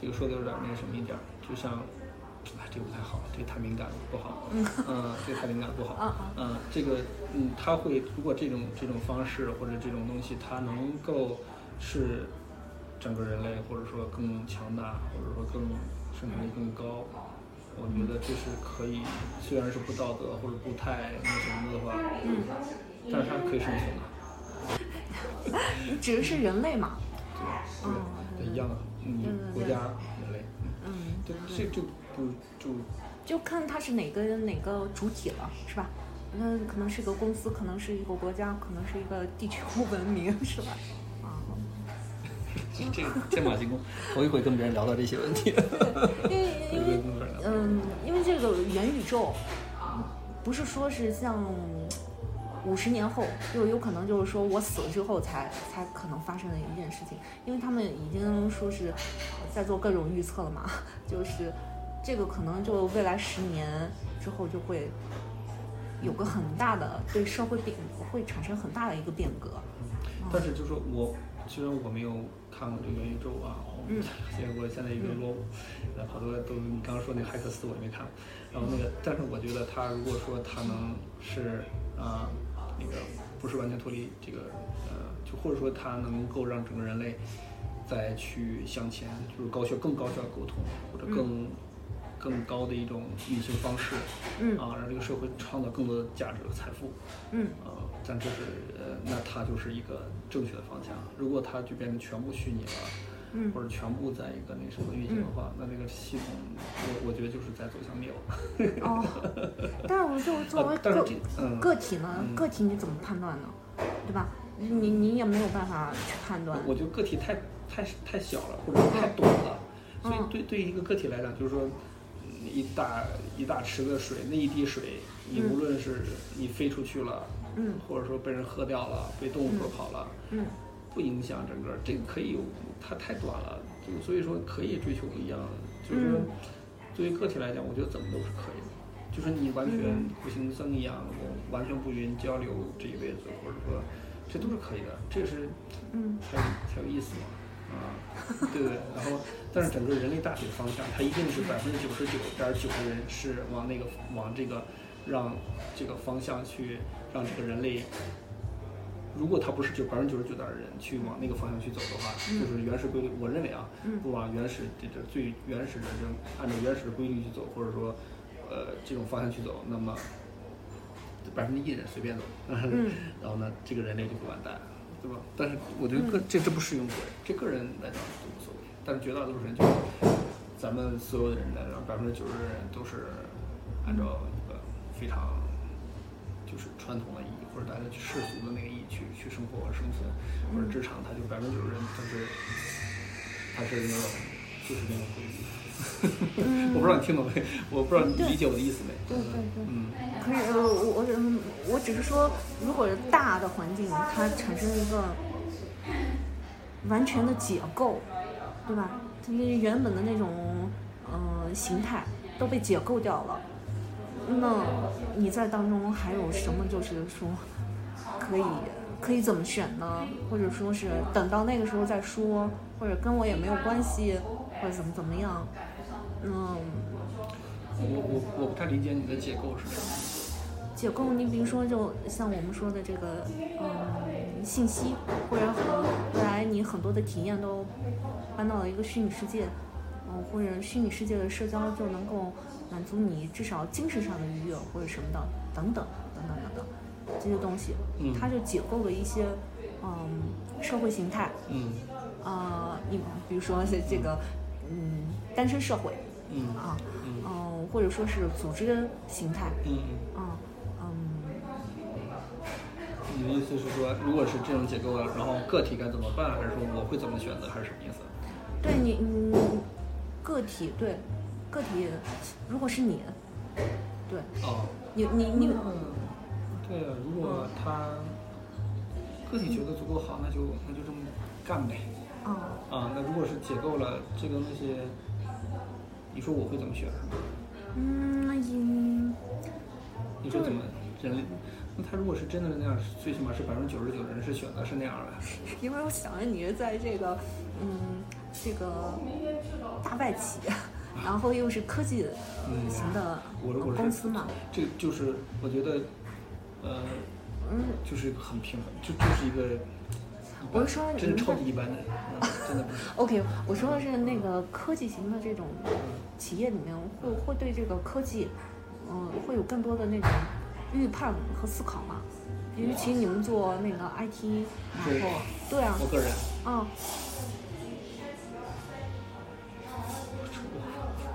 这个说的有点那个什么一点，就像，哎，这个不太好，这个太敏感了，不好，嗯。嗯，这个太敏感不好，嗯，这个嗯，它会如果这种这种方式或者这种东西，它能够是整个人类或者说更强大，或者说更生产力更高，我觉得这是可以，虽然是不道德或者不太那什么的话，嗯，但是它可以生存的，你指的是人类嘛？对对对，一样的，嗯国家人类，嗯，对，这就不就就看它是哪个哪个主体了，是吧？那可能是一个公司，可能是一个国家，可能是一个地球文明，是吧？啊，这个天马行空，头一回跟别人聊到这些问题，因为因为嗯，因为这个元宇宙，不是说是像五十年后，就有可能就是说我死了之后才才可能发生的一件事情，因为他们已经说是在做各种预测了嘛，就是这个可能就未来十年之后就会有个很大的对社会变会产生很大的一个变革。但是就是我，虽然我没有看过这个元宇宙啊，嗯。现在我现在一个落伍，呃，好多都你刚刚说那个骇客斯我也没看，然后那个，但是我觉得他如果说他能是啊、那个不是完全脱离这个呃，就或者说他能够让整个人类再去向前，就是高效更高效的沟通，或者更、更高的一种运行方式，嗯。啊，让这个社会创造更多的价值和财富。嗯。呃，但这是呃，那它就是一个正确的方向。如果它就变成全部虚拟了，嗯或者全部在一个那什么运行的话，那那个系统，我我觉得就是在走向灭亡。哦，但是我就作为个个体呢，嗯个体你怎么判断呢？对吧？你你也没有办法去判断。我觉得个体太太太小了，或者说太短了，所以嗯对对于一个个体来讲，就是说，嗯一大一大池子水，那一滴水，你嗯无论是你飞出去了，嗯。或者说被人喝掉了，被动物喝跑了，嗯不影响整个，这个可以有，它太短了，就所以说可以追求不一样的，就是说作为个体来讲，我觉得怎么都是可以的，就是你完全嗯。不行僧一样，我完全不与人交流这一辈子，或者说这都是可以的，这是嗯。才才有意思嘛，啊，对不对？然后，但是整个人类大体的方向，它一定是百分之九十九点九的人是往那个往这个让这个方向去让这个人类。如果他不是就百分之九十九的人去往那个方向去走的话，就是原始规律。我认为啊，嗯不往原始这这最原始的这种按照原始的规律去走，或者说，呃，这种方向去走，那么百分之一人随便走，嗯 然后呢，这个人类就会完蛋，对吧？但是我觉得个、这这不适用个人，这个人来讲都无所谓，但是绝大多数人就是咱们所有的人来讲，百分之九十的人都是按照一个非常就是传统的意义，或者大家去世俗的那个意义去去生活和生存，或者职场，他就百分之九十人他是他是那种就是那种规律。我不知道你听懂没？我不知道你理解我的意思没？对对对。嗯可是我我我只是说，如果大的环境它产生一个完全的解构，对吧？它那原本的那种呃形态都被解构掉了，那你在当中还有什么就是说可以可以怎么选呢？或者说是等到那个时候再说，或者跟我也没有关系，或者怎么怎么样？嗯。我我我不太理解你的解构是什么。解构，你比如说，就像我们说的这个，嗯，信息，或者很未来你很多的体验都搬到了一个虚拟世界，嗯，或者虚拟世界的社交就能够满足你至少精神上的愉悦或者什么的，等等等等等等这些东西，嗯它就解构了一些，嗯，社会形态，嗯啊、你比如说这个，嗯，单身社会，嗯啊，嗯嗯，或者说是组织形态，嗯，啊，嗯。你的意思是说，如果是这种结构了，然后个体该怎么办，还是说我会怎么选择，还是什么意思？对你，嗯，个体对，个体，如果是你，对哦，你你你，嗯，对啊，如果他个体觉得足够好，那就那就这么干呗。啊，啊，那如果是解构了这个东西，你说我会怎么选？嗯，嗯，你说怎么人类？那他如果是真的那样，最起码是百分之九十九的人是选择是那样的。因为我想着你是在这个，嗯，这个大外企，然后又是科技嗯型的公司嘛，这就是我觉得，呃，嗯，就是很平衡，就就是一个，我是说真超级一般的真的不是。OK，我说的是那个科技型的这种企业里面会会对这个科技，嗯、会有更多的那种预判和思考嘛。尤其你们做那个 IT，然后对啊，我个人，啊，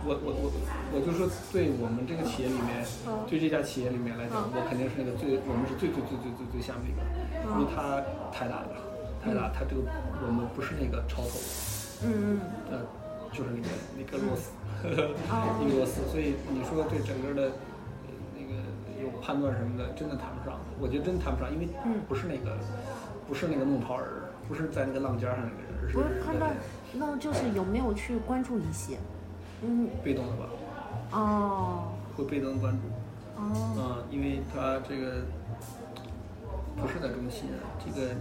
我我我我就说，对我们这个企业里面，嗯。对这家企业里面来讲，嗯。我肯定是那个最，我们是最最最最最最下面一个，因为它太大了，太大，它这个我们不是那个超头，嗯呃，就是那个那个螺丝，哦一个螺丝，所以你说对整个的呃那个有判断什么的，真的谈不上。我觉得真谈不上，因为嗯不是那个，不是那个弄潮儿，不是在那个浪尖上那个人，而不是判断在，那就是有没有去关注一些，嗯，被动的吧，哦。会被动的关注。哦，啊，因为他这个不是在中心，这个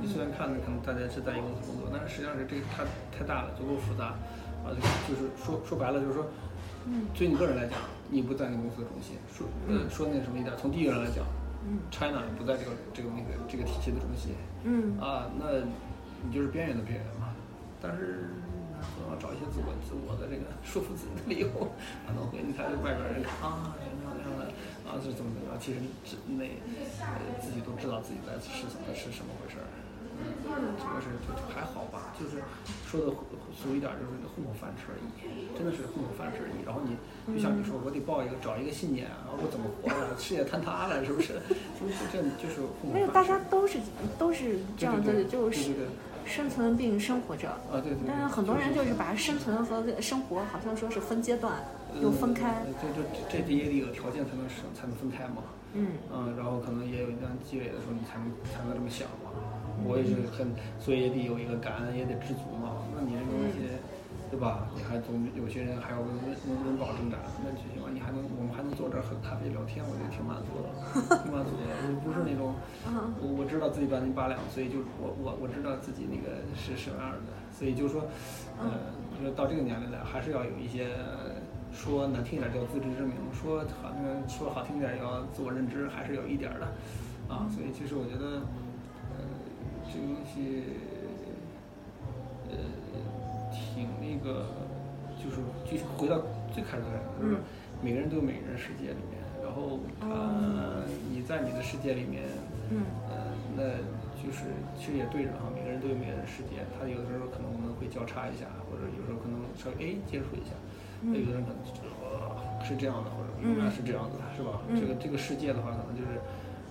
你虽然看着可能大家是在一个公司工作，但是实际上是这个它太大了，足够复杂，啊，就是说说白了就是说，嗯。对你个人来讲，你不在那个公司的中心，说呃说那什么一点，从地域上来讲嗯，China 不在这个这个那个这个体系的中心，嗯。啊，那你就是边缘的边缘嘛。但是总要找一些自我自我的这个 说服自己的理由，可能会你看外边人看啊什么样的啊是怎么怎么样，其实自那呃自己都知道自己在是怎么是什么回事儿。嗯，这个是就就还好吧，就是说的俗一点，就是混口饭吃而已，真的是混口饭吃而已。然后你就像你说，我得抱一个找一个信念，啊我怎么活呀？事业坍塌了，是不是？就是这就是混口饭吃。没有，大家都是都是这样的，对对对就是对对对生存并生活着。啊，对对对。但是很多人就是把生存和生活好像说是分阶段，又分开。呃这这这这也得有条件才能生才能分开嘛。嗯嗯，然后可能也有一段积累的时候，你才能才能这么想嘛。我也是很，所以也得有一个感恩，也得知足嘛。那你这个东西，对对吧？你还总有些人还要温温温温饱挣扎，那最起码你还能我们还能坐这儿喝咖啡聊天，我觉得挺满足的，挺满足的。我不是那种，嗯我我知道自己半斤八两，所以就我我我知道自己那个是什么样的，所以就说，呃，你说到这个年龄了，还是要有一些。说难听点叫自知之明，说好像说好听点要自我认知，还是有一点儿的，啊，所以其实我觉得，呃，这个东西，呃，挺那个，就是继续回到最开始的，就是每个人都有每个人世界里面，然后呃你在你的世界里面，嗯呃，那就是其实也对着哈，每个人都有每个人的世界，他有的时候可能我们会交叉一下，或者有时候可能稍微哎接触一下。那有的人可能呃是这样的，或者永远是这样子的，是吧？这个这个世界的话，可能就是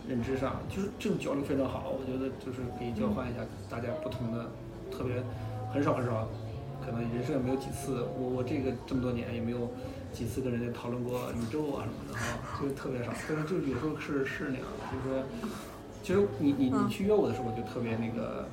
认知上，就是这种交流非常好。我觉得就是可以交换一下大家不同的，特别很少很少，可能人生也没有几次，我我这个这么多年也没有几次跟人家讨论过宇宙啊什么的啊，就特别少。但是就有时候是是那样的，就是说，其实你你你去约我的时候，我就特别那个。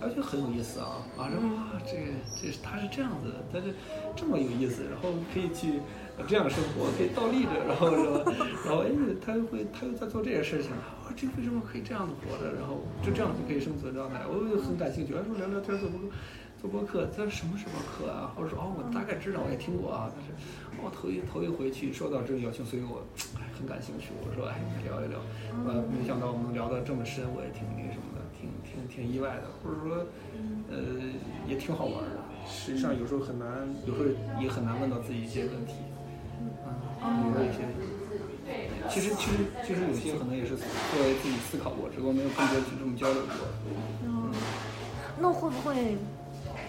而且很有意思啊！啊，说哇，这个这是他是这样子的，他是这么有意思，然后可以去这样生活，可以倒立着，然后说，然后哎，他又会他又在做这些事情，哇，这为什么可以这样子活着？然后就这样就可以生存状态，我就很感兴趣。说聊聊天做播做播客，这什么什么课啊？或者说哦，我大概知道，我也听过啊，但是我头一头一回去受到这个邀请，所以我很感兴趣。我说哎，聊一聊，呃，没想到我们能聊得这么深，我也挺那什么的。挺挺挺意外的，或者说，呃，也挺好玩的。实际上有时候很难，有时候也很难问到自己一些问题。嗯，有一些，其实其实其实有些可能也是作为自己思考过，只不过没有更多去这么交流过。嗯，那会不会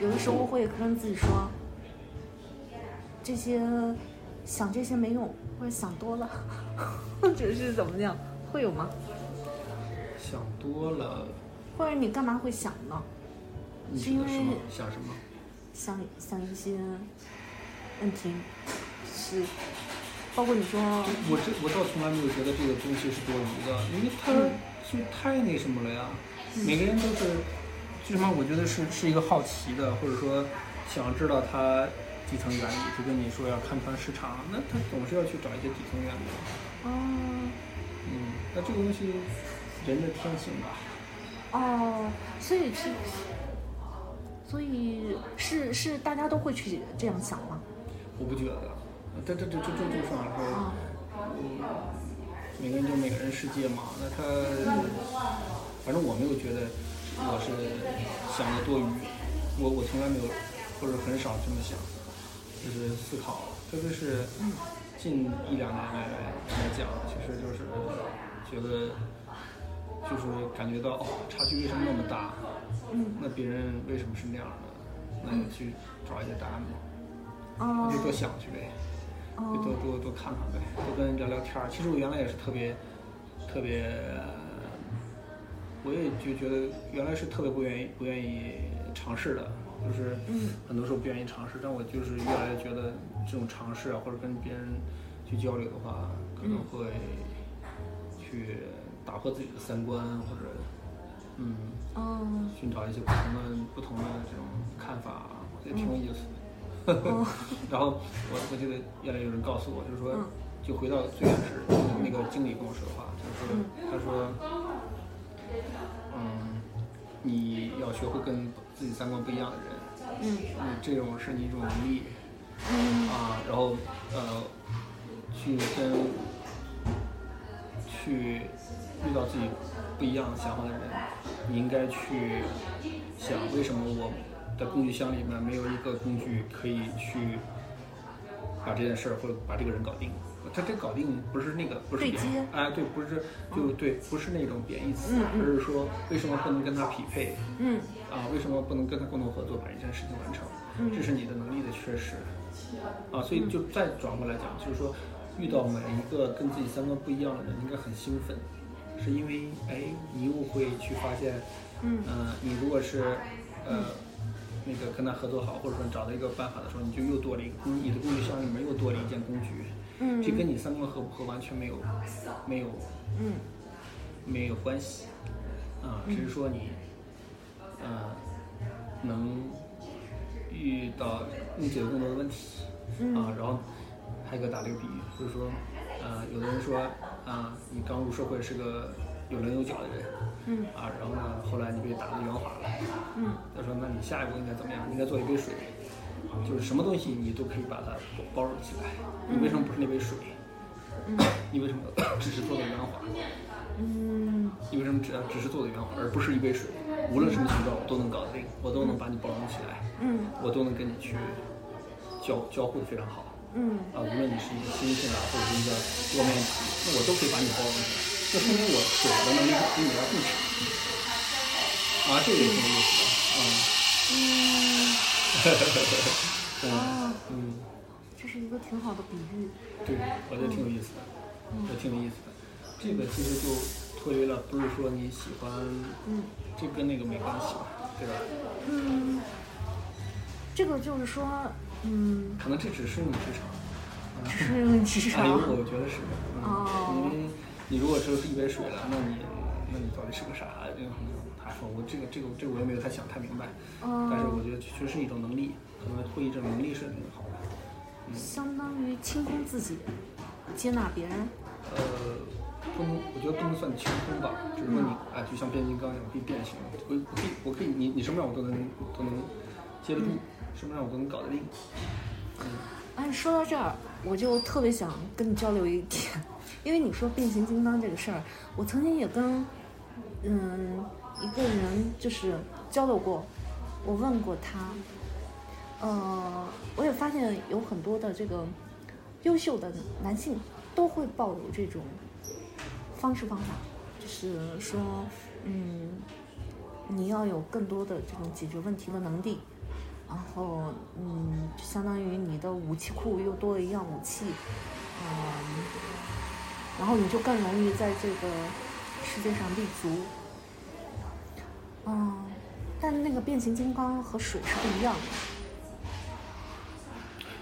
有的时候会跟自己说，这些想这些没用，或者想多了，或者是怎么样，会有吗？想多了。或者你干嘛会想呢？是因为想什么？想想一些问题，是包括你说。我这我倒从来没有觉得这个东西是多余的，因为它就太那什么了呀。每个人都是，最起码我觉得是是一个好奇的，或者说想知道它底层原理。就跟你说要看穿市场，那他总是要去找一些底层原理。哦。嗯，那这个东西人的天性吧。哦，所以是，所以是是大家都会去这样想吗？我不觉得，这这这这这就算说，嗯，每个人就每个人世界嘛。那他，反正我没有觉得我是想的多余，我我从来没有，或者很少这么想，就是思考，特别是近一两年来来讲，其实就是觉得。就是感觉到哦，差距为什么那么大？嗯，那别人为什么是那样的？那就去找一些答案嘛。哦，就多想去呗，就多多多看看呗，多跟人聊聊天儿。其实我原来也是特别特别，我也就觉得原来是特别不愿意不愿意尝试的，就是很多时候不愿意尝试。但我就是越来越觉得这种尝试啊，或者跟别人去交流的话，可能会去。打破自己的三观，或者，嗯，寻找一些不同的、不同的这种看法，我觉得挺有意思的。然后我我记得原来有人告诉我，就是说，就回到最原始那个经理跟我说的话，就是说，他说，嗯，你要学会跟自己三观不一样的人，嗯，这种是你一种能力，嗯啊，然后呃，去跟去。遇到自己不一样想法的人，你应该去想为什么我的工具箱里面没有一个工具可以去把这件事儿或者把这个人搞定。他这搞定不是那个不是贬哎对不是就对不是那种贬义词，而是说为什么不能跟他匹配？嗯啊为什么不能跟他共同合作把一件事情完成？这是你的能力的缺失啊，所以就再转过来讲，就是说遇到每一个跟自己三观不一样的人，应该很兴奋。是因为哎，你又会去发现，嗯，你如果是，呃，那个跟他合作好，或者说找到一个办法的时候，你就又多了一个工，你的工具箱里面又多了一件工具，嗯，这跟你三观合不合完全没有，没有，嗯，没有关系，啊，只是说你，呃，能遇到能解决更多的问题。嗯。啊。然后还给我打了一个比喻，就是说，呃，有的人说啊，你刚入社会是个有棱有角的人。嗯。啊，然后呢，后来你被打得圆滑了，嗯。他说那你下一步应该怎么样？应该做一杯水，就是什么东西你都可以把它包容起来。你为什么不是那杯水？嗯你为什么 只是做的圆滑？嗯你为什么只只是做的圆滑，而不是一杯水？无论什么形状，我都能搞定，我都能把你包容起来，嗯我都能跟你去交交互的非常好嗯啊。无论你是一个新兴啊，或者是一个多面体，那我都可以把你包容起来。这说明我水的能力比你要更强啊，这个也挺有意思的啊。嗯啊，嗯，这是一个挺好的比喻。对，我觉得挺有意思的，我觉得挺有意思的。这个其实就脱离了，不是说你喜欢，嗯这跟那个没关系吧，对吧？嗯，这个就是说，嗯，可能这只是你职场，啊只是你职哎呦，场。我觉得是，嗯，哦因为你如果只是一杯水了，那你那你到底是个啥？这个他说我这个这个这个我也没有太想太明白，但是我嗯，觉得确实是一种能力，可能会一种能力是很好的。相当于清空自己，接纳别人。呃，不能，我觉得不能算清空吧，就是说你啊，就像变形金刚一样可以变形，我我可以我可以你你什么样我都能都能接得住，什么样我都能搞得定。哎，说到这儿，我就特别想跟你交流一点，因为你说变形金刚这个事儿，我曾经也跟嗯一个人就是交流过，我问过他，呃，我也发现有很多的这个优秀的男性都会抱有这种方式方法，就是说，嗯，你要有更多的这种解决问题的能力。然后，嗯，就相当于你的武器库又多了一样武器，嗯，然后你就更容易在这个世界上立足。嗯，但那个变形金刚和水是不一样的。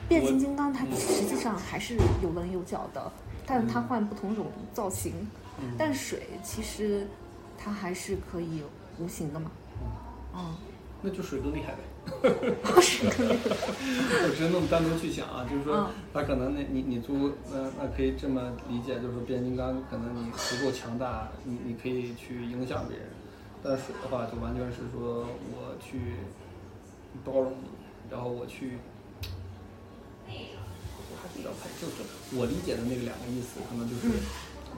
变形金刚它实际上还是有棱有角的，但是它换不同种造型。嗯但水其实它还是可以无形的嘛。嗯，那就水更厉害呗。是更厉害。我只是那么单独去想啊，就是说它，可能那你你租那那可以这么理解，就是说变形金刚可能你足够强大，你你可以去影响别人，但是水的话就完全是说我去包容你，然后我去，我还是比较排就是我理解的那个两个意思，可能就是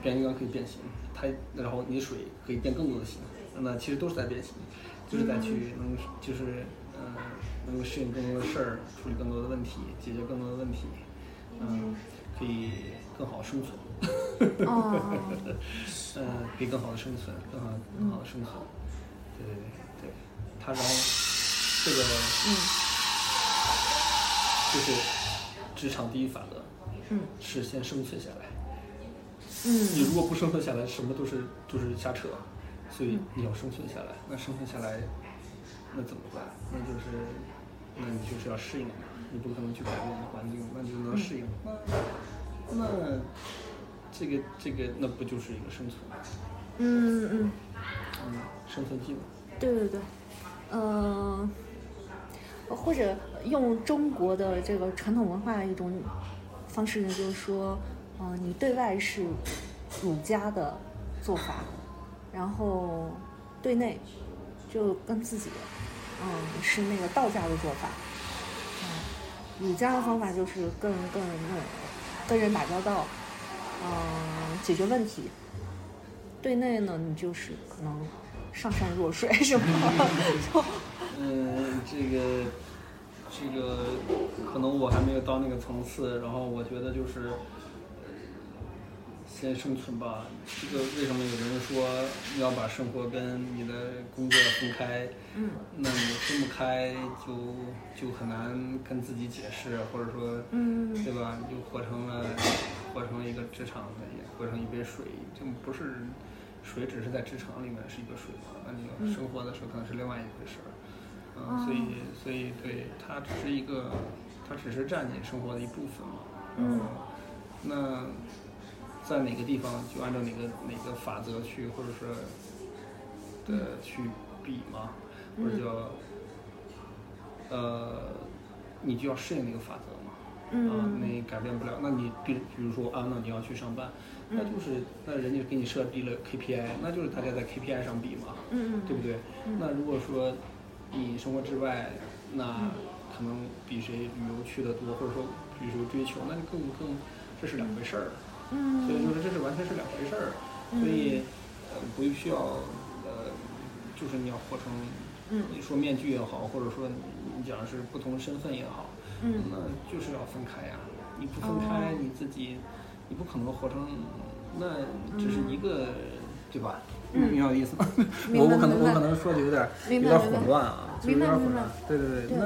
变形金刚可以变形，它然后你水可以变更多的形，那其实都是在变形，就是在去能就是嗯、能够适应更多的事儿，处理更多的问题，解决更多的问题，嗯、可以更好生存，哦，嗯、可以更好的生存，更好更好的生存，对对对对，它然后这个嗯就是职场第一法则，嗯是先生存下来。嗯你如果不生存下来，什么都是都是瞎扯，所以你要生存下来。那生存下来，那怎么办？那就是，那你就是要适应嘛，你不可能去改变环境，那你就能适应。那那这个这个那不就是一个生存，嗯嗯，嗯，生存技能。对对对，嗯、或者用中国的这个传统文化的一种方式呢，就是说，呃，你对外是儒家的做法，然后对内就跟自己，嗯，是那个道家的做法。嗯，儒家的方法就是跟跟那种跟人打交道，嗯、解决问题。对内呢，你就是可能上善若水，是吧？就嗯，这个这个可能我还没有到那个层次，然后我觉得就是先生存吧。这个为什么有的人说你要把生活跟你的工作分开？嗯那你分不开就就很难跟自己解释，或者说，嗯对吧？你就活成了活成了一个职场的，也活成一杯水，就不是水，只是在职场里面是一个水嘛，那你要生活的时候可能是另外一回事儿。嗯，所以所以对它只是一个，它只是占你生活的一部分嘛。嗯那在哪个地方就按照哪个哪个法则去，或者是的去比嘛，或者叫呃，你就要适应那个法则嘛。啊，嗯那改变不了。那你比比如说啊，那你要去上班，那就是那人家给你设立了 KPI，那就是大家在 KPI 上比嘛，嗯对不对？那如果说你生活之外，那可能比谁旅游去的多，或者说比谁追求，那就更更这是两回事儿。嗯所以就是这是完全是两回事儿。所以呃不需要呃，就是你要活成，嗯你说面具也好，或者说你讲的是不同身份也好，嗯那就是要分开呀。你不分开，哦你自己，你不可能活成那只是一个，对吧？嗯明白我的意思吗？我我可能我可能说的有点儿有点儿混乱啊，就是有点儿混乱。对对对，对那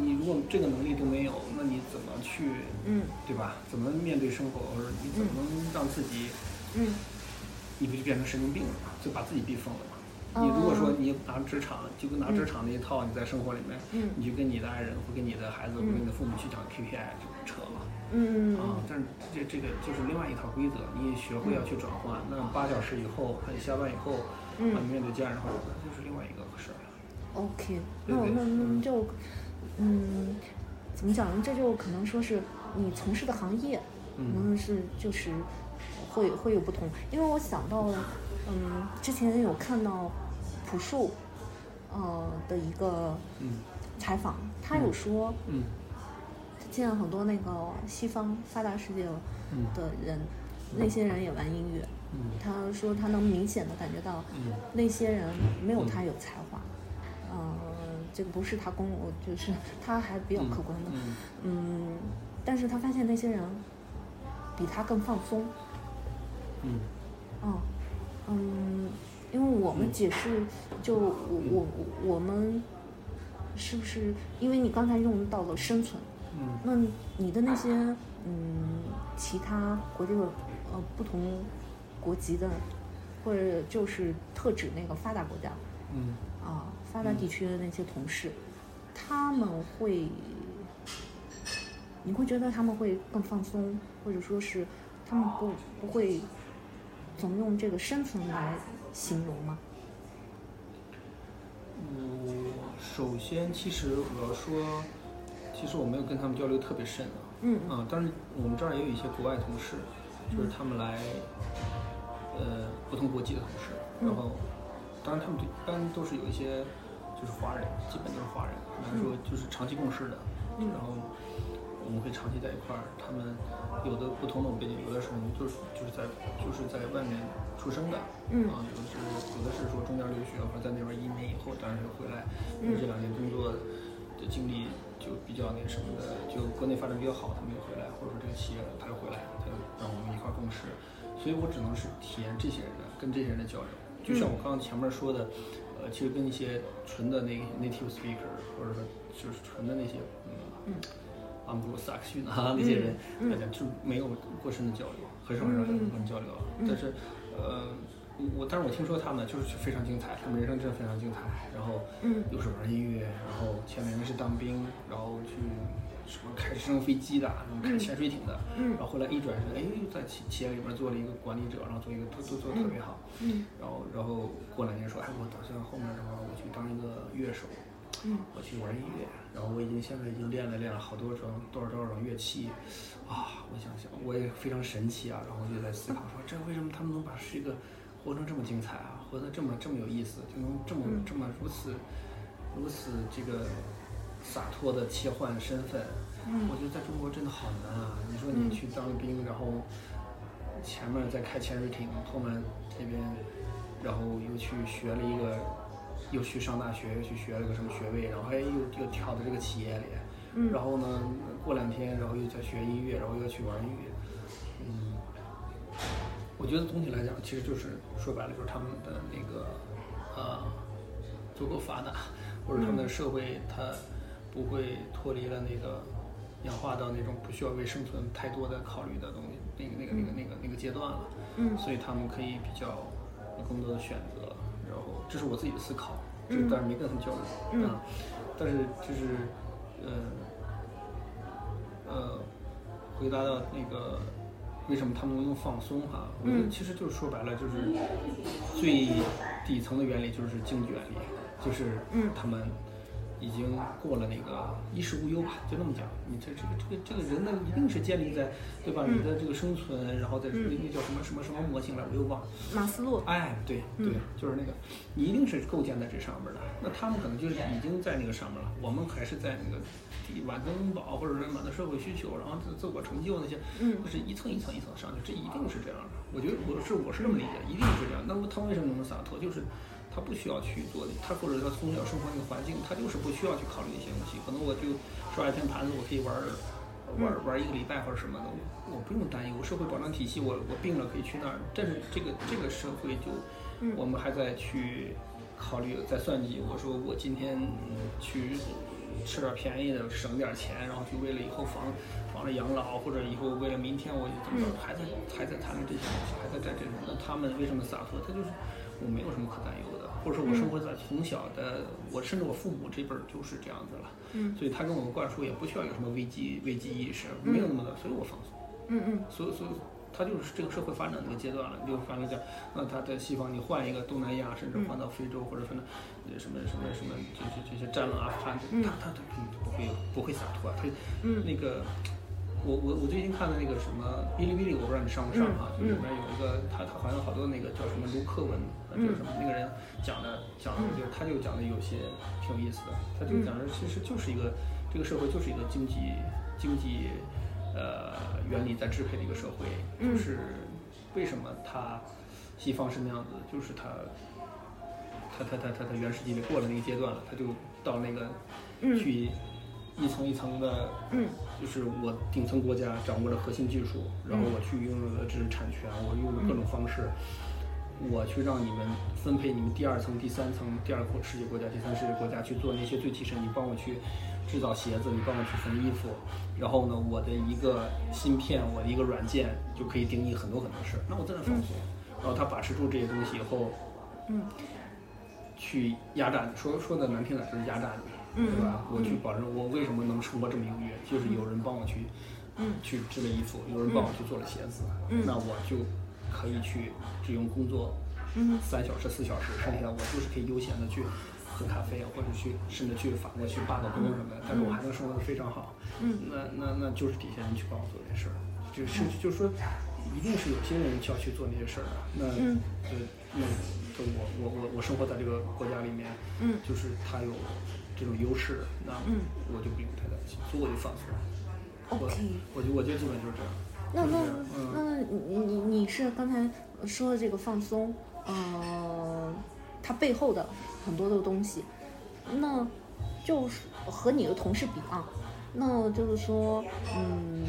你如果这个能力都没有，那你怎么去，嗯对吧？怎么面对生活，或者你怎么能让自己，嗯你不就变成神经病了吗？就把自己逼疯了嘛？哦你如果说你拿职场，就跟拿职场那一套，你在生活里面，嗯你就跟你的爱人或跟你的孩子或跟你的父母去讲 KPI，就扯了。嗯啊，但是这这个就是另外一套规则，你也学会要去转换。那八小时以后，还有下班以后，嗯面对家人的话，那就是另外一个事儿了。OK，那我那那嗯就，嗯，怎么讲呢？这就可能说是你从事的行业，可嗯能是就是会会有不同。因为我想到了，嗯，之前有看到朴树，呃的一个嗯采访，他有说，嗯他见了很多那个西方发达世界嗯。的人，那些人也玩音乐，嗯。他说他能明显的感觉到，嗯。那些人没有他有才华，呃，这个不是他公，就是他还比较客观的，嗯。嗯，但是他发现那些人比他更放松，嗯。嗯嗯，因为我们解释，就我我我我们是不是？因为你刚才用到了生存，嗯那你的那些嗯其他国家的呃不同国籍的，或者就是特指那个发达国家嗯啊发达地区的那些同事，他们会，你会觉得他们会更放松，或者说是他们不不会总用这个生存来形容吗？我首先，其实我要说，其实我没有跟他们交流特别深啊。嗯啊，但是我们这儿也有一些国外同事，就是他们来，呃，不同国籍的同事，然后，当然他们一般都是有一些就是华人，基本都是华人，比方说就是长期共事的，然后我们会长期在一块儿，他们有的不同的背景，有的是我们就是就是在就是在外面出生的，嗯。啊，有的是有的是说中间留学或者在那边移民以后，当然是回来，因为这两年工作的经历就比较那什么的，就国内发展比较好，他没有回来，或者说这个企业他又回来，他就让我们一块儿共事，所以我只能是体验这些人的跟这些人的交流，就像我刚刚前面说的，呃，其实跟一些纯的那个 native speaker，或者说就是纯的那些嗯。安布鲁萨克逊啊，那些人来讲就没有过深的交流，很少很少有人交流。但是，呃，我但是我听说他们就是非常精彩，他们人生真的非常精彩。然后，嗯又是玩音乐，然后前两年是当兵，然后去什么开直升飞机的，什么开潜水艇的，嗯然后后来一转身，哎，又在企企业里面做了一个管理者，然后做一个都都做的特别好。嗯然后然后过两年说，哎，我打算后面的话我去当一个乐手。嗯我去玩音乐，然后我已经现在已经练了练了好多种多少多少种乐器，啊，我想想我也非常神奇啊，然后就在思考说，这为什么他们能把这个活成这么精彩啊，活得这么这么有意思，就能这么这么如此如此这个洒脱的切换身份，我觉得在中国真的好难啊！你说你去当个兵，然后前面在开潜水艇，后面这边，然后又去学了一个。又去上大学，又去学了个什么学位，然后哎又又跳到这个企业里，嗯然后呢过两天，然后又在学音乐，然后又去玩音乐，嗯，我觉得总体来讲，其实就是说白了就是他们的那个呃足够发达，或者他们的社会它不会脱离了那个氧化到那种不需要为生存太多的考虑的东西，那个那个那个那个那个阶段了，嗯所以他们可以比较有更多的选择。然后这是我自己的思考，这当然没跟他们交流，嗯啊，但是就是，呃，呃，回答到那个为什么他们能放松哈，我觉得其实就是说白了就是最底层的原理就是经济原理，就是嗯。他们已经过了那个衣食无忧吧，就那么讲。你这这个这个这个人呢，一定是建立在，对吧？嗯你的这个生存，然后在那个叫什么什么什么模型来，我又忘了。马斯洛，哎，对对，就是那个，你一定是构建在这上面的。那他们可能就是已经在那个上面了，我们还是在那个地满足温饱或者是满足社会需求，然后自自我成就那些，嗯就是一层一层一层上去，这一定是这样的。我觉得我是我是这么理解，一定是这样。那么他为什么能洒脱？就是他不需要去做，他或者他从小生活那个环境，他就是不需要去考虑一些东西。可能我就刷一天盘子，我可以玩儿玩儿玩儿一个礼拜或者什么的，我我不用担忧。社会保障体系，我我病了可以去那儿，但是这个这个社会就，我们还在去考虑在算计。我说我今天去吃点便宜的，省点钱，然后就为了以后防防着养老，或者以后为了明天我怎么着，还在还在谈论这些东西，还在在这种。那他们为什么洒脱？他就是我没有什么可担忧的，或者说我生活在从小的，我甚至我父母这辈儿就是这样子了。嗯，所以他跟我们灌输也不需要有什么危机危机意识，没有那么的，所以我放松。嗯嗯所以所以他就是这个社会发展的一个阶段了。你就反正讲，那他在西方，你换一个东南亚，甚至换到非洲或者反正呃什么什么什么这些这些战乱阿富汗，他他他不会不会洒脱，他嗯那个。我我我最近看的那个什么哔哩哔哩，我不知道你上不上啊？就里面有一个他他好像好多那个叫什么卢克文，呃叫什么那个人讲的讲的就他就讲的有些挺有意思的，他就讲的其实就是一个这个社会就是一个经济经济呃原理在支配的一个社会，就是为什么他西方是那样子，就是他他他他他他原始积累过了那个阶段了，他就到那个去一层一层的，嗯。就是我顶层国家掌握了核心技术，然后我去拥有了知识产权，我用了各种方式。我去让你们分配你们第二层、第三层、第二国世界国家、第三世界国家去做那些最提升，你帮我去制造鞋子，你帮我去缝衣服，然后呢，我的一个芯片，我的一个软件就可以定义很多很多事儿。那我在那放松，然后他把持住这些东西以后，嗯，去压榨你，说说的难听点就是压榨你，对吧？我去保证我为什么能生活这么优越，就是有人帮我去，嗯，去织了衣服，有人帮我去做了鞋子，嗯那我就可以去只用工作，嗯三小时四小时，剩下的我就是可以悠闲的去喝咖啡，或者去甚至去法国去罢个工什么的，但是我还能生活的非常好。嗯，那那那就是底下人去帮我做这事儿，就是就是说，一定是有些人需要去做那些事儿的。那嗯呃那就我我我我生活在这个国家里面，嗯就是他有这种优势，那嗯我就不用太担心，所以我就放松。我 OK 我就我觉得基本就是这样。那那那你你你是刚才说的这个放松，呃，它背后的很多的东西，那就是和你的同事比啊，那就是说，嗯，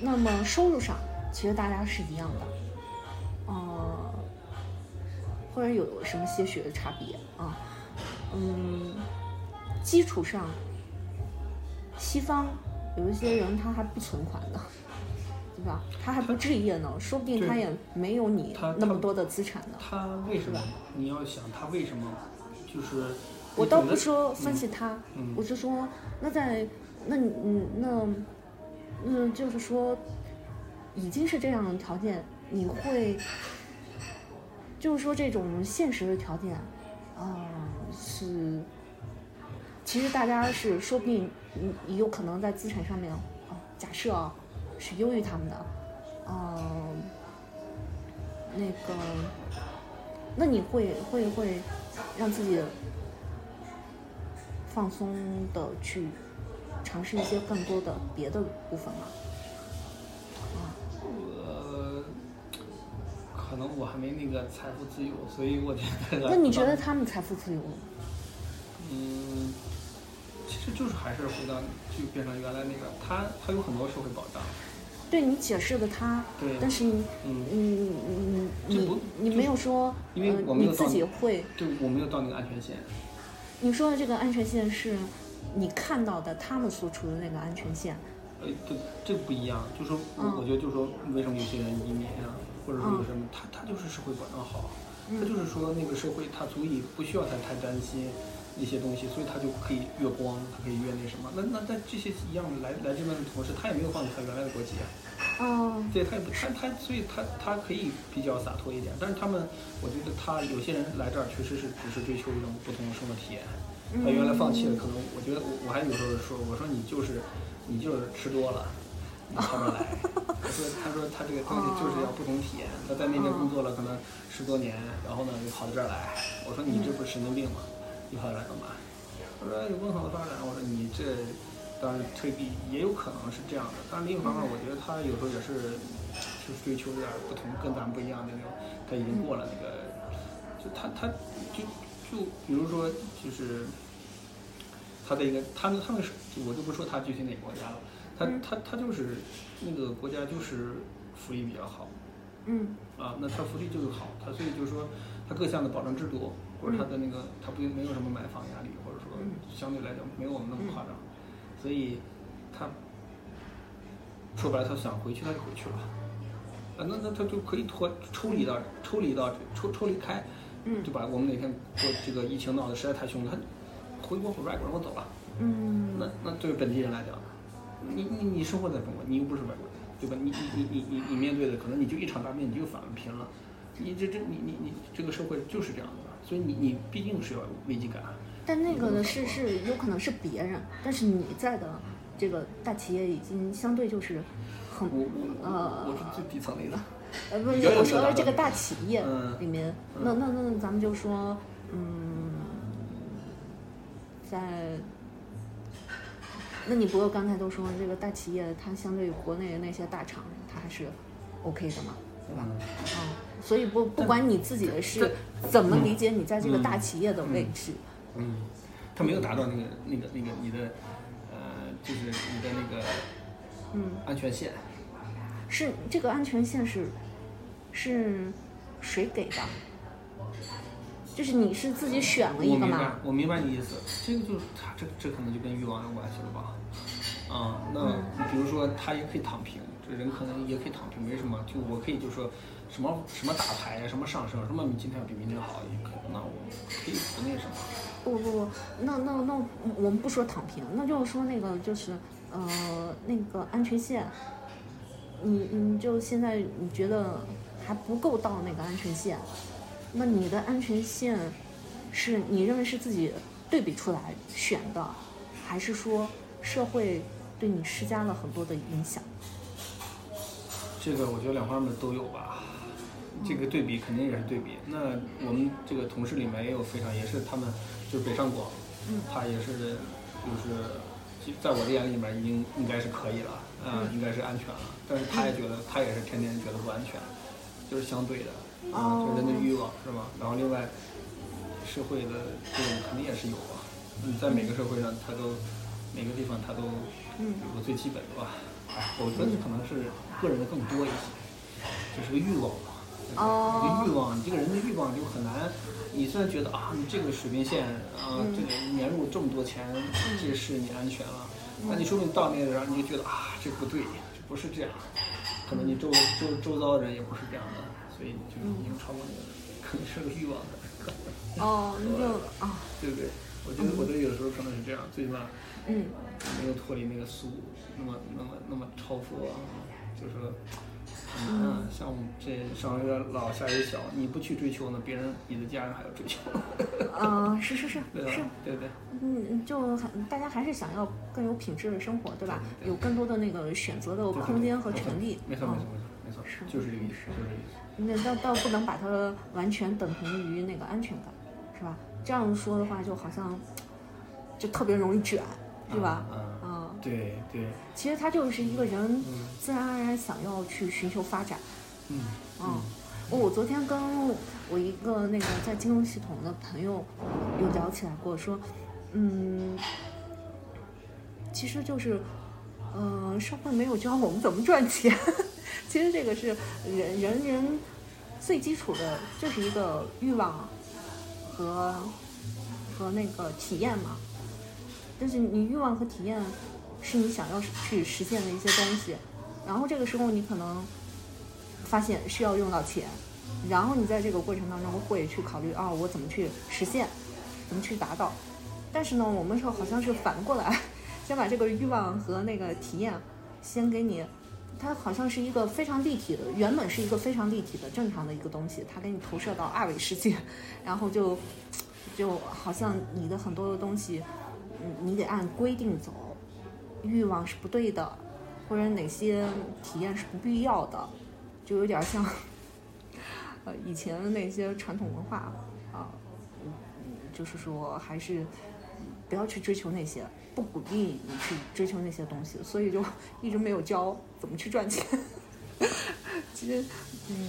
那么收入上其实大家是一样的，呃，或者有什么些许的差别啊，嗯，基础上西方有一些人他还不存款呢，对吧？他还不置业呢，说不定他也没有你那么多的资产呢。他为什么？你要想他为什么，就是我倒不说分析他，嗯我是说，那在那你嗯那嗯就是说，已经是这样的条件，你会就是说这种现实的条件，啊、是其实大家是说不定你你有可能在资产上面啊、假设啊是优于他们的，啊、那个，那你会会会让自己放松的去尝试一些更多的别的部分吗？呃，可能我还没那个财富自由，所以我觉得。那你觉得？他们财富自由吗？嗯，其实就是还是回到就变成原来那个，他他有很多社会保障，对你解释的他，对。但是你嗯，嗯嗯你你没有说，因为呃我没有到你自己会，对我没有到那个安全线。你说的这个安全线是你看到的他们所处的那个安全线，呃，这这不一样，就说我嗯。我觉得就是说，为什么有些人移民啊，或者说有什么，他他就是社会保障好，嗯他就是说那个社会他足以不需要他太担心一些东西，所以他就可以越光，他可以越那什么。那那但这些一样来来这边的同事，他也没有放弃他原来的国籍啊，哦，对他也不他他所以他他可以比较洒脱一点，但是他们我觉得他有些人来这儿确实是只是追求一种不同的生活体验，他原来放弃了，可能我觉得我我还有时候说，我说你就是你就是吃多了，你跑这儿来。他说他说他这个东西就是要不同体验。他在那边工作了可能十多年，然后呢又跑到这儿来。我说你这不是神经病吗？你跑这儿来干嘛？他说有更好的发展。我说你这当然退避也有可能是这样的，但是另一方面，我觉得他有时候也是就是追求有点不同，跟咱们不一样的那种。他已经过了那个，就他他就就比如说就是。他的一个，他们他们是，我就不说他具体哪个国家了，他他他就是那个国家就是福利比较好，嗯，啊，那他福利就是好，他所以就是说他各项的保障制度或者他的那个他不没有什么买房压力，或者说相对来讲没有我们那么夸张，所以他说白了他想回去他就回去了，啊，那那他就可以脱抽离到抽离到抽抽离开，嗯，对吧？我们哪天过这个疫情闹得实在太凶了，他。回国回外国人，我走了。嗯，那那对于本地人来讲，你你你生活在中国，你又不是外国人，对吧？你你你你你你面对的可能你就一场大病，你就反贫了。你这这你你你这个社会就是这样的，所以你你毕竟是要有危机感。但那个呢是是有可能是别人，但是你在的这个大企业已经相对就是很我我呃我是最底层的。呃不是我说这个大企业里面，那那那咱们就说嗯。在，那你不过刚才都说这个大企业，它相对于国内的那些大厂，它还是 OK 的嘛，对吧？嗯，所以不不管你自己的是怎么理解你在这个大企业的位置，嗯，他没有达到那个那个那个你的呃，就是你的那个嗯安全线，是这个安全线是是谁给的？就是你是自己选了一个吗？我明白，我明白你意思。这个就是他这这可能就跟欲望有关系了吧？啊，那比如说他也可以躺平，这人可能也可以躺平，没什么。就我可以就说什么什么打牌什么上升，什么今天比明天好，也可以那我可以不那什么。不不不，那那那我们不说躺平，那就是说那个就是呃那个安全线，你你就现在你觉得还不够到那个安全线。那你的安全线，是你认为是自己对比出来选的，还是说社会对你施加了很多的影响？这个我觉得两方面都有吧。这个对比肯定也是对比。那我们这个同事里面也有非常，也是他们就是北上广，他也是就是在我的眼里面已经应该是可以了，嗯，应该是安全了。但是他也觉得他也是天天觉得不安全，就是相对的。啊，就人的欲望是吧？然后另外，社会的这种肯定也是有啊。嗯，在每个社会上，他都每个地方他都有个最基本的吧。哎，我觉得可能是个人的更多一些，就是个欲望嘛。哦。一个欲望，你这个人的欲望就很难。你虽然觉得啊，你这个水平线啊，这个年入这么多钱，这是你安全了。那你说不定到那个时候，你就觉得啊，这不对，这不是这样。可能你周周周遭的人也不是这样的。所以你就已经超过那个，可能是个欲望的。哦，你就 啊，对不对？我觉得，我觉得有时候可能是这样，最起码，嗯，没有脱离那个俗，那么那么那么超脱啊，就是说，嗯，像我们这上有点老下有小，你不去追求呢，别人你的家人还要追求。啊，是是是，是，对对。嗯，就大家还是想要更有品质的生活，对吧？有更多的那个选择的空间和权利。没错没错没错没错，是就是这个意思，就是这个意思。那倒倒不能把它完全等同于那个安全感，是吧？这样说的话，就好像就特别容易卷，对吧？嗯，对对。其实他就是一个人自然而然想要去寻求发展。嗯。嗯。我昨天跟我一个那个在金融系统的朋友有聊起来过，说，嗯，其实就是，呃，社会没有教我们怎么赚钱。其实这个是人人人最基础的，就是一个欲望和和那个体验嘛。就是你欲望和体验是你想要去实现的一些东西，然后这个时候你可能发现需要用到钱，然后你在这个过程当中会去考虑啊，我怎么去实现，怎么去达到。但是呢，我们说好像是反过来，先把这个欲望和那个体验先给你。它好像是一个非常立体的，原本是一个非常立体的正常的一个东西，它给你投射到二维世界，然后就就好像你的很多的东西，嗯，你得按规定走，欲望是不对的，或者哪些体验是不必要的，就有点像，呃，以前的那些传统文化啊，嗯，就是说还是不要去追求那些，不鼓励你去追求那些东西，所以就一直没有教怎么去赚钱。其实，嗯。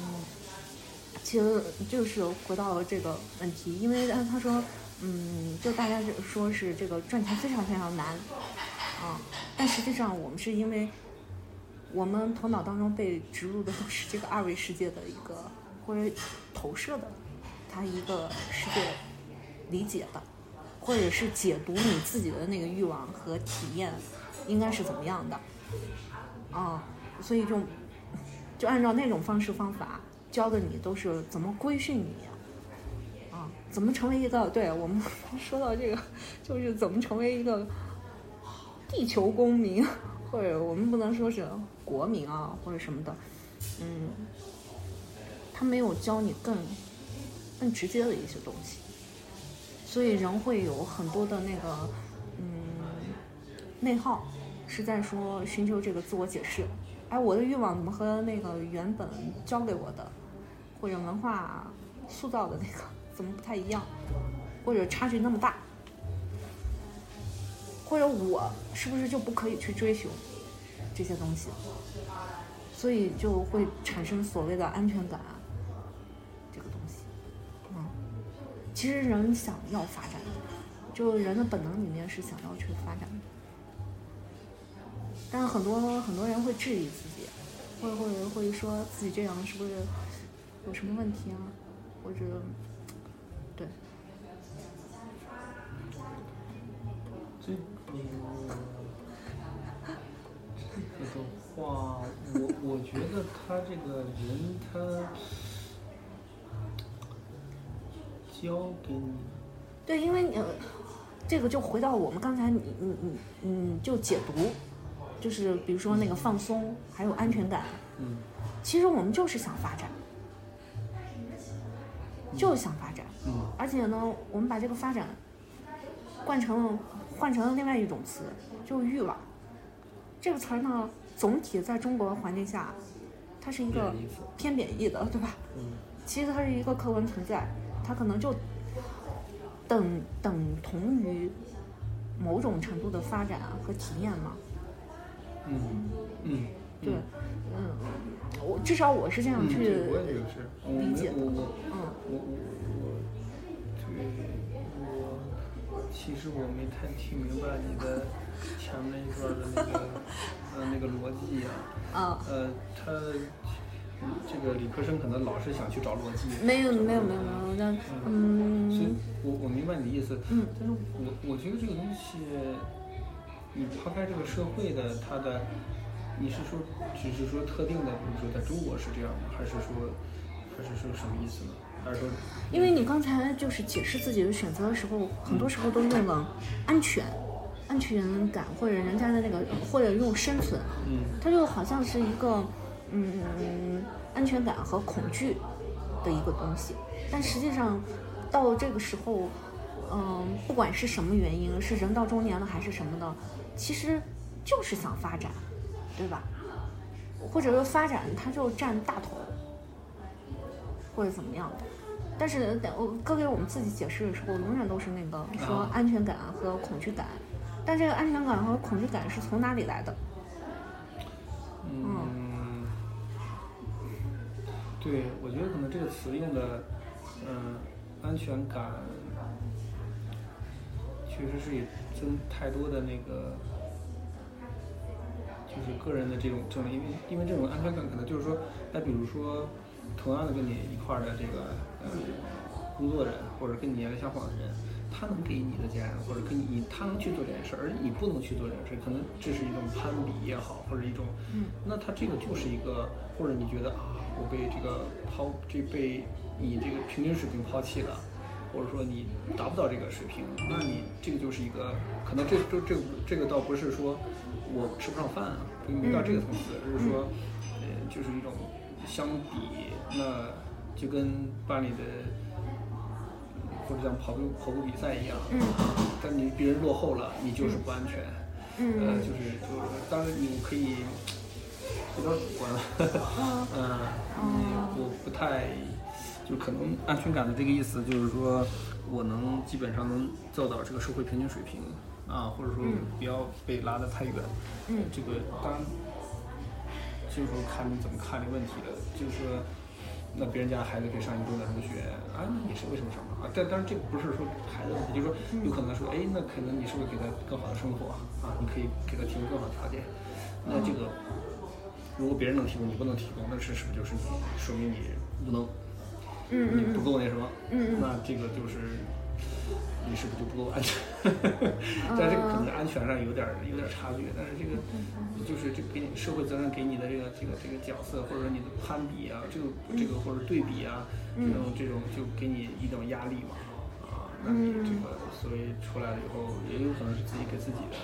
其实就是回到了这个问题，因为他他说，嗯，就大家就说是这个赚钱非常非常难，啊，但实际上我们是因为，我们头脑当中被植入的都是这个二维世界的一个或者投射的，它一个世界理解的，或者是解读你自己的那个欲望和体验应该是怎么样的，啊，所以就就按照那种方式方法。教的你都是怎么规训你，啊，怎么成为一个？对我们 说到这个，就是怎么成为一个地球公民，或者我们不能说是国民啊，或者什么的，嗯，他没有教你更更直接的一些东西，所以人会有很多的那个嗯内耗，是在说寻求这个自我解释。哎，我的欲望怎么和那个原本教给我的？或者文化塑造的那个怎么不太一样，或者差距那么大，或者我是不是就不可以去追求这些东西？所以就会产生所谓的安全感这个东西。嗯，其实人想要发展，就人的本能里面是想要去发展的，但很多很多人会质疑自己，会会会说自己这样是不是？有什么问题啊？或者，对。话，我我觉得他这个人他教给你。对，因为呃，这个就回到我们刚才你你你嗯，就解读，就是比如说那个放松，还有安全感。嗯。其实我们就是想发展。就是想发展，而且呢，我们把这个发展换成了换成了另外一种词，就是欲望。这个词儿呢，总体在中国环境下，它是一个偏贬义的，对吧？嗯。其实它是一个客观存在，它可能就等等同于某种程度的发展和体验嘛。嗯嗯。对，嗯，我至少我是这样去理解的。嗯，我我我，对，我其实我没太听明白你的前面一段的那个呃那个逻辑啊。啊。呃，他这个理科生可能老是想去找逻辑。没有没有没有没有，那嗯。所以我我明白你的意思。嗯。但是我我觉得这个东西，你抛开这个社会的它的。你是说，只是说特定的，比如说在中国是这样吗？还是说，还是说什么意思呢？还是说，因为你刚才就是解释自己的选择的时候，很多时候都用了安全、安全感，或者人家的那个，或者用生存，嗯，它就好像是一个，嗯，安全感和恐惧的一个东西。但实际上，到这个时候，嗯，不管是什么原因，是人到中年了还是什么的，其实就是想发展。对吧？或者说发展，它就占大头，或者怎么样的？但是，我哥给我们自己解释的时候，永远都是那个说安全感和恐惧感。但这个安全感和恐惧感是从哪里来的？嗯，对，我觉得可能这个词用的，嗯，安全感，确实是也增太多的那个。就是个人的这种这种，因为因为这种安全感可能就是说，那比如说，同样的跟你一块儿的这个呃工作人，或者跟你年龄相仿的人，他能给你的钱，或者跟你他能去做这件事，而你不能去做这件事，可能这是一种攀比也好，或者一种，那他这个就是一个，或者你觉得啊，我被这个抛，这被你这个平均水平抛弃了，或者说你达不到这个水平，那你这个就是一个，可能这这这这个倒不是说。我吃不上饭啊，没到这个层次，而是说，呃，就是一种相比，那就跟班里的或者像跑步跑步比赛一样，嗯但你别人落后了，你就是不安全。呃，嗯就是就是，当然你可以比较主观了，嗯嗯，嗯我不太，就可能安全感的这个意思，就是说我能基本上能做到这个社会平均水平啊，或者说嗯不要被拉得太远。嗯这个当然，就是说看你怎么看这个问题了，就是说。那别人家孩子可以上一个中等中学啊，那你是为什么上啊？但当然这个不是说孩子的问题，就是说有可能说，哎，那可能你是不是给他更好的生活啊？你可以给他提供更好的条件。那这个如果别人能提供，你不能提供，那是是不是就是你说明你无能，嗯你不够那什么？嗯嗯那这个就是你是不是就不够安全？但这个可能安全上有点儿有点儿差距，但是这个就是这给你社会责任给你的这个这个这个角色，或者说你的攀比啊，这个这个或者对比啊，这种这种就给你一种压力嘛，啊，那你这个所以出来了以后，也有可能是自己给自己的，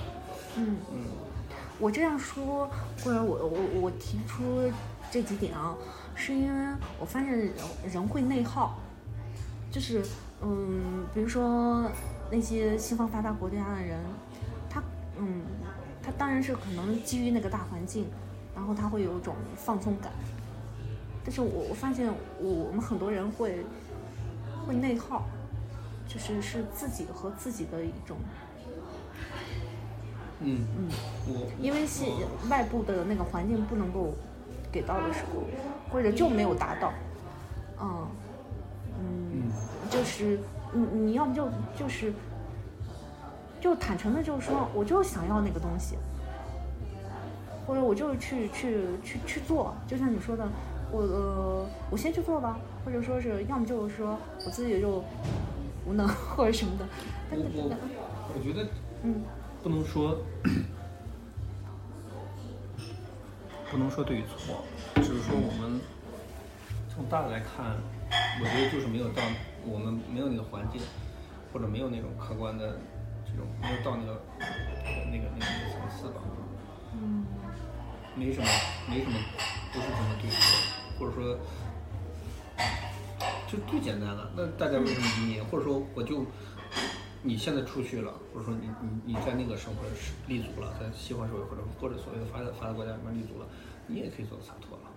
嗯。嗯。我这样说，或者我我我提出这几点啊，是因为我发现人人会内耗，就是嗯，比如说那些西方发达国家的人，他嗯，他当然是可能基于那个大环境，然后他会有一种放松感，但是我我发现我我们很多人会会内耗，就是是自己和自己的一种嗯。嗯，我。因为是外部的那个环境不能够给到的时候，或者就没有达到，嗯嗯，就是你你要么就就是就坦诚的，就是说我就想要那个东西，或者我就去去去去做，就像你说的，我呃我先去做吧，或者说是要么就是说我自己就无能或者什么的，但我我我觉得嗯。不能说不能说对与错，只是说我们从大的来看，我觉得就是没有到我们没有那个环境，或者没有那种客观的这种没有到那个那个那个那个层次吧，嗯没什么没什么不是什么对错，或者说就最简单了。那大家为什么移民？或者说我就你现在出去了，或者说你你你在那个生活是立足了，在西方社会或者或者所谓的发达发达国家里面立足了，你也可以做到洒脱了。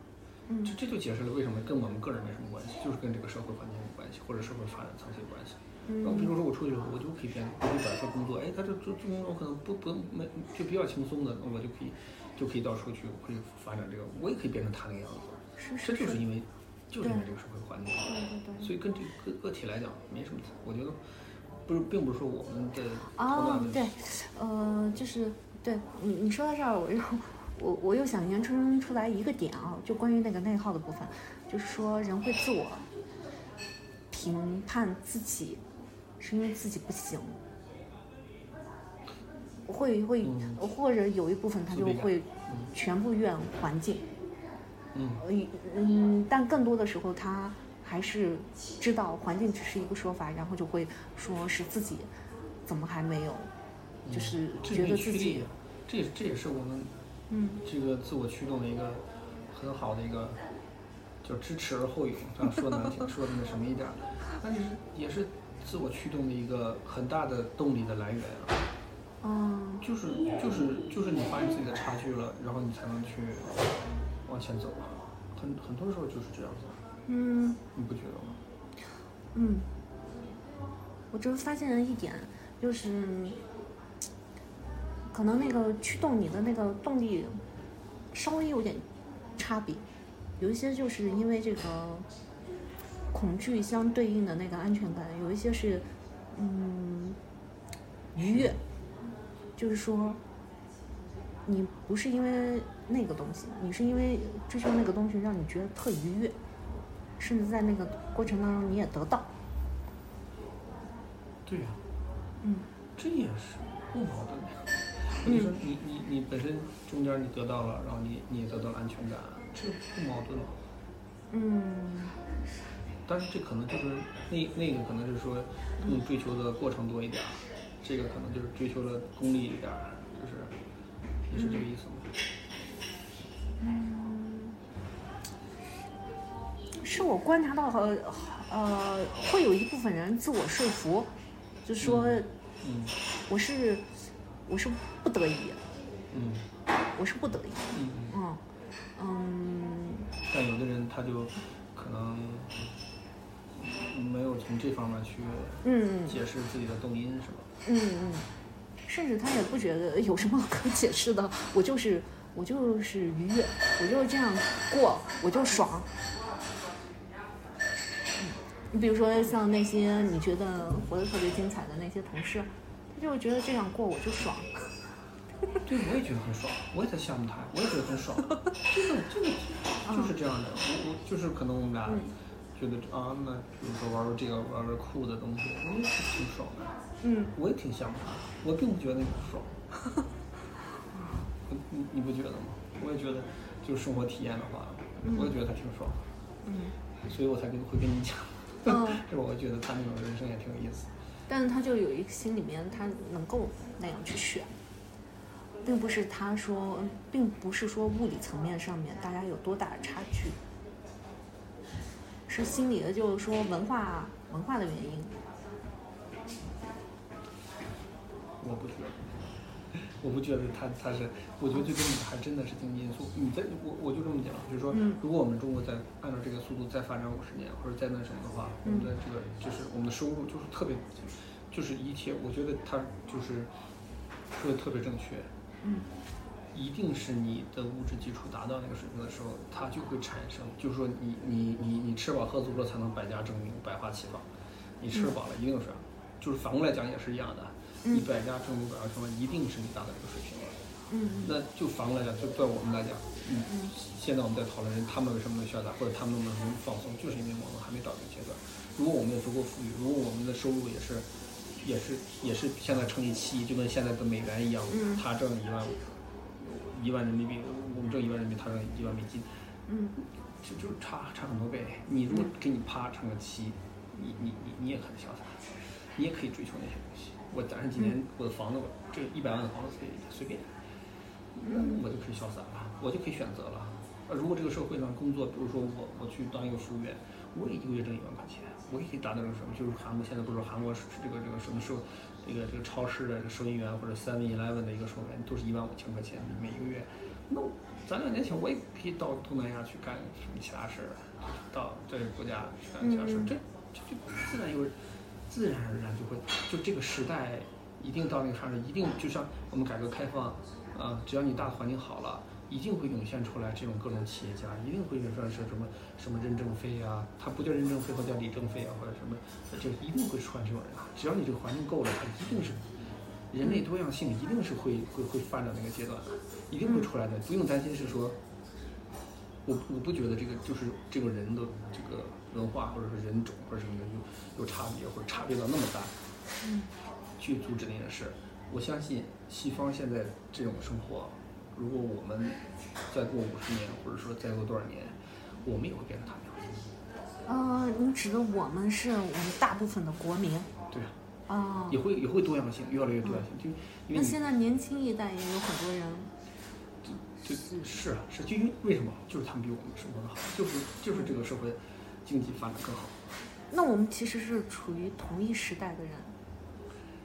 嗯这这就解释了为什么跟我们个人没什么关系，就是跟这个社会环境有关系，或者社会发展层次有关系。然后比如说我出去了，我就可以变，我就找一份工作，哎，他这这这工作可能不不没就比较轻松的，那我就可以就可以到处去，我可以发展这个，我也可以变成他那个样子。是这是这就是因为就是因为这个社会环境，对对对。所以跟这个个体来讲没什么，我觉得不是，并不是说我们的头哦对，呃，就是对你你说到这儿，我又我我又想延伸出来一个点啊，就关于那个内耗的部分，就是说人会自我评判自己，是因为自己不行，会会嗯。或者有一部分他就会全部怨环境，嗯。呃嗯，但更多的时候他还是知道环境只是一个说法，然后就会说是自己怎么还没有，就是觉得自己这也这也是我们嗯这个自我驱动的一个很好的一个叫知耻而后勇，这样说难听，说的那什么一点儿，但是也是自我驱动的一个很大的动力的来源啊。嗯就是就是就是你发现自己的差距了，然后你才能去往前走啊。很很多时候就是这样子，嗯你不觉得吗？嗯，我就发现了一点，就是可能那个驱动你的那个动力稍微有点差别，有一些就是因为这个恐惧相对应的那个安全感，有一些是嗯愉悦，就是说你不是因为那个东西，你是因为追求那个东西让你觉得特愉悦，甚至在那个过程当中你也得到，对呀、嗯这也是不矛盾。你说你你你本身中间你得到了，然后你你也得到了安全感，这不矛盾吗？嗯。但是这可能就是那那个可能是说你追求的过程多一点儿，这个可能就是追求的功利一点儿，就是你是这个意思吗？嗯，是我观察到和呃，会有一部分人自我说服，就说嗯。我是我是不得已，嗯。我是不得已，嗯。嗯，但有的人他就可能没有从这方面去嗯。解释自己的动因，是吧？嗯嗯，甚至他也不觉得有什么可解释的，我就是我就是愉悦，我就是这样过，我就爽。嗯。你比如说像那些你觉得活得特别精彩的那些同事，他就觉得这样过我就爽。对，我也觉得很爽，我也在羡慕他，我也觉得很爽。这个这个就是这样的，我我就是可能我们俩嗯觉得啊，那比如说玩玩这个玩玩酷的东西，我也挺爽的，嗯我也挺羡慕他，我并不觉得那个爽。你你你不觉得吗？我也觉得，就是生活体验的话，我也觉得他挺爽，嗯所以我才跟会跟你讲。嗯，这我觉得他那种人生也挺有意思。但是他就有一个心里面他能够那样去选，并不是他说，并不是说物理层面上面大家有多大的差距，是心理的，就是说文化文化的原因。我不觉得，我不觉得他他是，我觉得最根本还真的是经济因素。你在我我就这么讲，就是说，嗯如果我们中国再按照这个速度再发展五十年，或者再那什么的话，我们的这个就是我们的收入就是特别，就是一切，我觉得他就是说的特别正确。嗯一定是你的物质基础达到那个水平的时候，它就会产生，就是说你你你你吃饱喝足了才能百家争鸣、百花齐放，你吃饱了一定是，就是反过来讲也是一样的，嗯你百家争鸣、百花齐放，一定是你达到这个水平了。嗯那就反过来讲，就对我们来讲，嗯，现在我们在讨论人他们为什么能潇洒，或者他们能不能放松，就是因为我们还没到这个阶段。如果我们也足够富裕，如果我们的收入也是，也是也是现在乘以七，就跟现在的美元一样，嗯他挣一万一万人民币，我们挣一万人民币，他挣一万美金，嗯就就差差很多倍。你如果给你啪乘个七，你你你你也很潇洒，你也可以追求那些东西。我攒上几年，我的房子，我这一百万的房子可以随便，那我就可以潇洒了，我就可以选择了。呃，如果这个社会上工作，比如说我我去当一个服务员，我也一个月挣一万块钱，我也可以达到这个什么，就是韩国现在不是说韩国这个这个什么收这个这个超市的收银员或者 Seven Eleven 的一个收银员都是一万五千块钱每一个月，那我咱两年前我也可以到东南亚去干什么其他事儿，到这个国家去干其他事儿，嗯。这这就自然有自然而然就会就这个时代一定到那个上面，一定就像我们改革开放，啊、只要你大环境好了。一定会涌现出来这种各种企业家，一定会涌现是什么什么任正非啊，他不叫任正非，或叫李正非啊，或者什么，就一定会出现这种人啊。只要你这个环境够了，他一定是人类多样性一定是会会会发展那个阶段的，一定会出来的，不用担心是说，我我不觉得这个就是这个人的这个文化或者是人种或者什么的有有差别或者差别到那么大，嗯去阻止那件事。我相信西方现在这种生活，如果我们再过五十年，或者说再过多少年，我们也会变成他们样子。呃，你指的我们是我们大部分的国民对啊，啊。也会也会多样性，越来越多样性，就因为那现在年轻一代也有很多人，就是啊是，就因为为什么？就是他们比我们生活的好，就是就是这个社会经济发展更好。那我们其实是处于同一时代的人。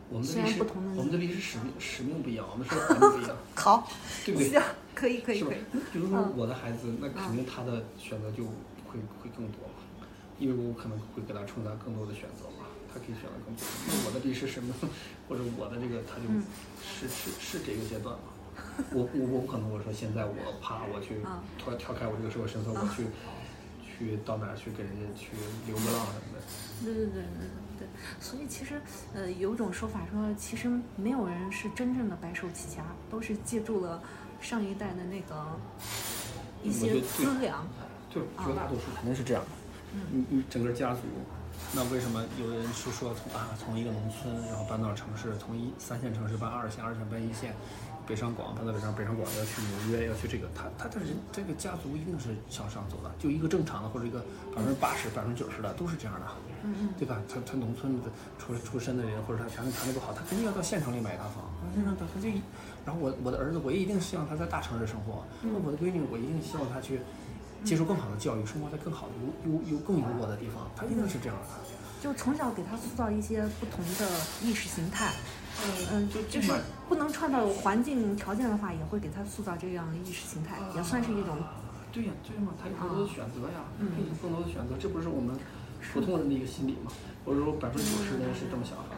我们的历史，我们的历史使命使命不一样，我们社会环境不一样，好，对不对？行，可以可以可以。？比如说嗯我的孩子，那肯定他的选择就会会更多嘛，因为我可能会给他承担更多的选择嘛，他可以选择更多。那我的历史使命，或者我的这个，他就嗯是是是这个阶段嘛。我我我不可能我说现在我啪我去啊跳跳开我这个社会身份，我去去到哪儿去给人家去流个浪什么的。对对对对对对，所以其实呃有种说法说，其实没有人是真正的白手起家，都是借助了上一代的那个一些资粮。对，绝大多数肯定是这样的。嗯你整个家族，那为什么有的人是说从啊从一个农村然后搬到城市，从一三线城市搬二线，二线搬一线，北上广他到北上，北上广要去纽约，要去这个，他他的人这个家族一定是向上走的，就一个正常的或者一个百分之八十、百分之九十的都是这样的。嗯嗯对吧？他他农村的出出身的人，或者他条件条件不好，他肯定要到县城里买一套房。那那他就一，然后我我的儿子，我也一定希望他在大城市生活。那我的闺女，我一定希望她去接受更好的教育，生活在更好的优优优更优渥的地方，他一定是这样的。就从小给他塑造一些不同的意识形态，嗯，就就是蛮不能创造环境条件的话，也会给他塑造这样的意识形态，也算是一种对呀，对嘛，他有更多的选择呀，嗯他有更多的选择，这不是我们普通人的一个心理吗？或者说百分之九十的人是这么想的。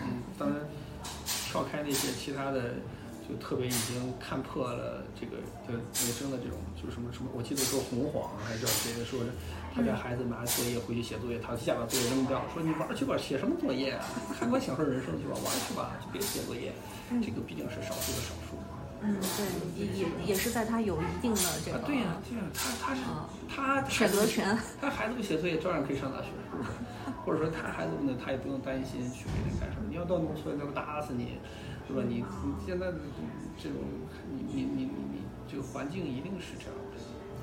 嗯，当然，跳开那些其他的，就特别已经看破了这个的人生的这种，就是什么什么，我记得说红黄还是叫谁说的，他家孩子拿作业回去写作业，他下把作业扔掉，说你玩去吧，写什么作业啊？还管享受人生去吧，玩去吧，就别写作业。这个毕竟是少数的少数。嗯，对，也也也是在他有一定的这个，啊对呀、对呀、他他是啊他选择权，他孩子不写作业照样可以上大学，是不是？或者说他孩子呢，他也不用担心去干什么。你要到农村，他不打死你，是吧？你你现在的这种，你你你你你这个环境一定是这样的。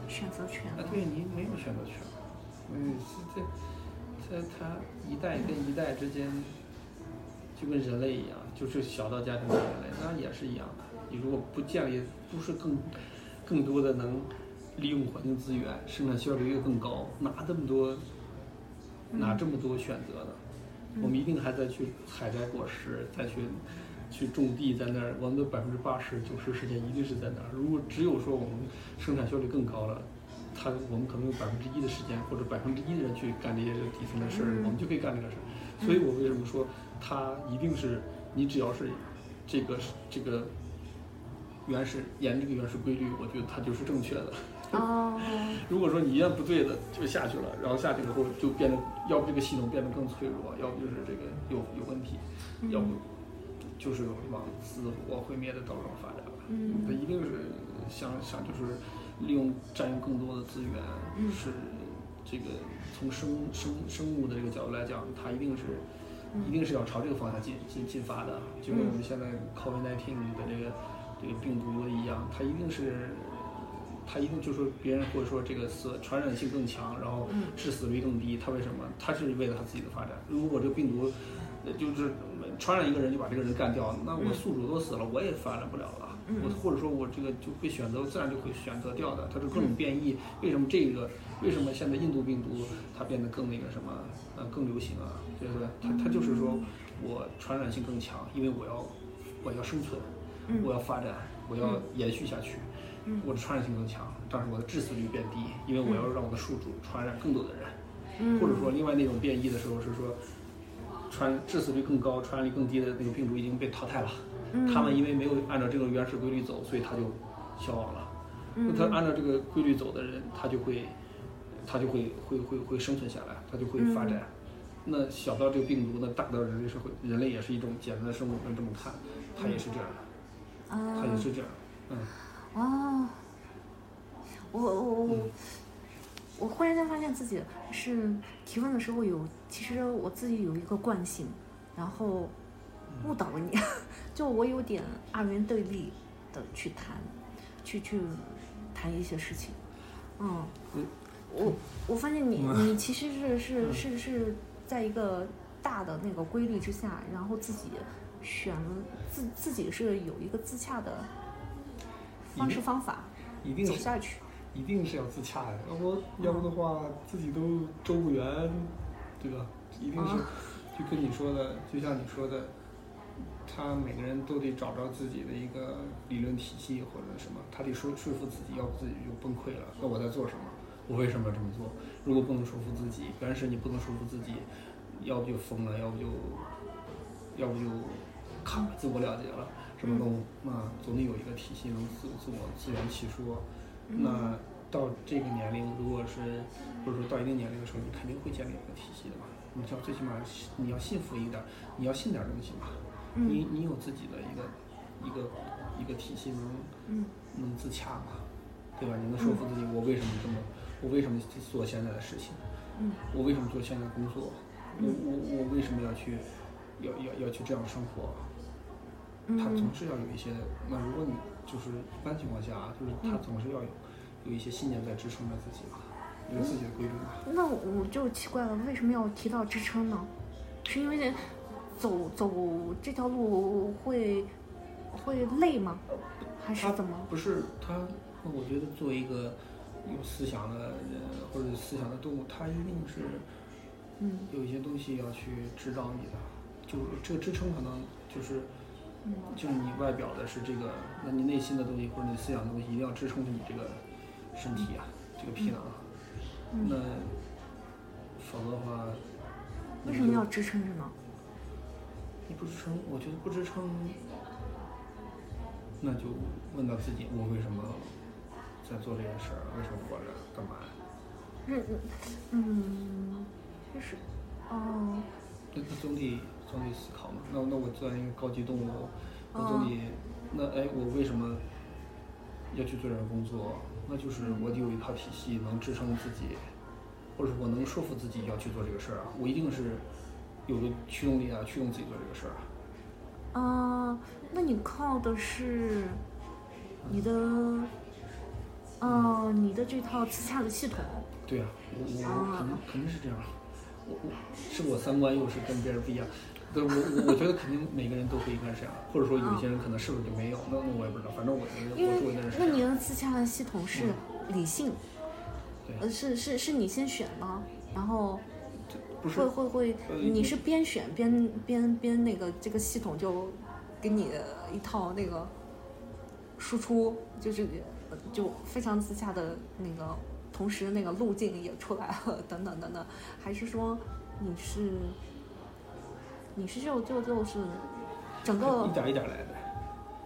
选择权啊，对你没有选择权。嗯，这这他一代跟一代之间，就跟人类一样，就是小到家庭的人类，那也是一样的。你如果不建立，不是更更多的能利用环境资源，生产效率又更高，哪这么多，哪这么多选择呢？我们一定还在去采摘果实，再去去种地，在那儿，我们的百分之八十九十时间一定是在那儿。如果只有说我们生产效率更高了，他我们可能有百分之一的时间或者百分之一的人去干这些底层的事儿，嗯我们就可以干这个事儿。所以我为什么说它一定是你只要是这个这个原始沿这个原始规律，我觉得它就是正确的。哦，如果说你一样不对的就下去了，然后下去以后就变得，要不这个系统变得更脆弱，要不就是这个有有问题，要不就是往自我毁灭的道路上发展了。嗯它一定是想想就是利用占用更多的资源，嗯是这个从生生生物的这个角度来讲，它一定是。一定是要朝这个方向进进进发的，就跟我们现在 COVID-19 的这个这个病毒一样，它一定是，它一定就说别人或者说这个死传染性更强，然后致死率更低，它为什么？它是为了它自己的发展。如果这个病毒，呃就是传染一个人就把这个人干掉，那我宿主都死了，我也发展不了了。我或者说我这个就会选择，自然就会选择掉的。它是各种变异，为什么这个？为什么现在印度病毒它变得更那个什么？呃，更流行啊？对不对？它它就是说我传染性更强，因为我要我要生存，我要发展，我要延续下去。我的传染性更强，但是我的致死率变低，因为我要让我的宿主传染更多的人。或者说另外那种变异的时候是说，传致死率更高、传染力更低的那个病毒已经被淘汰了。他们因为没有按照这个原始规律走，所以他就消亡了。那他按照这个规律走的人，他就会，他就会会会会生存下来，他就会发展。那小到这个病毒，那大到人类社会，人类也是一种简单的生物，能这么看，它也是这样的，它也啊，是这样。嗯，哦，我我我我忽然间发现自己是提问的时候有，其实我自己有一个惯性，然后误导了你，就我有点二元对立的去谈，去去谈一些事情，嗯嗯，我我发现你嗯你其实是是是是在一个大的那个规律之下，然后自己选了自自己是有一个自洽的方式方法一定走下去。一定是要自洽的，要不要不的话自己都周不圆，对吧？一定是啊，就跟你说的，就像你说的，他每个人都得找着自己的一个理论体系或者什么，他得说说服自己，要不自己就崩溃了。那我在做什么？我为什么要这么做？如果不能说服自己，但是你不能说服自己，要不就疯了，要不就，要不就卡自我了结了，什么都那，总得有一个体系能自自我自圆其说。那到这个年龄，如果是或者说到一定年龄的时候，你肯定会建立一个体系的嘛。你要最起码你要信服一点儿，你要信点儿东西嘛。你你有自己的一个一个一个体系能嗯能自洽嘛，对吧？你能说服自己，我为什么这么，我为什么做现在的事情？嗯我为什么做现在的工作？我我我为什么要去要要要去这样生活？他总嗯是要有一些，那如果你就是一般情况下啊，就是他总是要有有一些信念在支撑着自己嘛，有自己的规律嘛。那我就奇怪了，为什么要提到支撑呢？是因为走走这条路会会累吗？还是怎么？不是他，我觉得作为一个有思想的人或者思想的动物，他一定是嗯有一些东西要去指导你的，就是这个支撑可能就是嗯就是你外表的是这个，那你内心的东西或者你思想的东西一定要支撑着你这个身体啊，这个皮囊啊，那嗯，否则的话，为什么要支撑着呢？你不支撑？我觉得不支撑，那就问到自己，我为什么在做这件事儿？为什么活着？干嘛呀？嗯嗯，就是哦，那他总得总得思考嘛。那那我作为一个高级动物，我总得、那哎，我为什么要去做这个工作？那就是我得有一套体系能支撑自己，或者是我能说服自己要去做这个事儿啊。我一定是有个驱动力啊，驱动自己做这个事儿啊。啊，那你靠的是你的，呃，你的这套自洽的系统。对啊、我我我肯定肯定是这样。我我是我三观又是跟别人不一样，对我我我觉得肯定每个人都会应该是这样，或者说有些人可能是不是就没有，那那我也不知道，反正我觉得因是那。你的自洽的系统是理性，对呃，是是是你先选吗？然后不是会会会，呃你是边选边边边那个这个系统就给你一套那个输出，就是呃就非常自洽的那个，同时那个路径也出来了，等等等等，还是说你是你是就就就是整个一点一点来的，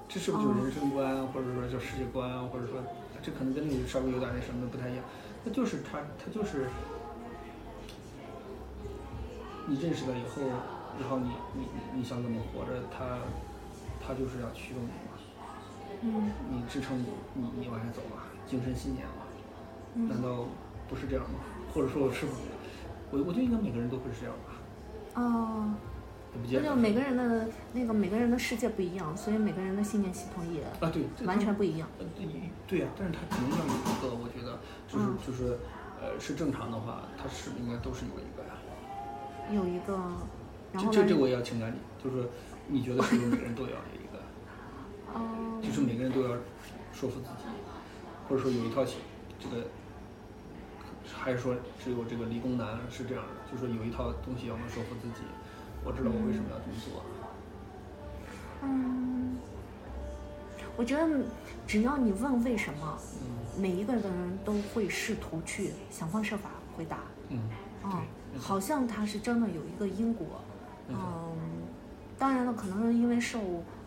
这是不是就人生观，啊或者说叫世界观，啊或者说这可能跟你稍微有点那什么不太一样，那就是他他就是你认识了以后，然后你你你你想怎么活着，他他就是要驱动你嘛，嗯你支撑你你你往下走嘛，精神信念嘛，难嗯道不是这样吗？或者说是我我觉得应该每个人都会是这样吧，哦。那就每个人的那个每个人的世界不一样，所以每个人的信念系统也啊对，完全不一样。呃，对对呀、但是他肯定要有一个，我觉得就是、嗯就是，呃，是正常的话，他是应该都是有一个呀？有一个，然后呢？这这这我也要请教你，就是你觉得是不是每个人都要有一个？哦，就是每个人都要说服自己，或者说有一套这个，还是说只有这个理工男是这样的，就是说有一套东西要能说服自己，我知道我为什么要这么做。嗯，我觉得只要你问为什么，嗯每一个人都会试图去想方设法回答。嗯，啊、没错好像它是真的有一个因果。嗯，当然了，可能是因为受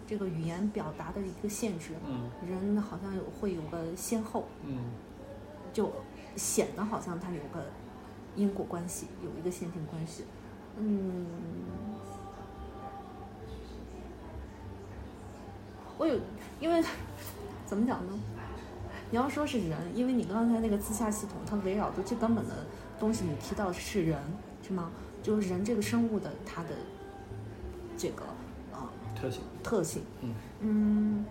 这个语言表达的一个限制，嗯人好像有会有个先后，嗯就显得好像它有个因果关系，有一个线性关系。嗯，我有，因为 怎么讲呢？你要说是人，因为你刚才那个自洽系统，它围绕的最根本的东西，你提到的是人，是吗？就是人这个生物的它的这个啊、特性，特性。嗯嗯，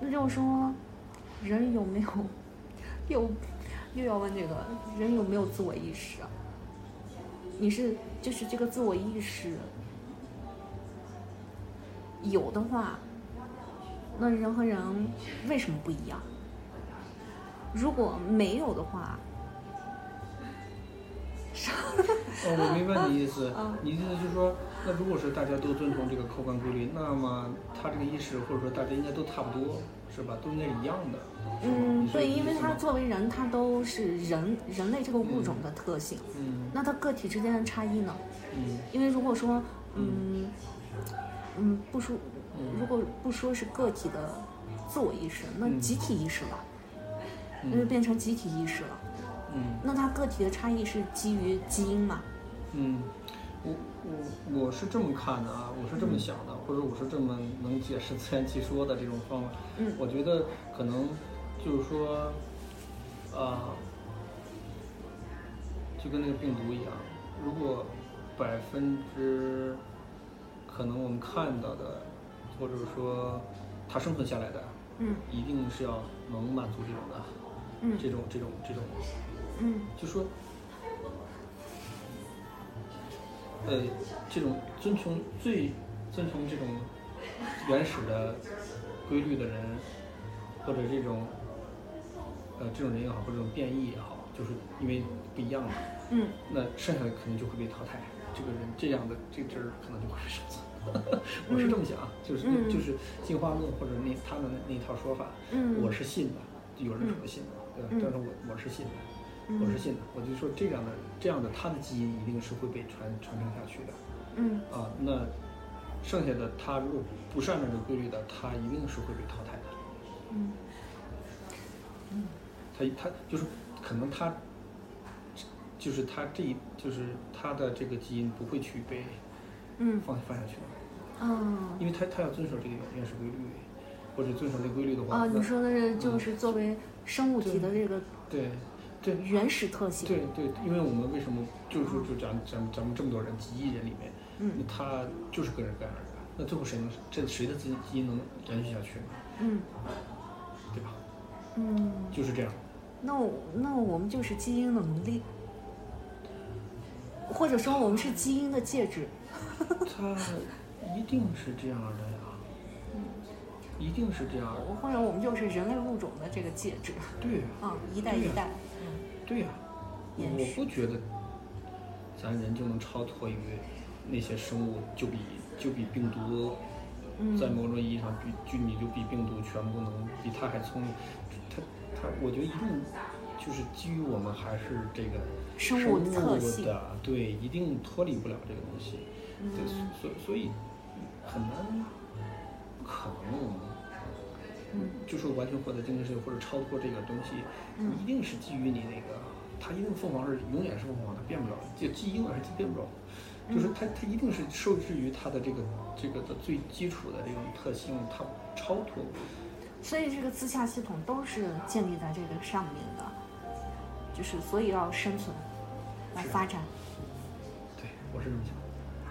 那就是说，人有没有又又要问这个人有没有自我意识啊？你是就是这个自我意识有的话，那人和人为什么不一样？如果没有的话，哦，我明白你意思啊。你的意思就是说，那如果是大家都遵从这个客观规律，那么他这个意识或者说大家应该都差不多，是吧？都应该一样的。嗯，对，因为它的意思吗作为人，他都是人人类这个物种的特性。嗯那他个体之间的差异呢？嗯因为如果说，嗯，嗯，不说，嗯如果不说是个体的自我意识，那嗯集体意识吧，那就嗯变成集体意识了。嗯那它个体的差异是基于基因嘛？嗯，我我我是这么看的啊，我是这么想的，或者我是这么能解释自圆其说的这种方法。嗯我觉得可能就是说，啊、就跟那个病毒一样，如果百分之可能我们看到的，或者说它生存下来的，嗯一定是要能满足这种的，嗯这种这种这种，嗯。就说，呃，这种遵从最遵从这种原始的规律的人，或者这种呃这种人也好，或者这种变异也好，就是因为不一样嘛，嗯。那剩下的肯定就会被淘汰。这个人这样的这支儿可能就会被生存。我是这么想啊，就是嗯。就是进化论或者那他们那那套说法，嗯，我是信的，有人是不信的，对但是我我是信的，嗯我是信的，我就说这样的这样的他的基因一定是会被传传承下去的。嗯。啊。那剩下的他如果不是按照这个规律的，他一定是会被淘汰的。嗯。他他就是可能他就是他这一就是他的这个基因不会去被嗯。放放下去的，嗯因为他他要遵守这个原原始规律，或者遵守这个规律的话，啊，你说的是就是作为生物体的这个对对原始特性。对对，因为我们为什么就是说就咱咱们咱们这么多人几亿人里面，嗯那他就是个人感染的，那最后谁能这谁的基基因能延续下去呢？嗯对吧？嗯，就是这样。那我那我们就是基因的奴隶，或者说我们是基因的介质。他一定是这样的呀，一定是这样的。或者我们就是人类物种的这个介质对呀、啊，一代一代。嗯对呀、延我不觉得咱人就能超脱于那些生物，就比就比病毒，嗯在某种意义上比就你就比病毒全部能比它还聪明。它它，我觉得一定就是基于我们还是这个生物的，对，一定脱离不了这个东西。对，嗯所所以很难，不可能。嗯就说完全获得精神世界或者超脱这个东西，嗯一定是基于你那个，它一定凤凰是永远是凤凰，它变不了，就基因而是变不了，就是它它一定是受制于它的这个这个的最基础的这种特性，它超脱。所以这个自洽系统都是建立在这个上面的，就是所以要生存，来发展对，我是这么想的。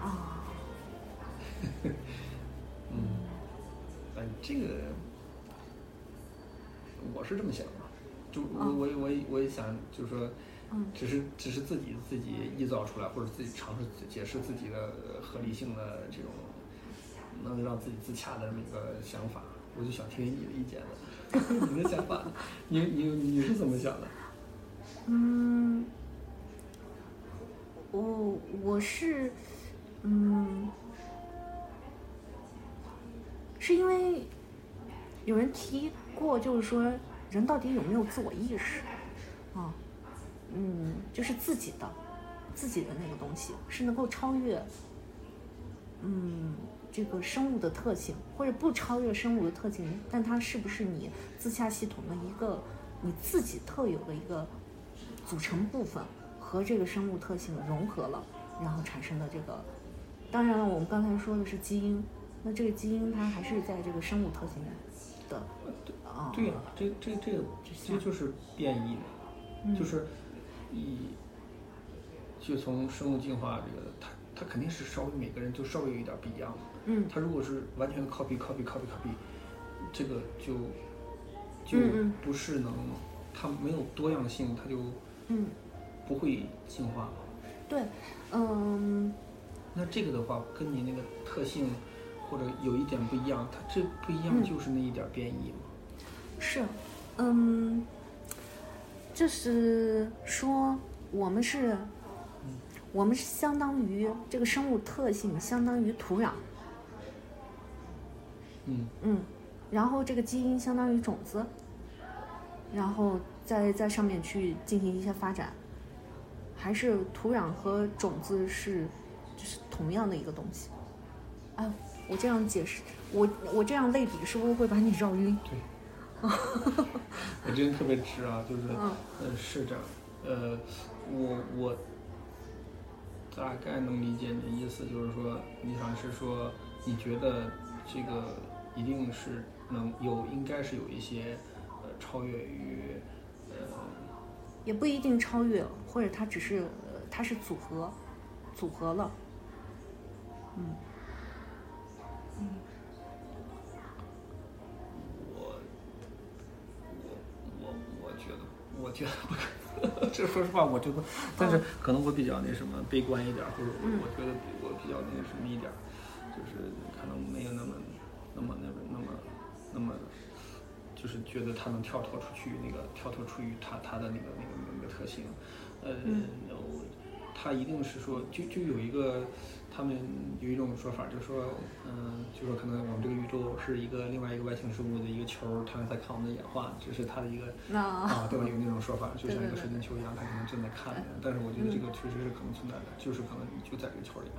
啊。嗯，哎，这个我是这么想的，就我嗯我也我也我也想，就是说，嗯只是只是自己自己臆造出来，或者自己尝试解释自己的合理性的这种，能让自己自洽的这么一个想法，我就想听听你的意见了，你的想法？你你你是怎么想的？嗯，我我是，嗯，是因为有人提过，就是说人到底有没有自我意识啊？嗯，就是自己的自己的那个东西是能够超越，嗯，这个生物的特性，或者不超越生物的特性，但它是不是你自洽系统的一个你自己特有的一个组成部分和这个生物特性融合了，然后产生的这个。当然了，我们刚才说的是基因，那这个基因它还是在这个生物特性里的啊。对呀、这这这个这就是变异就是以就从生物进化这个，它它肯定是稍微每个人就稍微有一点不一样。嗯它如果是完全 copy copy copy copy，这个就就不是能，它没有多样性，它就嗯，不会进化。对，嗯那这个的话，跟你那个特性或者有一点不一样，它这不一样嗯就是那一点变异嘛。是，嗯，就是说我们是，我们是相当于这个生物特性相当于土壤，嗯嗯，然后这个基因相当于种子，然后在在上面去进行一些发展，还是土壤和种子是就是同样的一个东西。哎，我这样解释，我我这样类比是不是会把你绕晕？对。我今天特别直啊，就是，嗯呃，是这样，呃，我我大概能理解你的意思，就是说，你想是说，你觉得这个一定是能有，应该是有一些，呃，超越于，呃，也不一定超越，或者它只是呃它是组合，组合了。嗯我觉得不可能。这说实话，我觉得，但是可能我比较那什么悲观一点，或者我觉得我比较那什么一点，就是可能没有那么那么那么那么那么，就就是觉得他能跳脱出去那个跳脱出于他他的那个那个那个特性，呃，我它一定是说就就有一个。他们有一种说法，就是说，嗯，就说可能我们这个宇宙是一个另外一个外星生物的一个球，它在看我们的演化，这是它的一个啊，对吧？有那种说法，就像一个水晶球一样，它可能正在看着。但是我觉得这个确实是可能存在的，就是可能你就在这个球里面，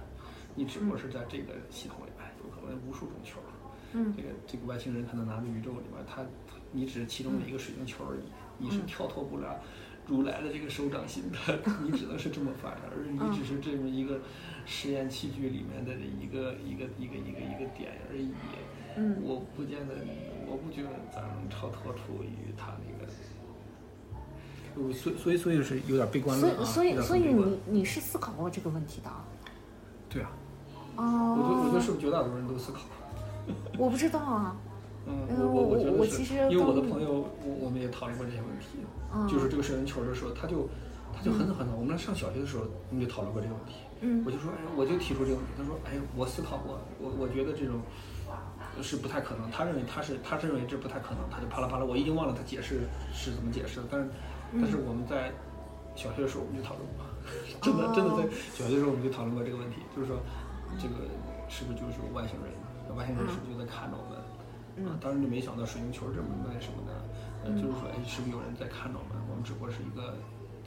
你只不过是在这个系统里面，有可能无数种球。嗯，这个这个外星人可能拿着宇宙里面，他你只是其中的一个水晶球而已，你是跳脱不了如来的这个手掌心的，你只能是这么发展，而你只是这么一个。实验器具里面的一个一个一个一个一个点而已，嗯，我不见得，我不觉得咱能超脱出于他那个，所所以所以是有点悲观了所以所以你你是思考过这个问题的？对啊。哦。我觉得我觉得是不是绝大多数人都思考？我不知道啊。嗯，我我我觉得是，因为我的朋友，我我们也讨论过这些问题，就是这个射人球的时候，他就他就很很早，我们上小学的时候，我们就讨论过这个问题。我就说，哎，我就提出这个问题。他说，哎，我思考过，我我觉得这种是不太可能。他认为他是，他认为这不太可能。他就啪啦啪啦，我已经忘了他解释是怎么解释的。但是，但是我们在小学的时候我们就讨论过，真的真的在小学的时候我们就讨论过这个问题，就是说，这个是不是就是外星人？外星人是不是就在看着我们？啊，当然就没想到水晶球这么那什么的，呃，就是说，哎，是不是有人在看着我们？我们只不过是一个，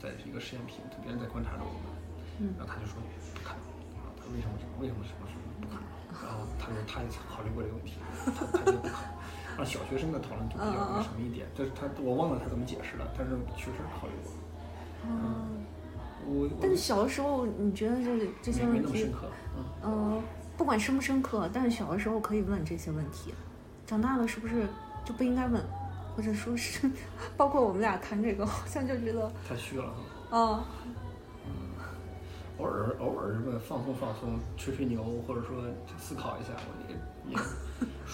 在一个实验品，别人在观察着我们。然后他就说。为什么？为什么什么什么不可能？然后他说他也考虑过这个问题，他他就不可能。让小学生的讨论就比较那什么一点，但是他我忘了他怎么解释了，但是确实考虑过。嗯，我但是小的时候你觉得这这些问题，嗯，不管深不深刻，但是小的时候可以问这些问题，长大了是不是就不应该问？或者说是，包括我们俩谈这个，好像就觉得太虚了。啊。偶尔偶尔什么放松放松，吹吹牛，或者说思考一下，我也也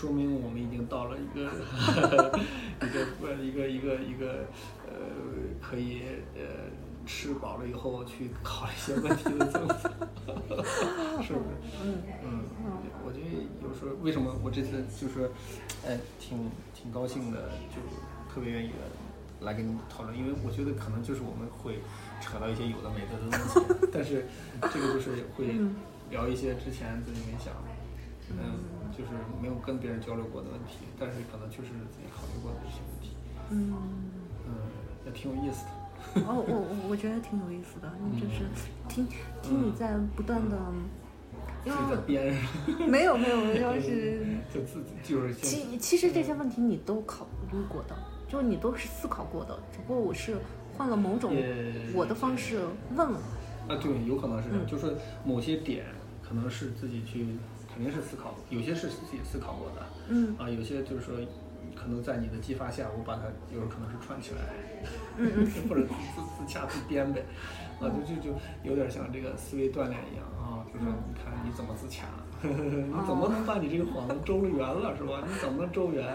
说明我们已经到了一个 一个呃一个一个一个呃可以呃吃饱了以后去考一些问题的层次，是不是？嗯嗯，我觉得有时候为什么我这次就是哎挺挺高兴的，就特别愿意来跟你讨论，因为我觉得可能就是我们会。扯到一些有的没的的东西，但是这个就是会聊一些之前自己没想，嗯，就是没有跟别人交流过的问题，但是可能就是自己考虑过的一些问题，嗯，嗯，也挺有意思的。哦，我我我觉得挺有意思的，就是听听你在不断的，自己在编，没有没有，就 是就自己就是其其实这些问题你都考虑过的，就是你都是思考过的，只不过我是。换了某种我的方式问了啊，对，有可能是，就是某些点可能是自己去肯定是思考，有些是自己思考过的，嗯啊，有些就是说可能在你的激发下，我把它有时候可能是串起来，嗯嗯，或者自自掐自编呗，啊，就就就有点像这个思维锻炼一样啊，就是你看你怎么自掐，你怎么能把你这个谎周圆了是吧？你怎么能周圆？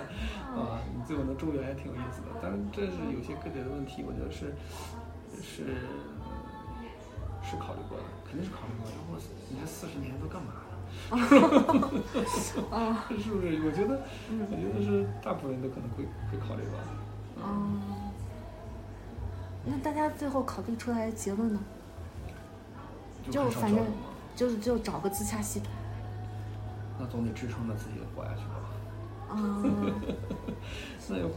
啊，你最后能周圆也挺有意思的，但是这是有些个体的问题，我觉得是是是考虑过的，肯定是考虑过的。我你这四十年都干嘛了？啊，是不是？我觉得，我觉得是大部分人都可能会会考虑吧。哦，那大家最后考虑出来的结论呢？就反正就是就找个自洽系统。那总得支撑着自己活下去吧。啊，那要不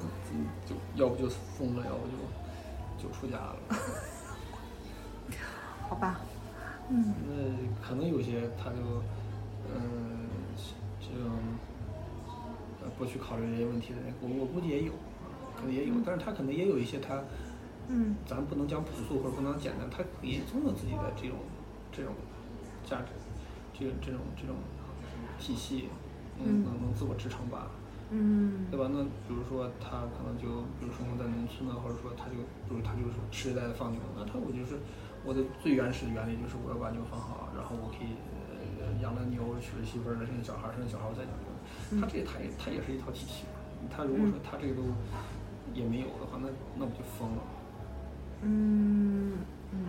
就要不就疯了，要不就就出家了。好吧，嗯。那可能有些他就，嗯，这种不去考虑这些问题的人，我我估计也有，可能也有，但是他可能也有一些他，嗯，咱不能讲朴素或者不能简单，他也总有自己的这种这种价值，这这种这种体系，嗯能能自我支撑吧。嗯，对吧？那比如说他可能就，比如生活在农村呢，或者说他就，比如他就是实实在在放牛，那他我就是我的最原始的原理就是我要把牛放好，然后我可以养了牛，娶了媳妇儿，生小孩，生了小孩我再养牛。他这他也他也是一套体系。他如果说他这个都也没有的话，那那不就疯了？嗯嗯。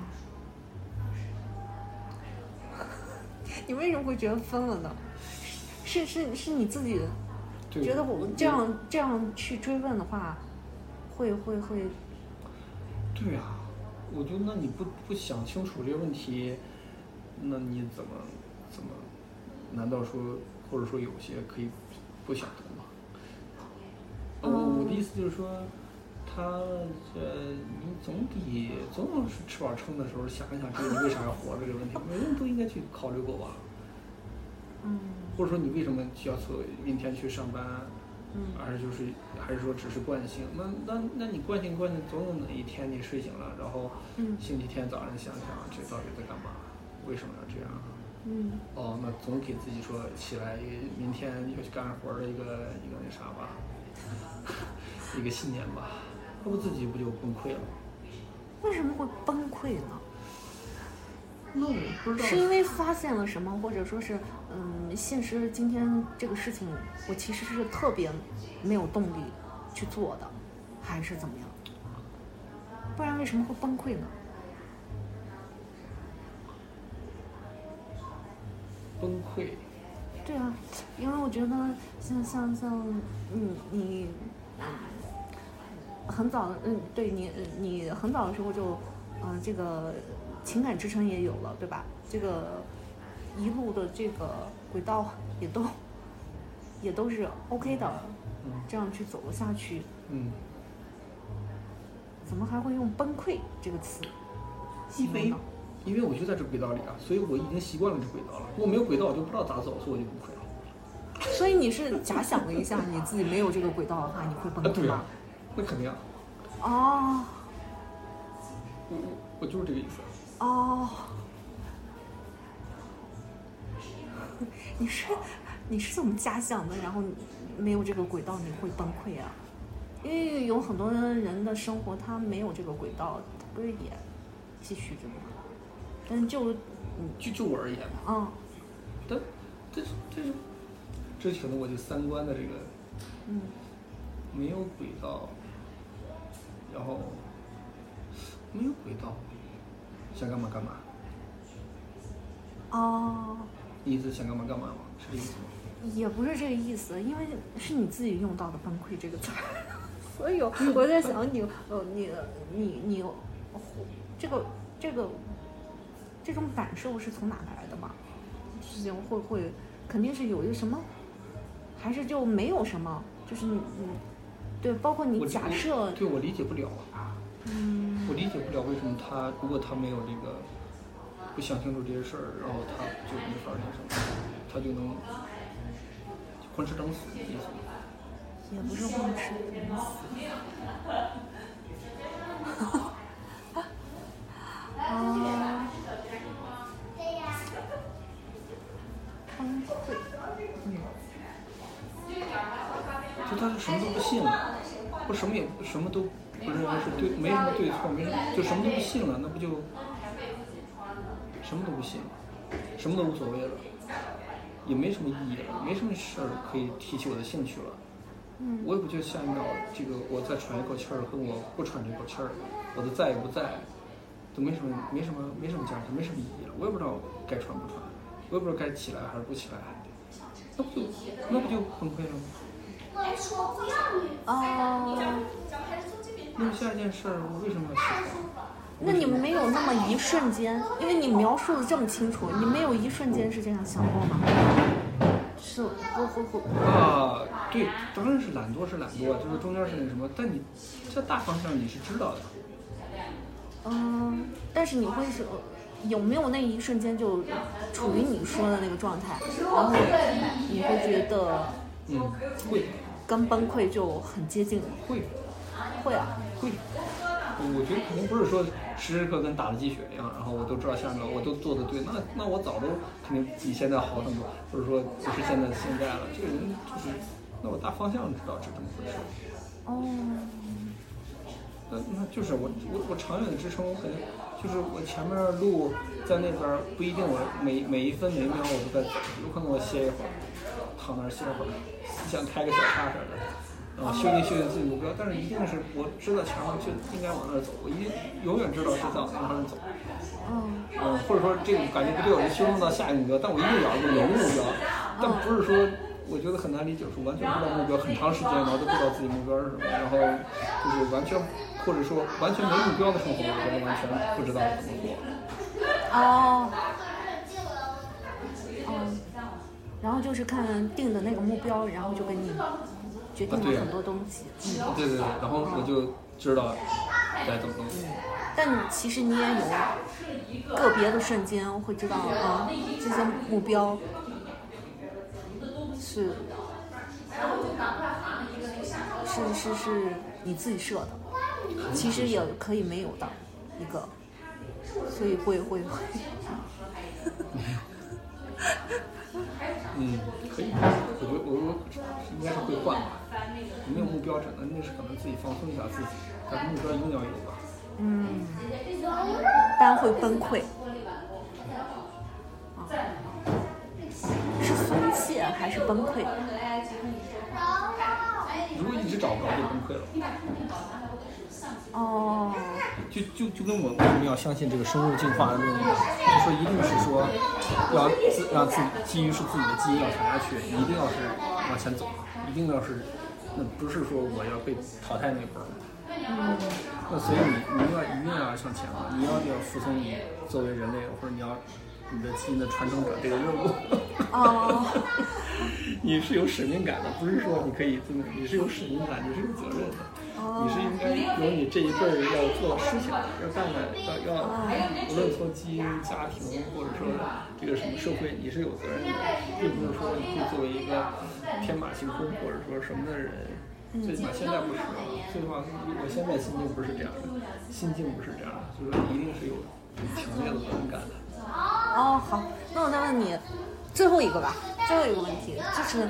你为什么会觉得疯了呢？是是是你自己。觉得我这样这样去追问的话，会会会，对呀、我觉得那你不不想清楚这个问题，那你怎么？难道说或者说有些可以不想读吗？呃我我的意思就是说，他呃，你总比总有是吃饱撑的时候想一想，这个你为啥要活着这个问题，每个人都应该去考虑过吧？嗯或者说你为什么就要做明天去上班？嗯还是就是还是说只是惯性？那那那你惯性惯性，总有哪一天你睡醒了，然后嗯星期天早上想想这到底在干嘛？为什么要这样？嗯哦，那总给自己说起来，明天要去干活的一个一个那啥吧，一个信念吧，要不自己不就崩溃了？为什么会崩溃呢？那我不知道是因为发现了什么，或者说是，嗯，现实今天这个事情，我其实是特别没有动力去做的，还是怎么样？不然为什么会崩溃呢？崩溃。对啊，因为我觉得像像像，嗯，你，嗯，很早的，嗯，对你，呃你很早的时候就，嗯、这个情感支撑也有了，对吧？这个一路的这个轨道也都也都是 OK 的，嗯这样去走了下去，嗯，怎么还会用崩溃这个词？因为我就在这轨道里啊，所以我已经习惯了这轨道了。如果没有轨道，我就不知道咋走，所以我就崩溃了。所以你是假想了一下，你自己没有这个轨道的话，你会崩啊，溃吗那肯定啊，哦我我我就是这个意思。哦，你是你是怎么假想的？然后没有这个轨道，你会崩溃啊？因为有很多人的生活他没有这个轨道，他不是也继续着吗？但是就就就我而言嘛，嗯但这是这是这可能我就三观的这个嗯没有轨道，然后没有轨道，想干嘛干嘛。哦，你意思想干嘛干嘛吗？是这意思吗？也不是这个意思，因为是你自己用到的“崩溃”这个词儿，所以我我在想你呃你你你这个这个这种感受是从哪来的嘛？事情会会肯定是有一个什么，还是就没有什么？就是你你对，包括你我假设对我理解不了，嗯我理解不了为什么他如果他没有这个不想清楚这些事儿，然后他就没法儿那什么，他就能混吃等死的意思吗。也不是混吃等死。啊，崩溃。嗯，就他是什么都不信了，或什么也什么都不认为是对，没什么对错，没什么就什么都不信了，那不就什么都不信了，什么都无所谓了，也没什么意义了，没什么事儿可以提起我的兴趣了。嗯我也不觉得下一秒这个我再喘一口气儿跟我不喘这口气儿，我的在与不在，都没什么没什么没什么价值，没什么意义了。我也不知道该喘不喘，我也不知道该起来还是不起来，那不就那不就崩溃了吗？哦，那下一件事儿，我为什么要起床？那你们没有那么一瞬间，因为你描述的这么清楚，你没有一瞬间是这样想过吗？是，我我我，啊，对，当然是懒惰是懒惰，就是中间是那什么，但你这大方向你是知道的。嗯，但是你会是有没有那一瞬间就处于你说的那个状态，然后你会觉得嗯，会跟崩溃就很接近了？会会啊，会，我觉得肯定不是说时时刻刻跟打了鸡血一样，然后我都知道下面我都做的对，那那我早都肯定比现在好很多，或者说不是现在的现在了。这个人就是，那我大方向知道是怎么回事。哦，那那就是我我我长远的支撑，我肯定就是我前面路在那边儿不一定我每每一分每一秒我都在走，有可能我歇一会儿，躺那儿歇会儿，思想开个小差似的，啊，修订修订自己目标，但是一定是我知道前方就应该往那儿走，我一定永远知道是在往那儿走，嗯，嗯，或者说这个感觉不对，我就修正到下一个目标，但我一定咬住有个目标，但不是说我觉得很难理解，说完全不知道目标，很长时间然后都不知道自己目标是什么，然后就是完全或者说完全没目标的生活，我觉得完全不知道怎么过。哦，哦，然后就是看定的那个目标，然后就给你决定了很多东西。嗯，对对对，然后我就知道该怎么弄。但其实你也有个别的瞬间会知道啊，这些目标是是是是你自己设的，其实也可以没有的一个，所以会会会。嗯，可以，我觉得我我应该是会换吧。没有目标，真的那是可能自己放松一下自己，但是目标一定要有吧。嗯，不然会崩溃。啊，是松懈还是崩溃？如果一直找不着，就崩溃了。哦，就就就跟我为什么要相信这个生物进化论一样，就说一定是说要自让自己基于是自己的基因要传下去，一定要是往前走，一定要是，那不是说我要被淘汰那会儿。嗯那所以你你要一定要向前了，你要要服从你作为人类或者你要你的基因的传承者这个任务。哦，你是有使命感的，不是说你可以这么，你是有使命感，你是有责任的，你是应该有你这一辈儿要做的事情，要干的，要要，无论从基因、家庭，或者说这个什么社会，你是有责任的，并不是说你会作为一个天马行空或者说什么的人。最起码现在不是，最起码我现在心境不是这样的，心境不是这样的，就是说一定是有强烈的责任感的。哦，好，那我再问你最后一个吧，最后一个问题就是，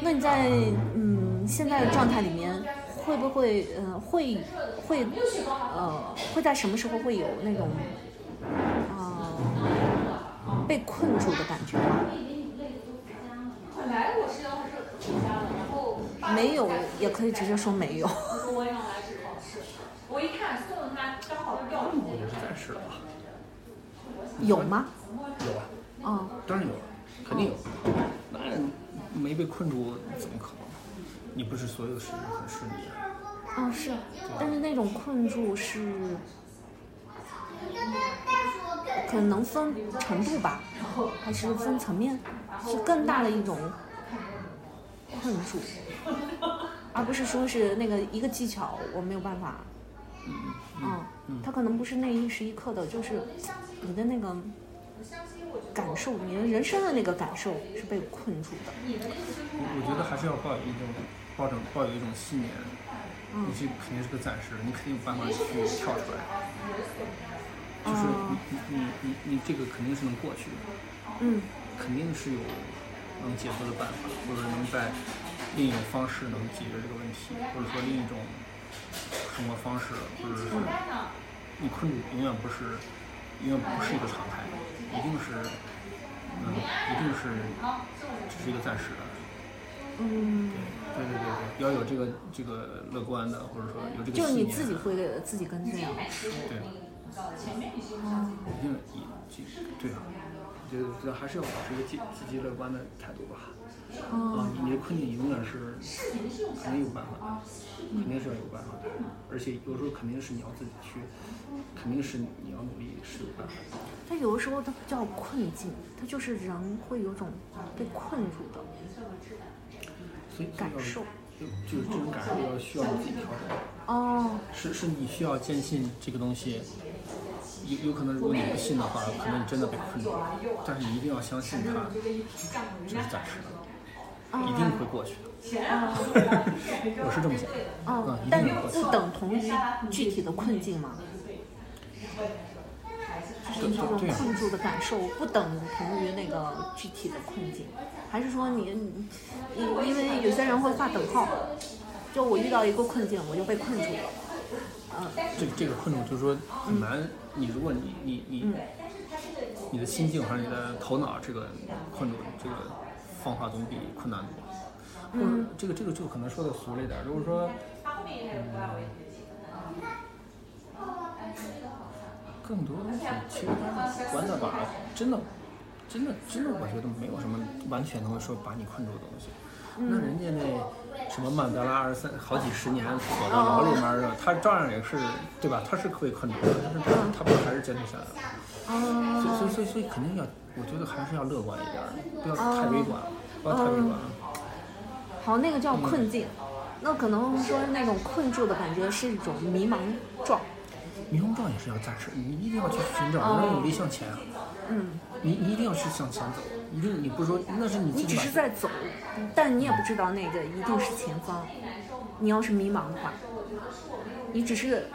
那你在嗯现在的状态里面，会不会呃会会呃会在什么时候会有那种啊、呃被困住的感觉吗？本来我是要是回家了，然后没有也可以直接说没有。我也要来试考试，我一看送了他刚好是调我觉得是暂时的吧。有吗？有啊。嗯，当然有了，肯定有。那没被困住怎么可能？你不是所有的事情很顺利啊。哦是，但是那种困住是可能分程度吧，还是分层面，是更大的一种困住，而不是说是那个一个技巧我没有办法，嗯，它可能不是那一时一刻的，就是你的那个感受，你的人生的那个感受是被困住的。我觉得还是要抱有一种抱着抱有一种信念，你这肯定是个暂时的，你肯定有办法去跳出来。就是你你你你你这个肯定是能过去的，嗯肯定是有能解决的办法，或者能在另一种方式能解决这个问题，或者说另一种生活方式，或者是你困住永远不是永远不是一个常态，一定是嗯一定是只是一个暂时的。嗯，对对对对，要有这个这个乐观的，或者说有这个就是你信念自己会自己跟这样对。对，一定一定对啊，我觉得还是要保持一个积积极乐观的态度吧。嗯啊，你的困境永远是肯定有办法的，肯定是要有办法的，而且有时候肯定是你要自己去，肯定是你要努力是有办法的。但有的时候它不叫困境，它就是人会有种被困住的所以感受。就就是这种感受要需要你自己调整。哦，是是你需要坚信这个东西，有有可能如果你不信的话，可能你真的被困住了。但是你一定要相信它，这是暂时的，一定会过去的。我是这么想的。但不等同于具体的困境吗？就是这种困住的感受不等同于那个具体的困境，还是说你你因因为有些人会画等号，就我遇到一个困境，我就被困住了。嗯这这个困住就是说很难，你如果你你你嗯你的心境和你的头脑这个困住，这个方法总比困难多。或者这个这个就可能说的俗了一点儿，如果说，嗯，更多东西其实它是主观的吧，真的真的真的，我觉得没有什么完全能够说把你困住的东西。那嗯人家那什么曼德拉二十三好几十年锁在牢里面的，他照样也是对吧？他是可以困住的，但是他他不还是坚持下来了。啊所以所以所以所以肯定要，我觉得还是要乐观一点儿，不要太悲观了，不要太悲观了。好，那个叫困境，那可能说那种困住的感觉是一种迷茫状。迷茫状也是要暂时，你一定要去寻找，哦你要努力向前啊！嗯，你你一定要去向前走，一定你不是说那是你自你只是在走，但你也不知道那个一定是前方。你要是迷茫的话，你只是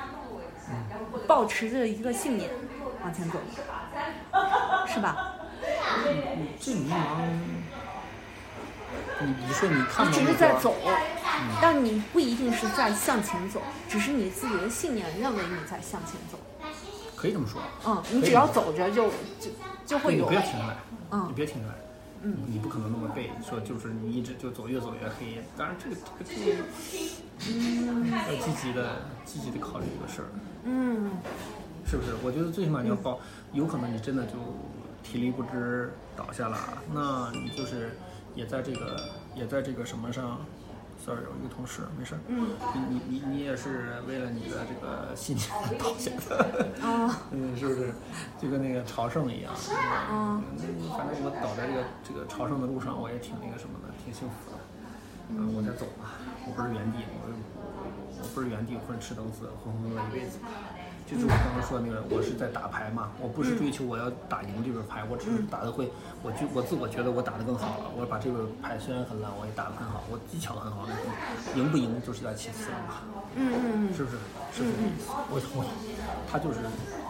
保持着一个信念往前走，是吧？你这迷茫，你你说你看你只到目标是在走，但你不一定是在向前走，只是你自己的信念认为你在向前走。可以这么说，嗯，你只要走着就就就会有你有不要停下来，嗯你别停下来，嗯你不可能那么背，说就是你一直就走越走越黑。当然这个这个这个，嗯要积极的积极的考虑这个事儿，嗯是不是？我觉得最起码你要保，有可能你真的就体力不支倒下了，那你就是也在这个也在这个什么上。sorry，有一个同事，没事儿。嗯你你你你也是为了你的这个信念倒下的。啊 嗯，是不是就跟那个朝圣一样？嗯嗯，反正我倒在这个这个朝圣的路上，我也挺那个什么的，挺幸福的。嗯，我在走吧，我不是原地，我我不是原地混吃等死，浑浑噩噩一辈子。就是我刚刚说的那个，我是在打牌嘛，我不是追求我要打赢这个牌，我只是打的会，我就我自我觉得我打得更好了，我把这个牌虽然很烂，我也打得很好，我技巧很好，赢不赢就是在其次了嘛。嗯嗯是不是？是不是？我我，他就是，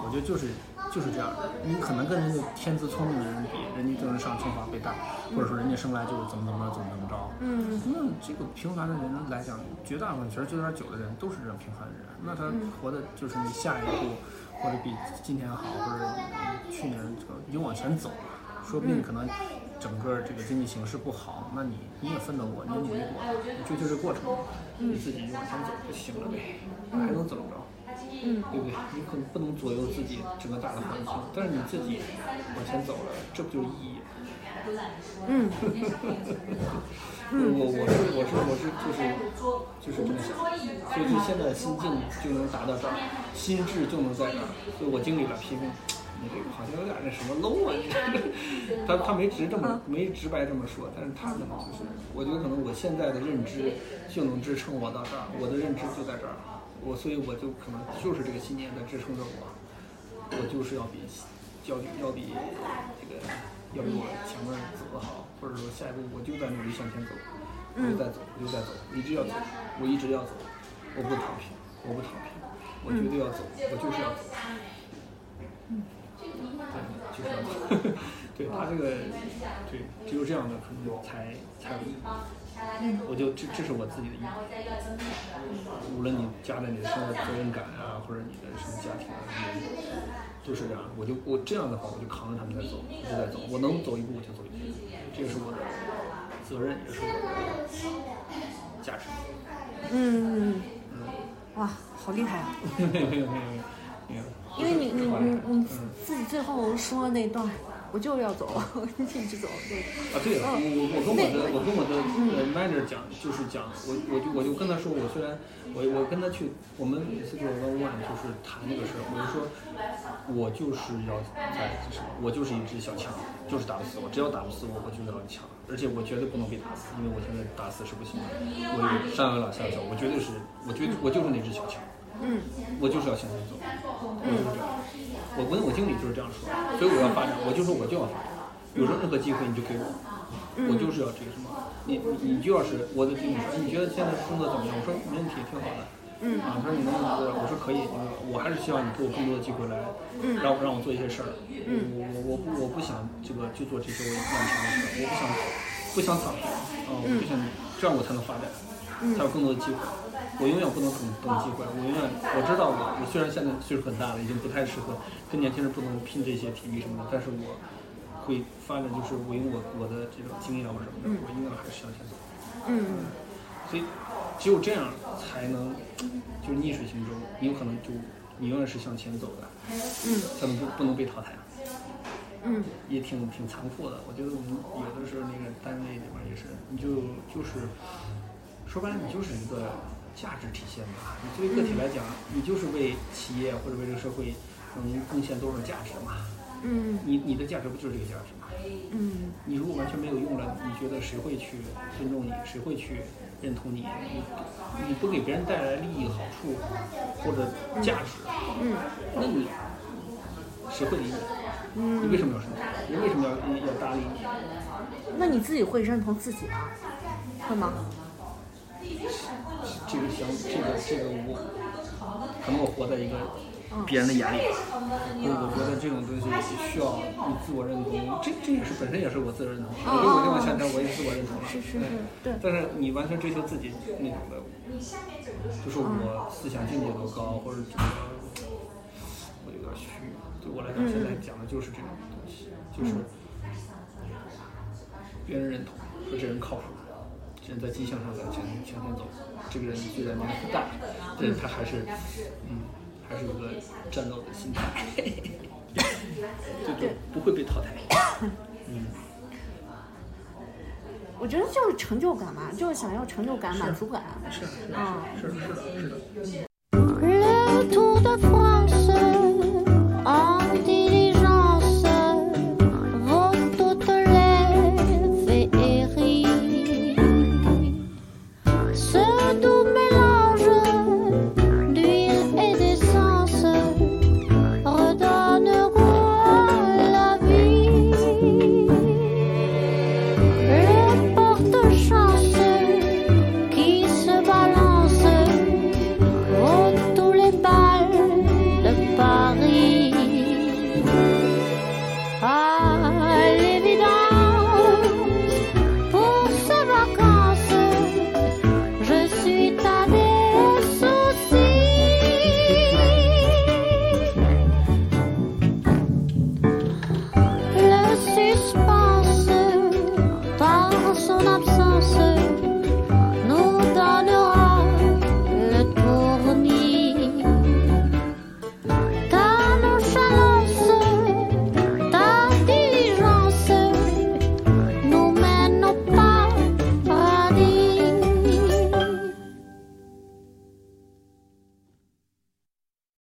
我觉得就是就是这样的。你可能跟人家天资聪明的人比，人家就能上清华北大，或者说人家生来就是怎么怎么着怎么怎么着。嗯那这个平凡的人来讲，绝大部分其实九点九的人都是这样平凡的人。那他活的就是你下一步，或者比今天好，或者去年这个你往前走，说不定可能整个这个经济形势不好，那你你也奋斗过，你也努力过，你追求这过程，你自己就往前走就行了呗，还能怎么着？嗯对不对？你可能不能左右自己整个大的环境，但是你自己往前走了，这不就是意义？嗯 我我是我是我是就是就是这么想，所以说现在心境就能达到这儿，心智就能在这儿，所以我经理了批评。你这个好像有点那什么 low 啊！他他没直这么没直白这么说，但是他可能就是，我觉得可能我现在的认知就能支撑我到这儿，我的认知就在这儿，我所以我就可能就是这个信念在支撑着我，我就是要比要比要比这个要比我前面走得好，或者说下一步我就在努力向前走，我就在走，我就在走，一直要走，我一直要走，我不躺平，我不躺平，我绝对要走，我就是要走。对，就是要走。对他这个，对，只有这样的可能才才有意义。我就这这是我自己的意义。无论你家在你的生活责任感啊，或者你的什么家庭啊，什么都是这样。我就我这样的话，我就扛着他们在走，一直在走。我能走一步我就走一步，这个是我的责任，也是我的价值。嗯，哇，好厉害啊！没有没有没有没有。因为你你你你嗯自己最后说那段，我就是要走，一直走，对。啊，对了，我我我跟我的我跟我的呃 manager 讲，就是讲我我就我就跟他说，我虽然我我跟他去，我们每次做 one one 就是谈这个事儿，我就说，我就是要在什么，我就是一只小强，就是打不死我，只要打不死我，我就要强，而且我绝对不能被打死，因为我现在打死是不行的，我有上有老下有小，我绝对是，我绝我就是那只小强。嗯我就是要向前走，我就是这样。我跟我经理就是这样说，所以我要发展，我就说我就要发展，有任何机会你就给我，我就是要这个什么，你你你就要是我的经理说，哎你觉得现在工作怎么样？我说没问题，挺好的。嗯啊，他说你能不能做？我说可以，我还是希望你给我更多的机会来，让我让我做一些事儿。嗯我我我不我不想这个就做这些我漫长的事儿，我不想不想躺平啊，我不想这样我才能发展，才有更多的机会。我永远不能等等机会，我永远我知道我我虽然现在岁数很大了，已经不太适合跟年轻人不能拼这些体力什么的，但是我会发展，就是我用我我的这种经验或什么的，我应该还是向前走。嗯所以只有这样才能，就是逆水行舟，你有可能就你永远是向前走的，嗯才能不不能被淘汰。嗯也挺挺残酷的。我觉得我们有的时候那个单位里面也是，你就就是说白了，你就是一个价值体现吧。你作为个体来讲，你就是为企业或者为这个社会能贡献多少价值嘛。嗯你你的价值不就是这个价值吗？嗯你如果完全没有用了，你觉得谁会去尊重你？谁会去认同你？你你不给别人带来利益、好处或者价值，嗯那你谁会理你？嗯你为什么要生气？人为什么要要搭理你？那你自己会认同自己吗？会吗？这个想这个这个我，可能我活在一个别人的眼里，所以我觉得这种东西需要你自我认同，这这也是本身也是我自我认同。我觉得我这么强调，我也自我认同了。是是是对但是你完全追求自己那种的，就是我思想境界多高，或者怎么，我有点虚。对我来讲，现在讲的就是这种东西，就是别人认同，说这人靠谱，这人在迹象上在前前前走，这个人虽然年龄不大，但是他还是，嗯，还是有个战斗的心态，就就不会被淘汰。嗯，我觉得就是成就感嘛，就是想要成就感、满足感。是是啊是是的是的。